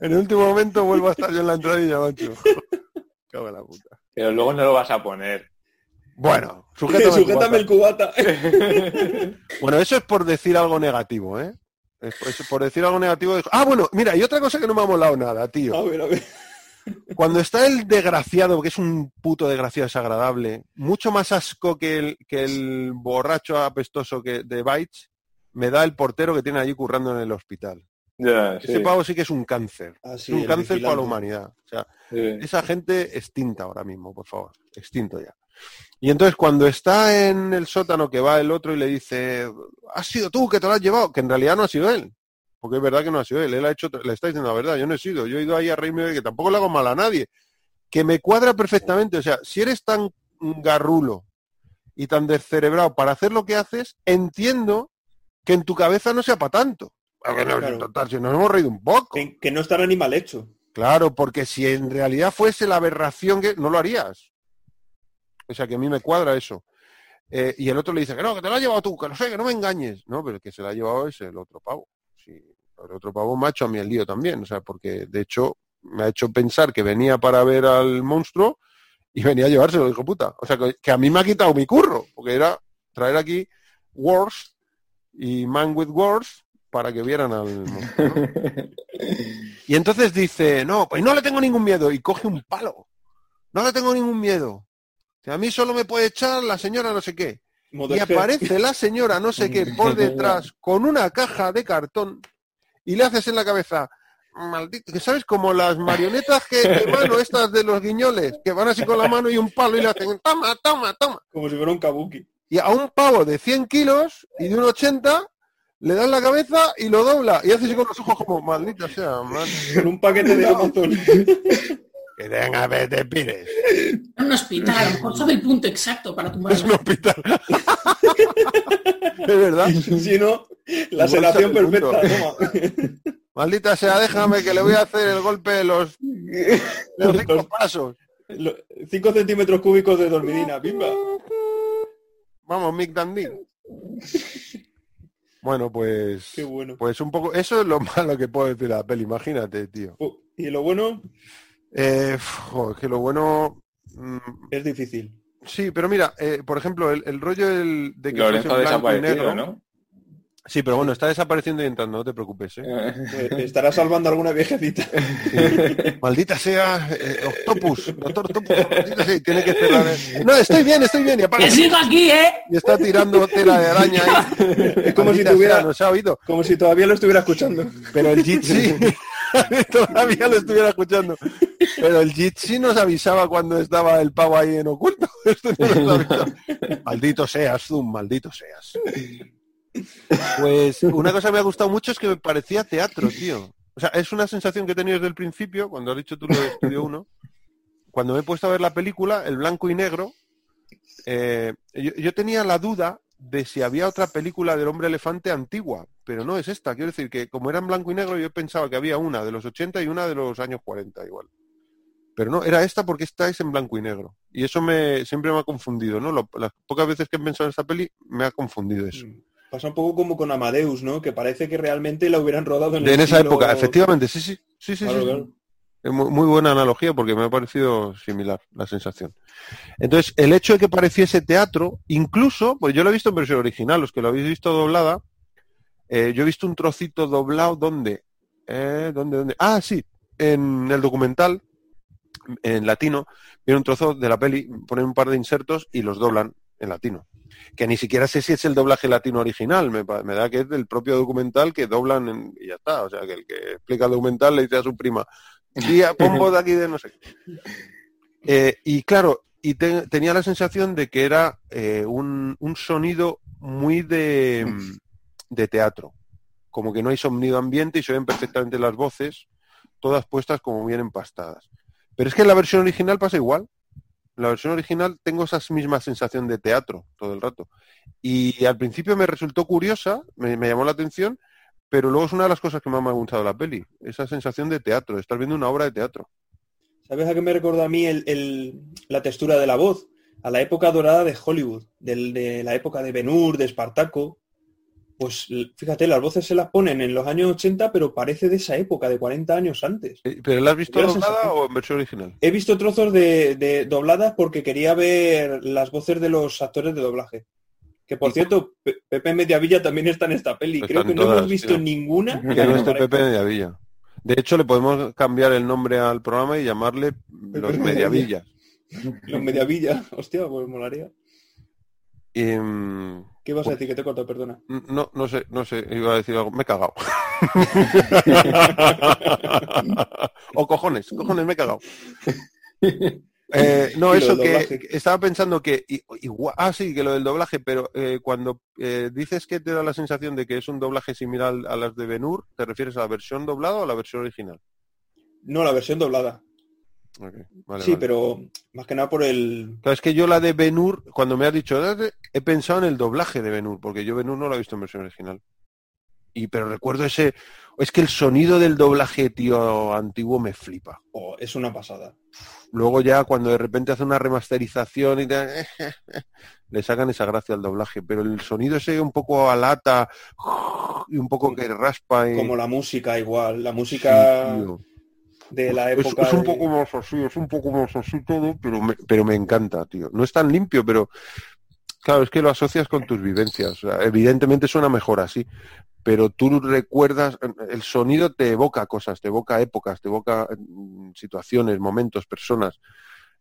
en el último momento vuelvo a estar yo en la entradilla, (laughs) macho. Cago en la puta. Pero luego no lo vas a poner. Bueno, (laughs) sujétame, el Sujétame el cubata. (laughs) Bueno, eso es por decir algo negativo, ¿eh? Es por decir algo negativo. de- Ah, bueno, mira, y otra cosa que no me ha molado nada, tío. A ver, a ver. Cuando está el desgraciado, que es un puto desgraciado desagradable, mucho más asco que el, que el borracho apestoso que de Bites, me da el portero que tiene allí currando en el hospital. Ya, sí. Ese pavo sí que es un cáncer. Ah, sí, es un cáncer para la humanidad. O sea, sí. esa gente extinta ahora mismo, por favor, extinto ya. Y entonces cuando está en el sótano que va el otro y le dice, has sido tú que te lo has llevado, que en realidad no ha sido él, porque es verdad que no ha sido él, él ha hecho, le está diciendo la verdad, yo no he sido, yo he ido ahí a reírme de que tampoco le hago mal a nadie, que me cuadra perfectamente, o sea, si eres tan garrulo y tan descerebrado para hacer lo que haces, entiendo que en tu cabeza no sea para tanto. Porque no, Claro. total, si nos hemos reído un poco. Que, que no estará ni mal hecho. Claro, porque si en realidad fuese la aberración que no lo harías. O sea, que a mí me cuadra eso. Eh, y el otro le dice que no, que te lo has llevado tú, que no sé, que no me engañes. No, pero el que se lo ha llevado es el otro pavo. Sí, el otro pavo me ha hecho a mí el lío también. O sea, porque de hecho me ha hecho pensar que venía para ver al monstruo y venía a llevárselo, hijo puta. O sea, que, que a mí me ha quitado mi curro, porque era traer aquí Wars y Man with Wars para que vieran al monstruo. ¿no? (laughs) Y entonces dice, no, pues no le tengo ningún miedo. Y coge un palo. No le tengo ningún miedo. Que a mí solo me puede echar la señora no sé qué. Y aparece la señora no sé qué (laughs) por detrás con una caja de cartón y le haces en la cabeza, maldito, que sabes como las marionetas que de (laughs) mano estas de los guiñoles, que van así con la mano y un palo y le hacen, toma, toma, toma. Como si fuera un kabuki. Y a un pavo de 100 kilos y de un 80 le dan la cabeza y lo dobla y hace así con los ojos como, maldita sea, man. Con un paquete de Amazon. Que tenga te pires. En un hospital, a lo mejor sabe el punto exacto para tumbar Es un hospital. (laughs) es verdad. si no, La el perfecta. toma. Maldita sea, déjame que le voy a hacer el golpe de los, de los cinco Los- pasos. Lo- Cinco centímetros cúbicos de dormidina, pimba. Vamos, Mick Dandy. Bueno, pues... Qué bueno. Pues un poco... Eso es lo (laughs) malo que puedo decir de la peli, imagínate, tío. Oh, Y lo bueno Eh, jo, es que lo bueno... mm, es difícil. Sí, pero mira, eh, por ejemplo, el, el rollo del, de que Lorenzo en blanco y desaparecido, negro... ¿no? Sí, pero bueno, está desapareciendo y entrando, no te preocupes. ¿eh? Eh, Estará salvando alguna viejecita. (laughs) Maldita sea, eh, Octopus, doctor Octopus, maldita sea, tiene que cerrar. el- No, estoy bien, estoy bien, y apaga. ¡Que sigo aquí, eh! Y está tirando tela de araña ahí. Es como si tuviera- sea, nos ha oído. Como si todavía lo estuviera escuchando. Pero el Jitsi (laughs) todavía lo estuviera escuchando. Pero el Jitsi nos avisaba cuando estaba el pavo ahí en oculto. (laughs) Esto no nos avisaba. Maldito seas, Zoom, maldito seas. Pues una cosa que me ha gustado mucho es que me parecía teatro, tío. O sea, es una sensación que he tenido desde el principio, cuando has dicho tú lo de Estudio 1. Cuando me he puesto a ver la película, el blanco y negro, eh, yo, tenía la duda de si había otra película del hombre elefante antigua, pero no es esta. Quiero decir que como era en blanco y negro, yo pensaba que había una de los 80 y una de los años 40 igual. Pero no, era esta porque esta es en blanco y negro. Y eso me siempre me ha confundido, ¿no? Las pocas veces que he pensado en esta peli, me ha confundido eso. Pasa un poco como con Amadeus, ¿no? Que parece que realmente la hubieran rodado en, De el en esa época, efectivamente, sí, sí. Sí, sí, Claro, sí. claro. Es muy, muy buena analogía porque me ha parecido similar la sensación. Entonces, el hecho de que pareciese teatro, incluso, pues yo lo he visto en versión original, los que lo habéis visto doblada, eh, yo he visto un trocito doblado donde, eh, ¿dónde, dónde? Ah, sí, en el documental, en latino, viene un trozo de la peli, ponen un par de insertos y los doblan en latino. Que ni siquiera sé si es el doblaje latino original, me, me da que es del propio documental que doblan en- y ya está. O sea, que el que explica el documental le dice a su prima, tía, pon voz de aquí de no sé. qué". Eh, y claro, y te- tenía la sensación de que era eh, un, un sonido muy de, de teatro. Como que no hay sonido ambiente y se ven perfectamente las voces, todas puestas como bien empastadas. Pero es que en la versión original pasa igual. La versión original tengo esa misma sensación de teatro todo el rato. Y al principio me resultó curiosa, me, llamó la atención, pero luego es una de las cosas que más me ha gustado la peli. Esa sensación de teatro, de estar viendo una obra de teatro. ¿Sabes a qué me recordó a mí el- la textura de la voz? A la época dorada de Hollywood, de la época de Ben Hur, de Espartaco. Pues fíjate, las voces se las ponen en los años 80, pero parece de esa época, de 40 años antes. Eh, ¿Pero la has visto la doblada sensación- o en versión original? He visto trozos de, de dobladas porque quería ver las voces de los actores de doblaje. Que por ¿Y cierto, Pe- Pepe Mediavilla también está en esta peli. Están Creo que no todas, hemos visto tío. ninguna. Que no esté Pepe Mediavilla. De hecho, le podemos cambiar el nombre al programa y llamarle Los Mediavillas. Los Mediavilla. (laughs) Hostia, pues molaría. Y, mm, ¿Qué ibas a decir? Que te he cortado, perdona. no, no sé, no sé, iba a decir algo. Me he cagado. (laughs) o cojones, cojones, me he cagado. (laughs) Eh, no, eso que, estaba pensando que igual, ah sí, que lo del doblaje, pero eh, cuando eh, dices que te da la sensación de que es un doblaje similar a las de Benur, ¿te refieres a la versión doblada o a la versión original? No, la versión doblada. Vale, sí, vale. pero más que nada por el... Claro, es que yo la de Benur, cuando me has dicho, "Ah, he pensado en el doblaje de Benur, porque yo Benur no la he visto en versión original. Y pero recuerdo ese, es que el sonido del doblaje, tío, antiguo me flipa. oh, es una pasada. Luego ya cuando de repente hace una remasterización y te- (laughs) le sacan esa gracia al doblaje, pero el sonido ese un poco a lata y un poco que raspa y Como la música igual. La música. De la época... es un de- poco más así, es un poco más así todo, pero me, pero me encanta, tío. No es tan limpio, pero claro, es que lo asocias con tus vivencias. O sea, evidentemente suena mejor así, pero tú recuerdas, el sonido te evoca cosas, te evoca épocas, te evoca mm, situaciones, momentos, personas,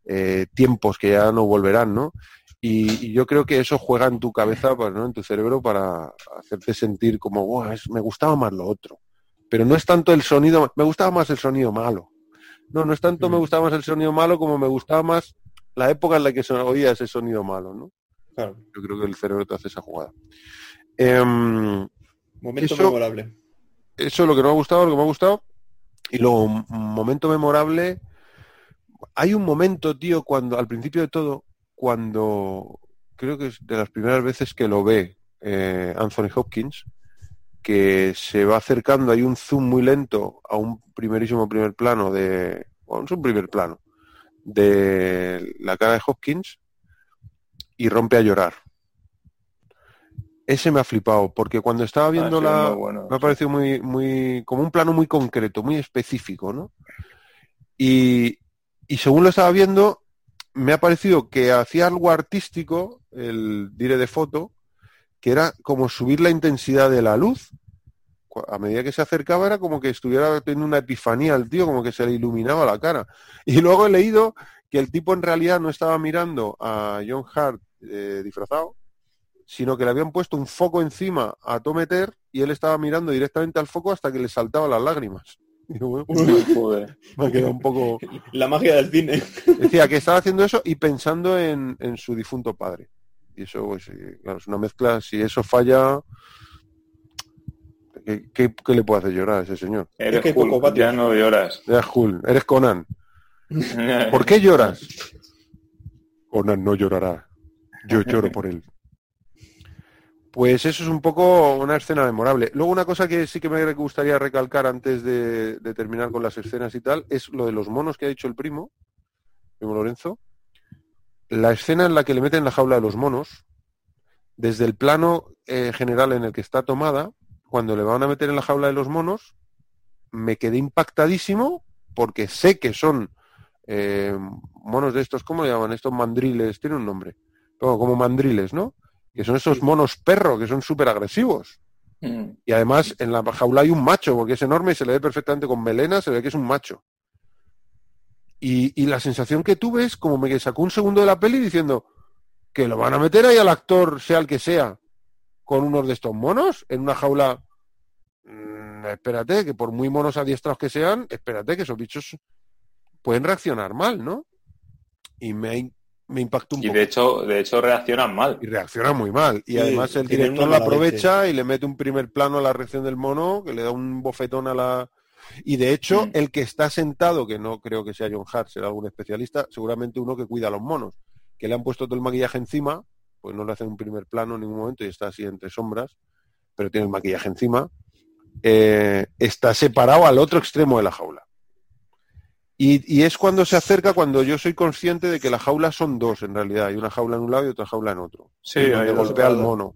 eh, tiempos que ya no volverán, ¿no? Y, y yo creo que eso juega en tu cabeza, pues, ¿no? en tu cerebro, para hacerte sentir como, "Buah, es- me gustaba más lo otro. Pero no es tanto el sonido, me gustaba más el sonido malo. No, no es tanto me gustaba más el sonido malo como me gustaba más la época en la que se oía ese sonido malo, ¿no? Claro, Yo creo que el cerebro te hace esa jugada. Em, momento Eso- memorable. eso es lo que no me ha gustado, lo que me ha gustado. Y luego, un momento memorable. Hay un momento, tío, cuando, al principio de todo, cuando creo que es de las primeras veces que lo ve eh, Anthony Hopkins, que se va acercando, hay un zoom muy lento a un primerísimo primer plano de, bueno, es un primer plano, de la cara de Hopkins y rompe a llorar. Ese me ha flipado, porque cuando estaba viendo Ah, sí, la... bueno, me ha parecido muy, muy, como un plano muy concreto, muy específico, ¿no? Y, y según lo estaba viendo, me ha parecido que hacía algo artístico, el dire de foto, que era como subir la intensidad de la luz. A medida que se acercaba era como que estuviera teniendo una epifanía al tío, como que se le iluminaba la cara. (laughs) Y luego he leído que el tipo en realidad no estaba mirando a John Hart eh, disfrazado, sino que le habían puesto un foco encima a Tometer y él estaba mirando directamente al foco hasta que le saltaban las lágrimas. (laughs) Bueno, Joder. (laughs) me ha quedado un poco... La magia del cine. Decía que estaba haciendo eso y pensando en, en su difunto padre. Y eso, pues, eh, claro, es una mezcla. Si eso falla, ¿qué, qué- qué le puede hacer llorar a ese señor? Eres que Hulk, poco ya no lloras. Eres Hulk, eres Conan. (laughs) ¿Por qué lloras? Conan no llorará. Yo lloro por él. Pues eso es un poco una escena memorable. Luego una cosa que sí que me gustaría recalcar antes de, de terminar con las escenas y tal, es lo de los monos que ha dicho el primo, primo Lorenzo. La escena en la que le meten la jaula de los monos, desde el plano eh, general en el que está tomada, cuando le van a meter en la jaula de los monos, me quedé impactadísimo porque sé que son eh, monos de estos, ¿cómo le llaman? Estos mandriles, tiene un nombre. Como, como mandriles, ¿no? Que son esos monos perro, que son súper agresivos. Mm. Y además en la jaula hay un macho, porque es enorme y se le ve perfectamente con melena, se ve que es un macho. Y, y la sensación que tuve es como me sacó un segundo de la peli diciendo que lo van a meter ahí al actor, sea el que sea, con unos de estos monos, en una jaula. Mm, espérate, que por muy monos adiestrados que sean, espérate que esos bichos pueden reaccionar mal, ¿no? Y me, me impactó un Y poco. de hecho, de hecho reaccionan mal. Y reacciona muy mal. Y Sí, además el director lo aprovecha y le mete un primer plano a la reacción del mono, que le da un bofetón a la... Y de hecho, Mm. el que está sentado, que no creo que sea John Hart, será algún especialista, seguramente uno que cuida a los monos, que le han puesto todo el maquillaje encima, pues no le hacen un primer plano en ningún momento y está así entre sombras, pero tiene el maquillaje encima, eh, está separado al otro extremo de la jaula. Y, y es cuando se acerca, cuando yo soy consciente de que la jaula son dos en realidad. Hay una jaula en un lado y otra jaula en otro. Sí, Y donde golpea al mono.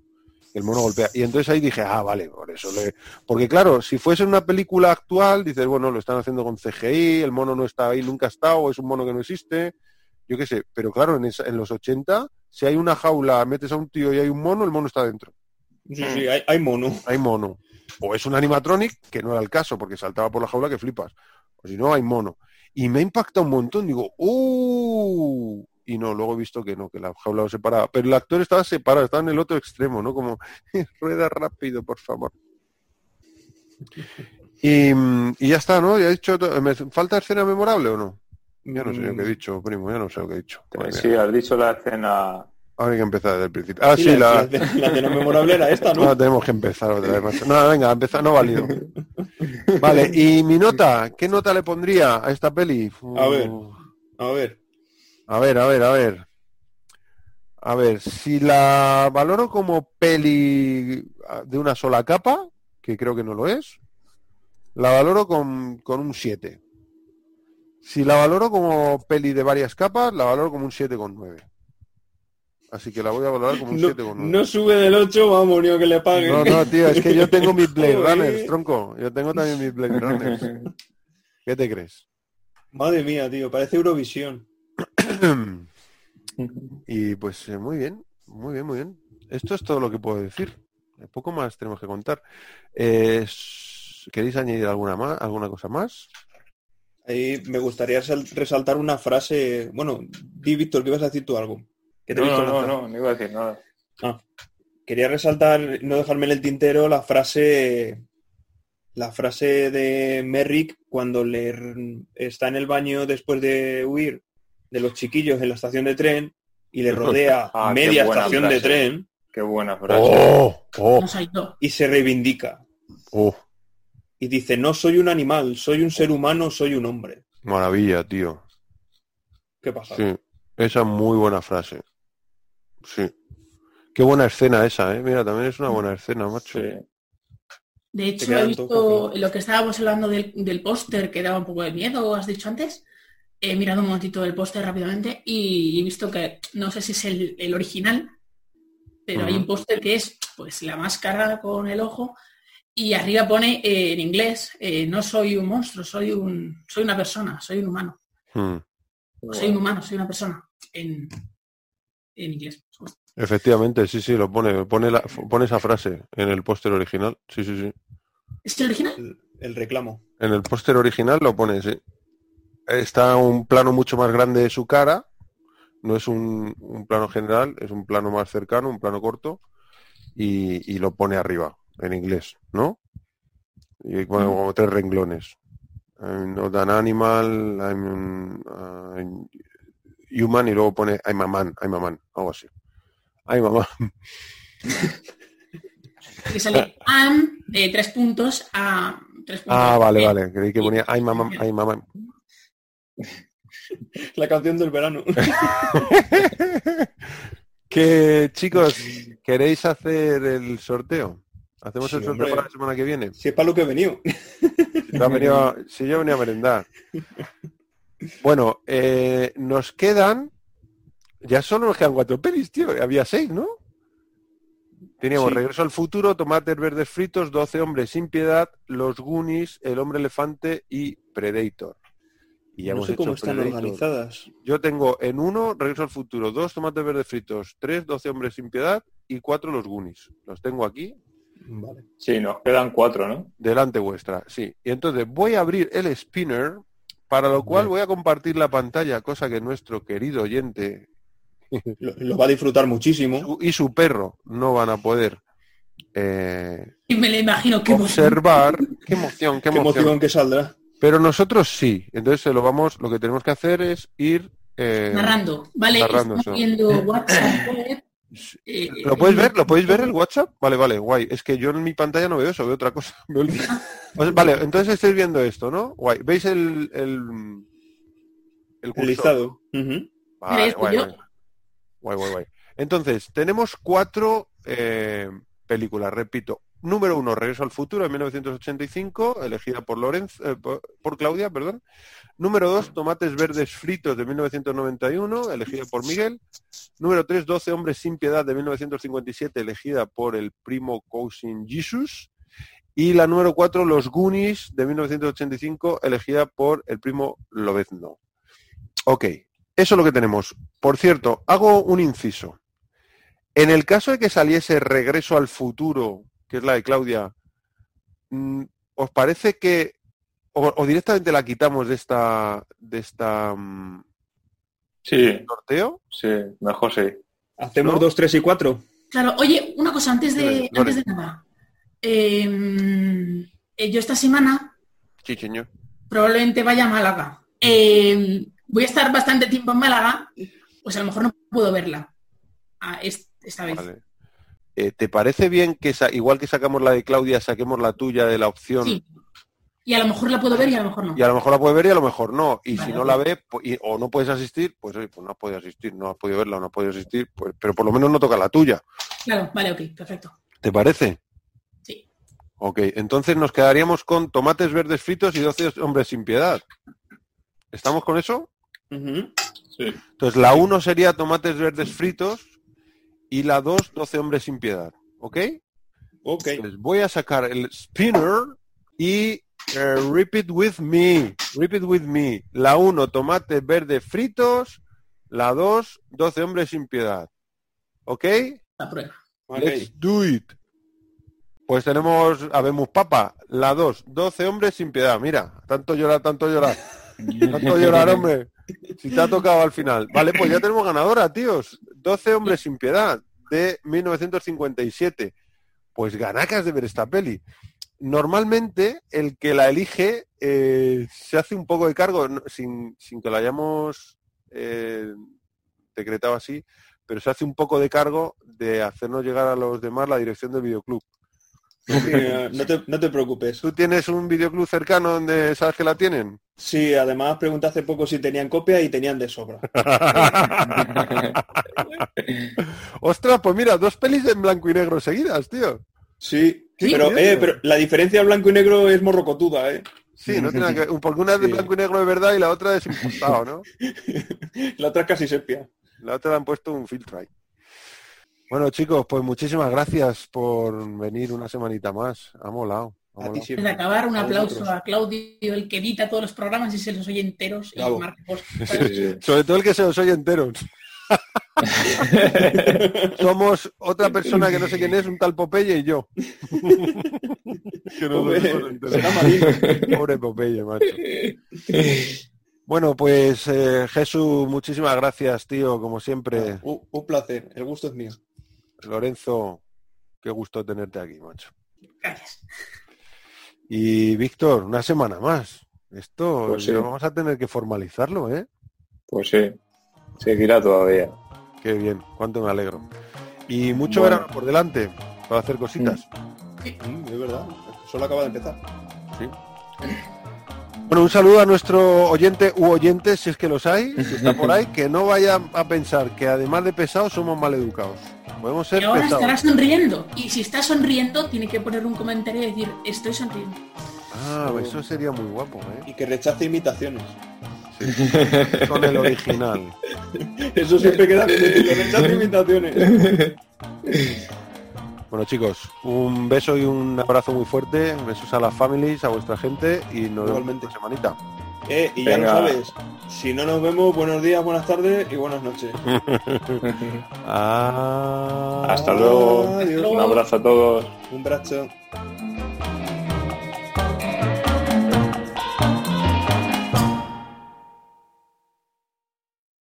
El mono golpea. Y entonces ahí dije, ah, vale, por eso le... Porque claro, si fuese una película actual, dices, bueno, lo están haciendo con CGI, el mono no está ahí, nunca ha estado, es un mono que no existe, yo qué sé. Pero claro, en, esa- en los 80, si hay una jaula, metes a un tío y hay un mono, el mono está dentro. Sí, sí, hay, hay mono. Hay mono. O es un animatronic, que no era el caso, porque saltaba por la jaula que flipas. O si no, hay mono. Y me impacta un montón, digo, ¡uh! Y no, luego he visto que no, que la jaula lo separaba. Pero el actor estaba separado, estaba en el otro extremo, ¿no? Como, (laughs) rueda rápido, por favor. Y, mm, y ya está, ¿no? Ya he dicho, ¿me falta escena memorable o no? Ya no sé yo qué he dicho, primo, ya no sé lo que he dicho. Mía. Sí, has dicho la escena. Ahora hay que empezar desde el principio. Ah, sí, la, la, la escena memorable era esta, ¿no? (laughs) Tenemos que empezar otra vez. No, venga, empezar, no válido. Vale, y mi nota, ¿qué nota le pondría a esta peli? A ver. A ver. A ver, a ver, a ver. A ver, si la valoro como peli de una sola capa, que creo que no lo es, la valoro con, con un 7. Si la valoro como peli de varias capas, la valoro como un 7,9. Así que la voy a valorar como un No, 7,9. no sube del 8, vamos, ni que le paguen. No, no, tío, es que yo tengo mis Blade. (laughs) Runners, tronco. Yo tengo también mis Blade Runners. (laughs) ¿Qué te crees? Madre mía, tío, parece Eurovisión. (laughs) y pues eh, muy bien, muy bien, muy bien. Esto es todo lo que puedo decir. Poco más tenemos que contar. Eh, ¿Queréis añadir alguna más, alguna cosa más? Ahí me gustaría sal- resaltar una frase. Bueno, di Víctor, que ibas a decir tú algo. Que te No, no, no, no, no iba a decir nada. Ah, quería resaltar, no dejarme en el tintero, la frase, la frase de Merrick cuando le está en el baño después de huir de los chiquillos en la estación de tren y le (laughs) rodea Ah, media estación de tren Qué buena frase. ¡Oh! ¡Oh! Y se reivindica ¡Oh! y dice, no soy un animal, soy un ser humano, soy un hombre. Maravilla, tío. ¿Qué pasa? Sí, esa es muy buena frase. Sí. Qué buena escena esa, ¿eh? Mira, también es una buena escena, macho. Sí. De hecho, he visto lo que estábamos hablando del, del póster que daba un poco de miedo, has dicho antes. He mirado un momentito del póster rápidamente y he visto que no sé si es el, el original, pero hay un póster que es pues la máscara con el ojo y arriba pone eh, en inglés eh, no soy un monstruo, soy un soy una persona, soy un humano. Hmm. Soy un humano, soy una persona. En, en inglés. Efectivamente, sí, sí, lo pone, pone, la- pone esa frase en el póster original. Sí, sí, sí. ¿Es el original? El, el reclamo. En el póster original lo pone, sí. Está un plano mucho más grande de su cara. No es un, un plano general, es un plano más cercano, un plano corto. Y, y lo pone arriba, en inglés, ¿no? Y bueno, como tres renglones. I'm not an animal, I'm, uh, human y luego pone I'm a man, I'm a man, algo así. I'm a man. (laughs) Que sale am, eh, tres puntos, a tres puntos. Ah, vale, eh, vale. Creí que ponía I'm a man, I'm a man. (laughs) La canción del verano. (laughs) que chicos, ¿queréis hacer el sorteo? ¿Hacemos Sí, el sorteo hombre. para la semana que viene? si es para lo que he venido. Yo he venido a- si yo venía a merendar. Bueno, eh, nos quedan. Ya solo nos quedan cuatro pelis, tío. Había seis, ¿no? Teníamos Sí. Regreso al futuro, Tomates verdes fritos, 12 hombres sin piedad, Los Goonies, El hombre elefante y Predator. Y ya no hemos sé cómo hecho están Predator. organizadas. Yo tengo en uno Regreso al futuro, dos Tomates verdes fritos, tres 12 hombres sin piedad y cuatro Los Goonies. Los tengo aquí Vale. Sí, nos quedan cuatro, ¿no? delante vuestra, sí. Y entonces voy a abrir el spinner, para lo cual Bien. voy a compartir la pantalla, cosa que nuestro querido oyente (laughs) Lo, lo va a disfrutar muchísimo. su- y su perro no van a poder eh, Y me lo imagino que observar. Qué emoción, qué Qué emoción. emoción que saldrá. Pero nosotros sí. Entonces lo vamos, lo que tenemos que hacer es ir eh, narrando. Vale, narrando eso. viendo (laughs) WhatsApp. web, eh, ¿Lo podéis ver? ¿Lo podéis ver el WhatsApp? Vale, vale, guay. Es que yo en mi pantalla no veo eso, veo otra cosa. (laughs) O sea, vale, entonces estáis viendo esto, ¿no? Guay. ¿Veis el el, el El. Vale, guay, guay. Guay, guay, guay. Entonces, tenemos cuatro eh, películas, repito. Número uno, Regreso al futuro, en 1985, elegida por Lorenz, eh, por, por Claudia, perdón. Número dos, Tomates verdes fritos, de 1991, elegida por Miguel. Número tres, 12 hombres sin piedad, de 1957, elegida por el primo Cousin Jesus. Y la número cuatro, Los Goonies, de 1985, elegida por el primo Lobezno. Ok, eso es lo que tenemos. Por cierto, hago un inciso. En el caso de que saliese Regreso al futuro, que es la de Claudia, mm, ¿os parece que o, o directamente la quitamos de esta de esta mm, Sí, sorteo? sí, mejor sí. Hacemos ¿No? dos, tres y cuatro. Claro, oye, una cosa antes de, antes de nada. Eh, eh, yo esta semana Sí, señor. probablemente vaya a Málaga. Eh, voy a estar bastante tiempo en Málaga, pues a lo mejor no puedo verla ah, es- esta vez. Vale. Eh, ¿Te parece bien que sa- igual que sacamos la de Claudia, saquemos la tuya de la opción? Sí. Y a lo mejor la puedo ver y a lo mejor no. Y a lo mejor la puede ver y a lo mejor no. Y Vale, si no la ve po- y- o no puedes asistir, pues oye, pues no has podido asistir, no has podido verla o no has podido asistir, pues, pero por lo menos no toca la tuya. Claro, vale, ok, perfecto. ¿Te parece? Sí. Ok, entonces nos quedaríamos con tomates verdes fritos y 12 hombres sin piedad. ¿Estamos con eso? Ujú. Sí. Entonces la 1 sería tomates verdes fritos y la 2, 12 hombres sin piedad. ¿Ok? Ok. Entonces voy a sacar el spinner y eh, repeat with me. Repeat with me. La 1, tomates verdes fritos. La 2, 12 hombres sin piedad. ¿Ok? La prueba. Let's do it. Pues tenemos, habemos papa, la 2, 12 hombres sin piedad. Mira, tanto llorar, tanto llorar. (laughs) Tanto llorar, hombre. Si te ha tocado al final. Vale, pues ya tenemos ganadora, tíos. 12 hombres sin piedad de 1957. Pues ganacas de ver esta peli. Normalmente el que la elige eh, se hace un poco de cargo, sin, sin que lo hayamos eh, decretado así, pero se hace un poco de cargo de hacernos llegar a los demás la dirección del videoclub. Sí, (laughs) no, te, no te preocupes. ¿Tú tienes un videoclub cercano donde sabes que la tienen? Sí, además pregunté hace poco si tenían copia y tenían de sobra. (laughs) Ostras, pues mira, dos pelis en blanco y negro seguidas, tío. Sí, Sí. pero, eh, pero la diferencia blanco y negro es morrocotuda, ¿eh? Sí, no tiene que. Porque una es de Sí. blanco y negro de verdad y la otra es impostado, ¿no? (laughs) La otra es casi sepia. La otra le han puesto un filtro ahí. Bueno, chicos, pues muchísimas gracias por venir una semanita más. Ha molado. ha molado. Antes siempre. de acabar, un aplauso a Claudio, el que edita todos los programas y se los oye enteros y sí. Sobre todo el que se los oye enteros. (laughs) Somos otra persona que no sé quién es, un tal Popeye y yo. que nos marino. Pobre Popeye, macho. Bueno, pues eh, Jesús, muchísimas gracias, tío, como siempre. Un, un placer, el gusto es mío. Lorenzo, qué gusto tenerte aquí, macho. Gracias. Y Víctor, una semana más. Esto Pues sí. vamos a tener que formalizarlo, ¿eh? Pues sí, seguirá todavía. Qué bien, cuánto me alegro. Y mucho Bueno. verano por delante para hacer cositas. Mm, es verdad, solo acaba de empezar. Sí. Bueno, un saludo a nuestro oyente u oyentes, si es que los hay, si está por (laughs) ahí, que no vaya a pensar que además de pesados somos maleducados. Podemos ser Y ahora pesados. estará sonriendo. Y si está sonriendo, tiene que poner un comentario y decir, estoy sonriendo. Ah, eso sería muy guapo, ¿eh? Y que rechace imitaciones. Con el original. (laughs) Eso siempre queda rechace imitaciones. Bueno chicos, un beso y un abrazo muy fuerte, besos a las families, a vuestra gente y nos vemos Igualmente. la semanita. Eh, y ya lo sabes, si no nos vemos, buenos días, buenas tardes y buenas noches. (laughs) Ah. Hasta luego. Adiós. Un abrazo a todos. Un brazo.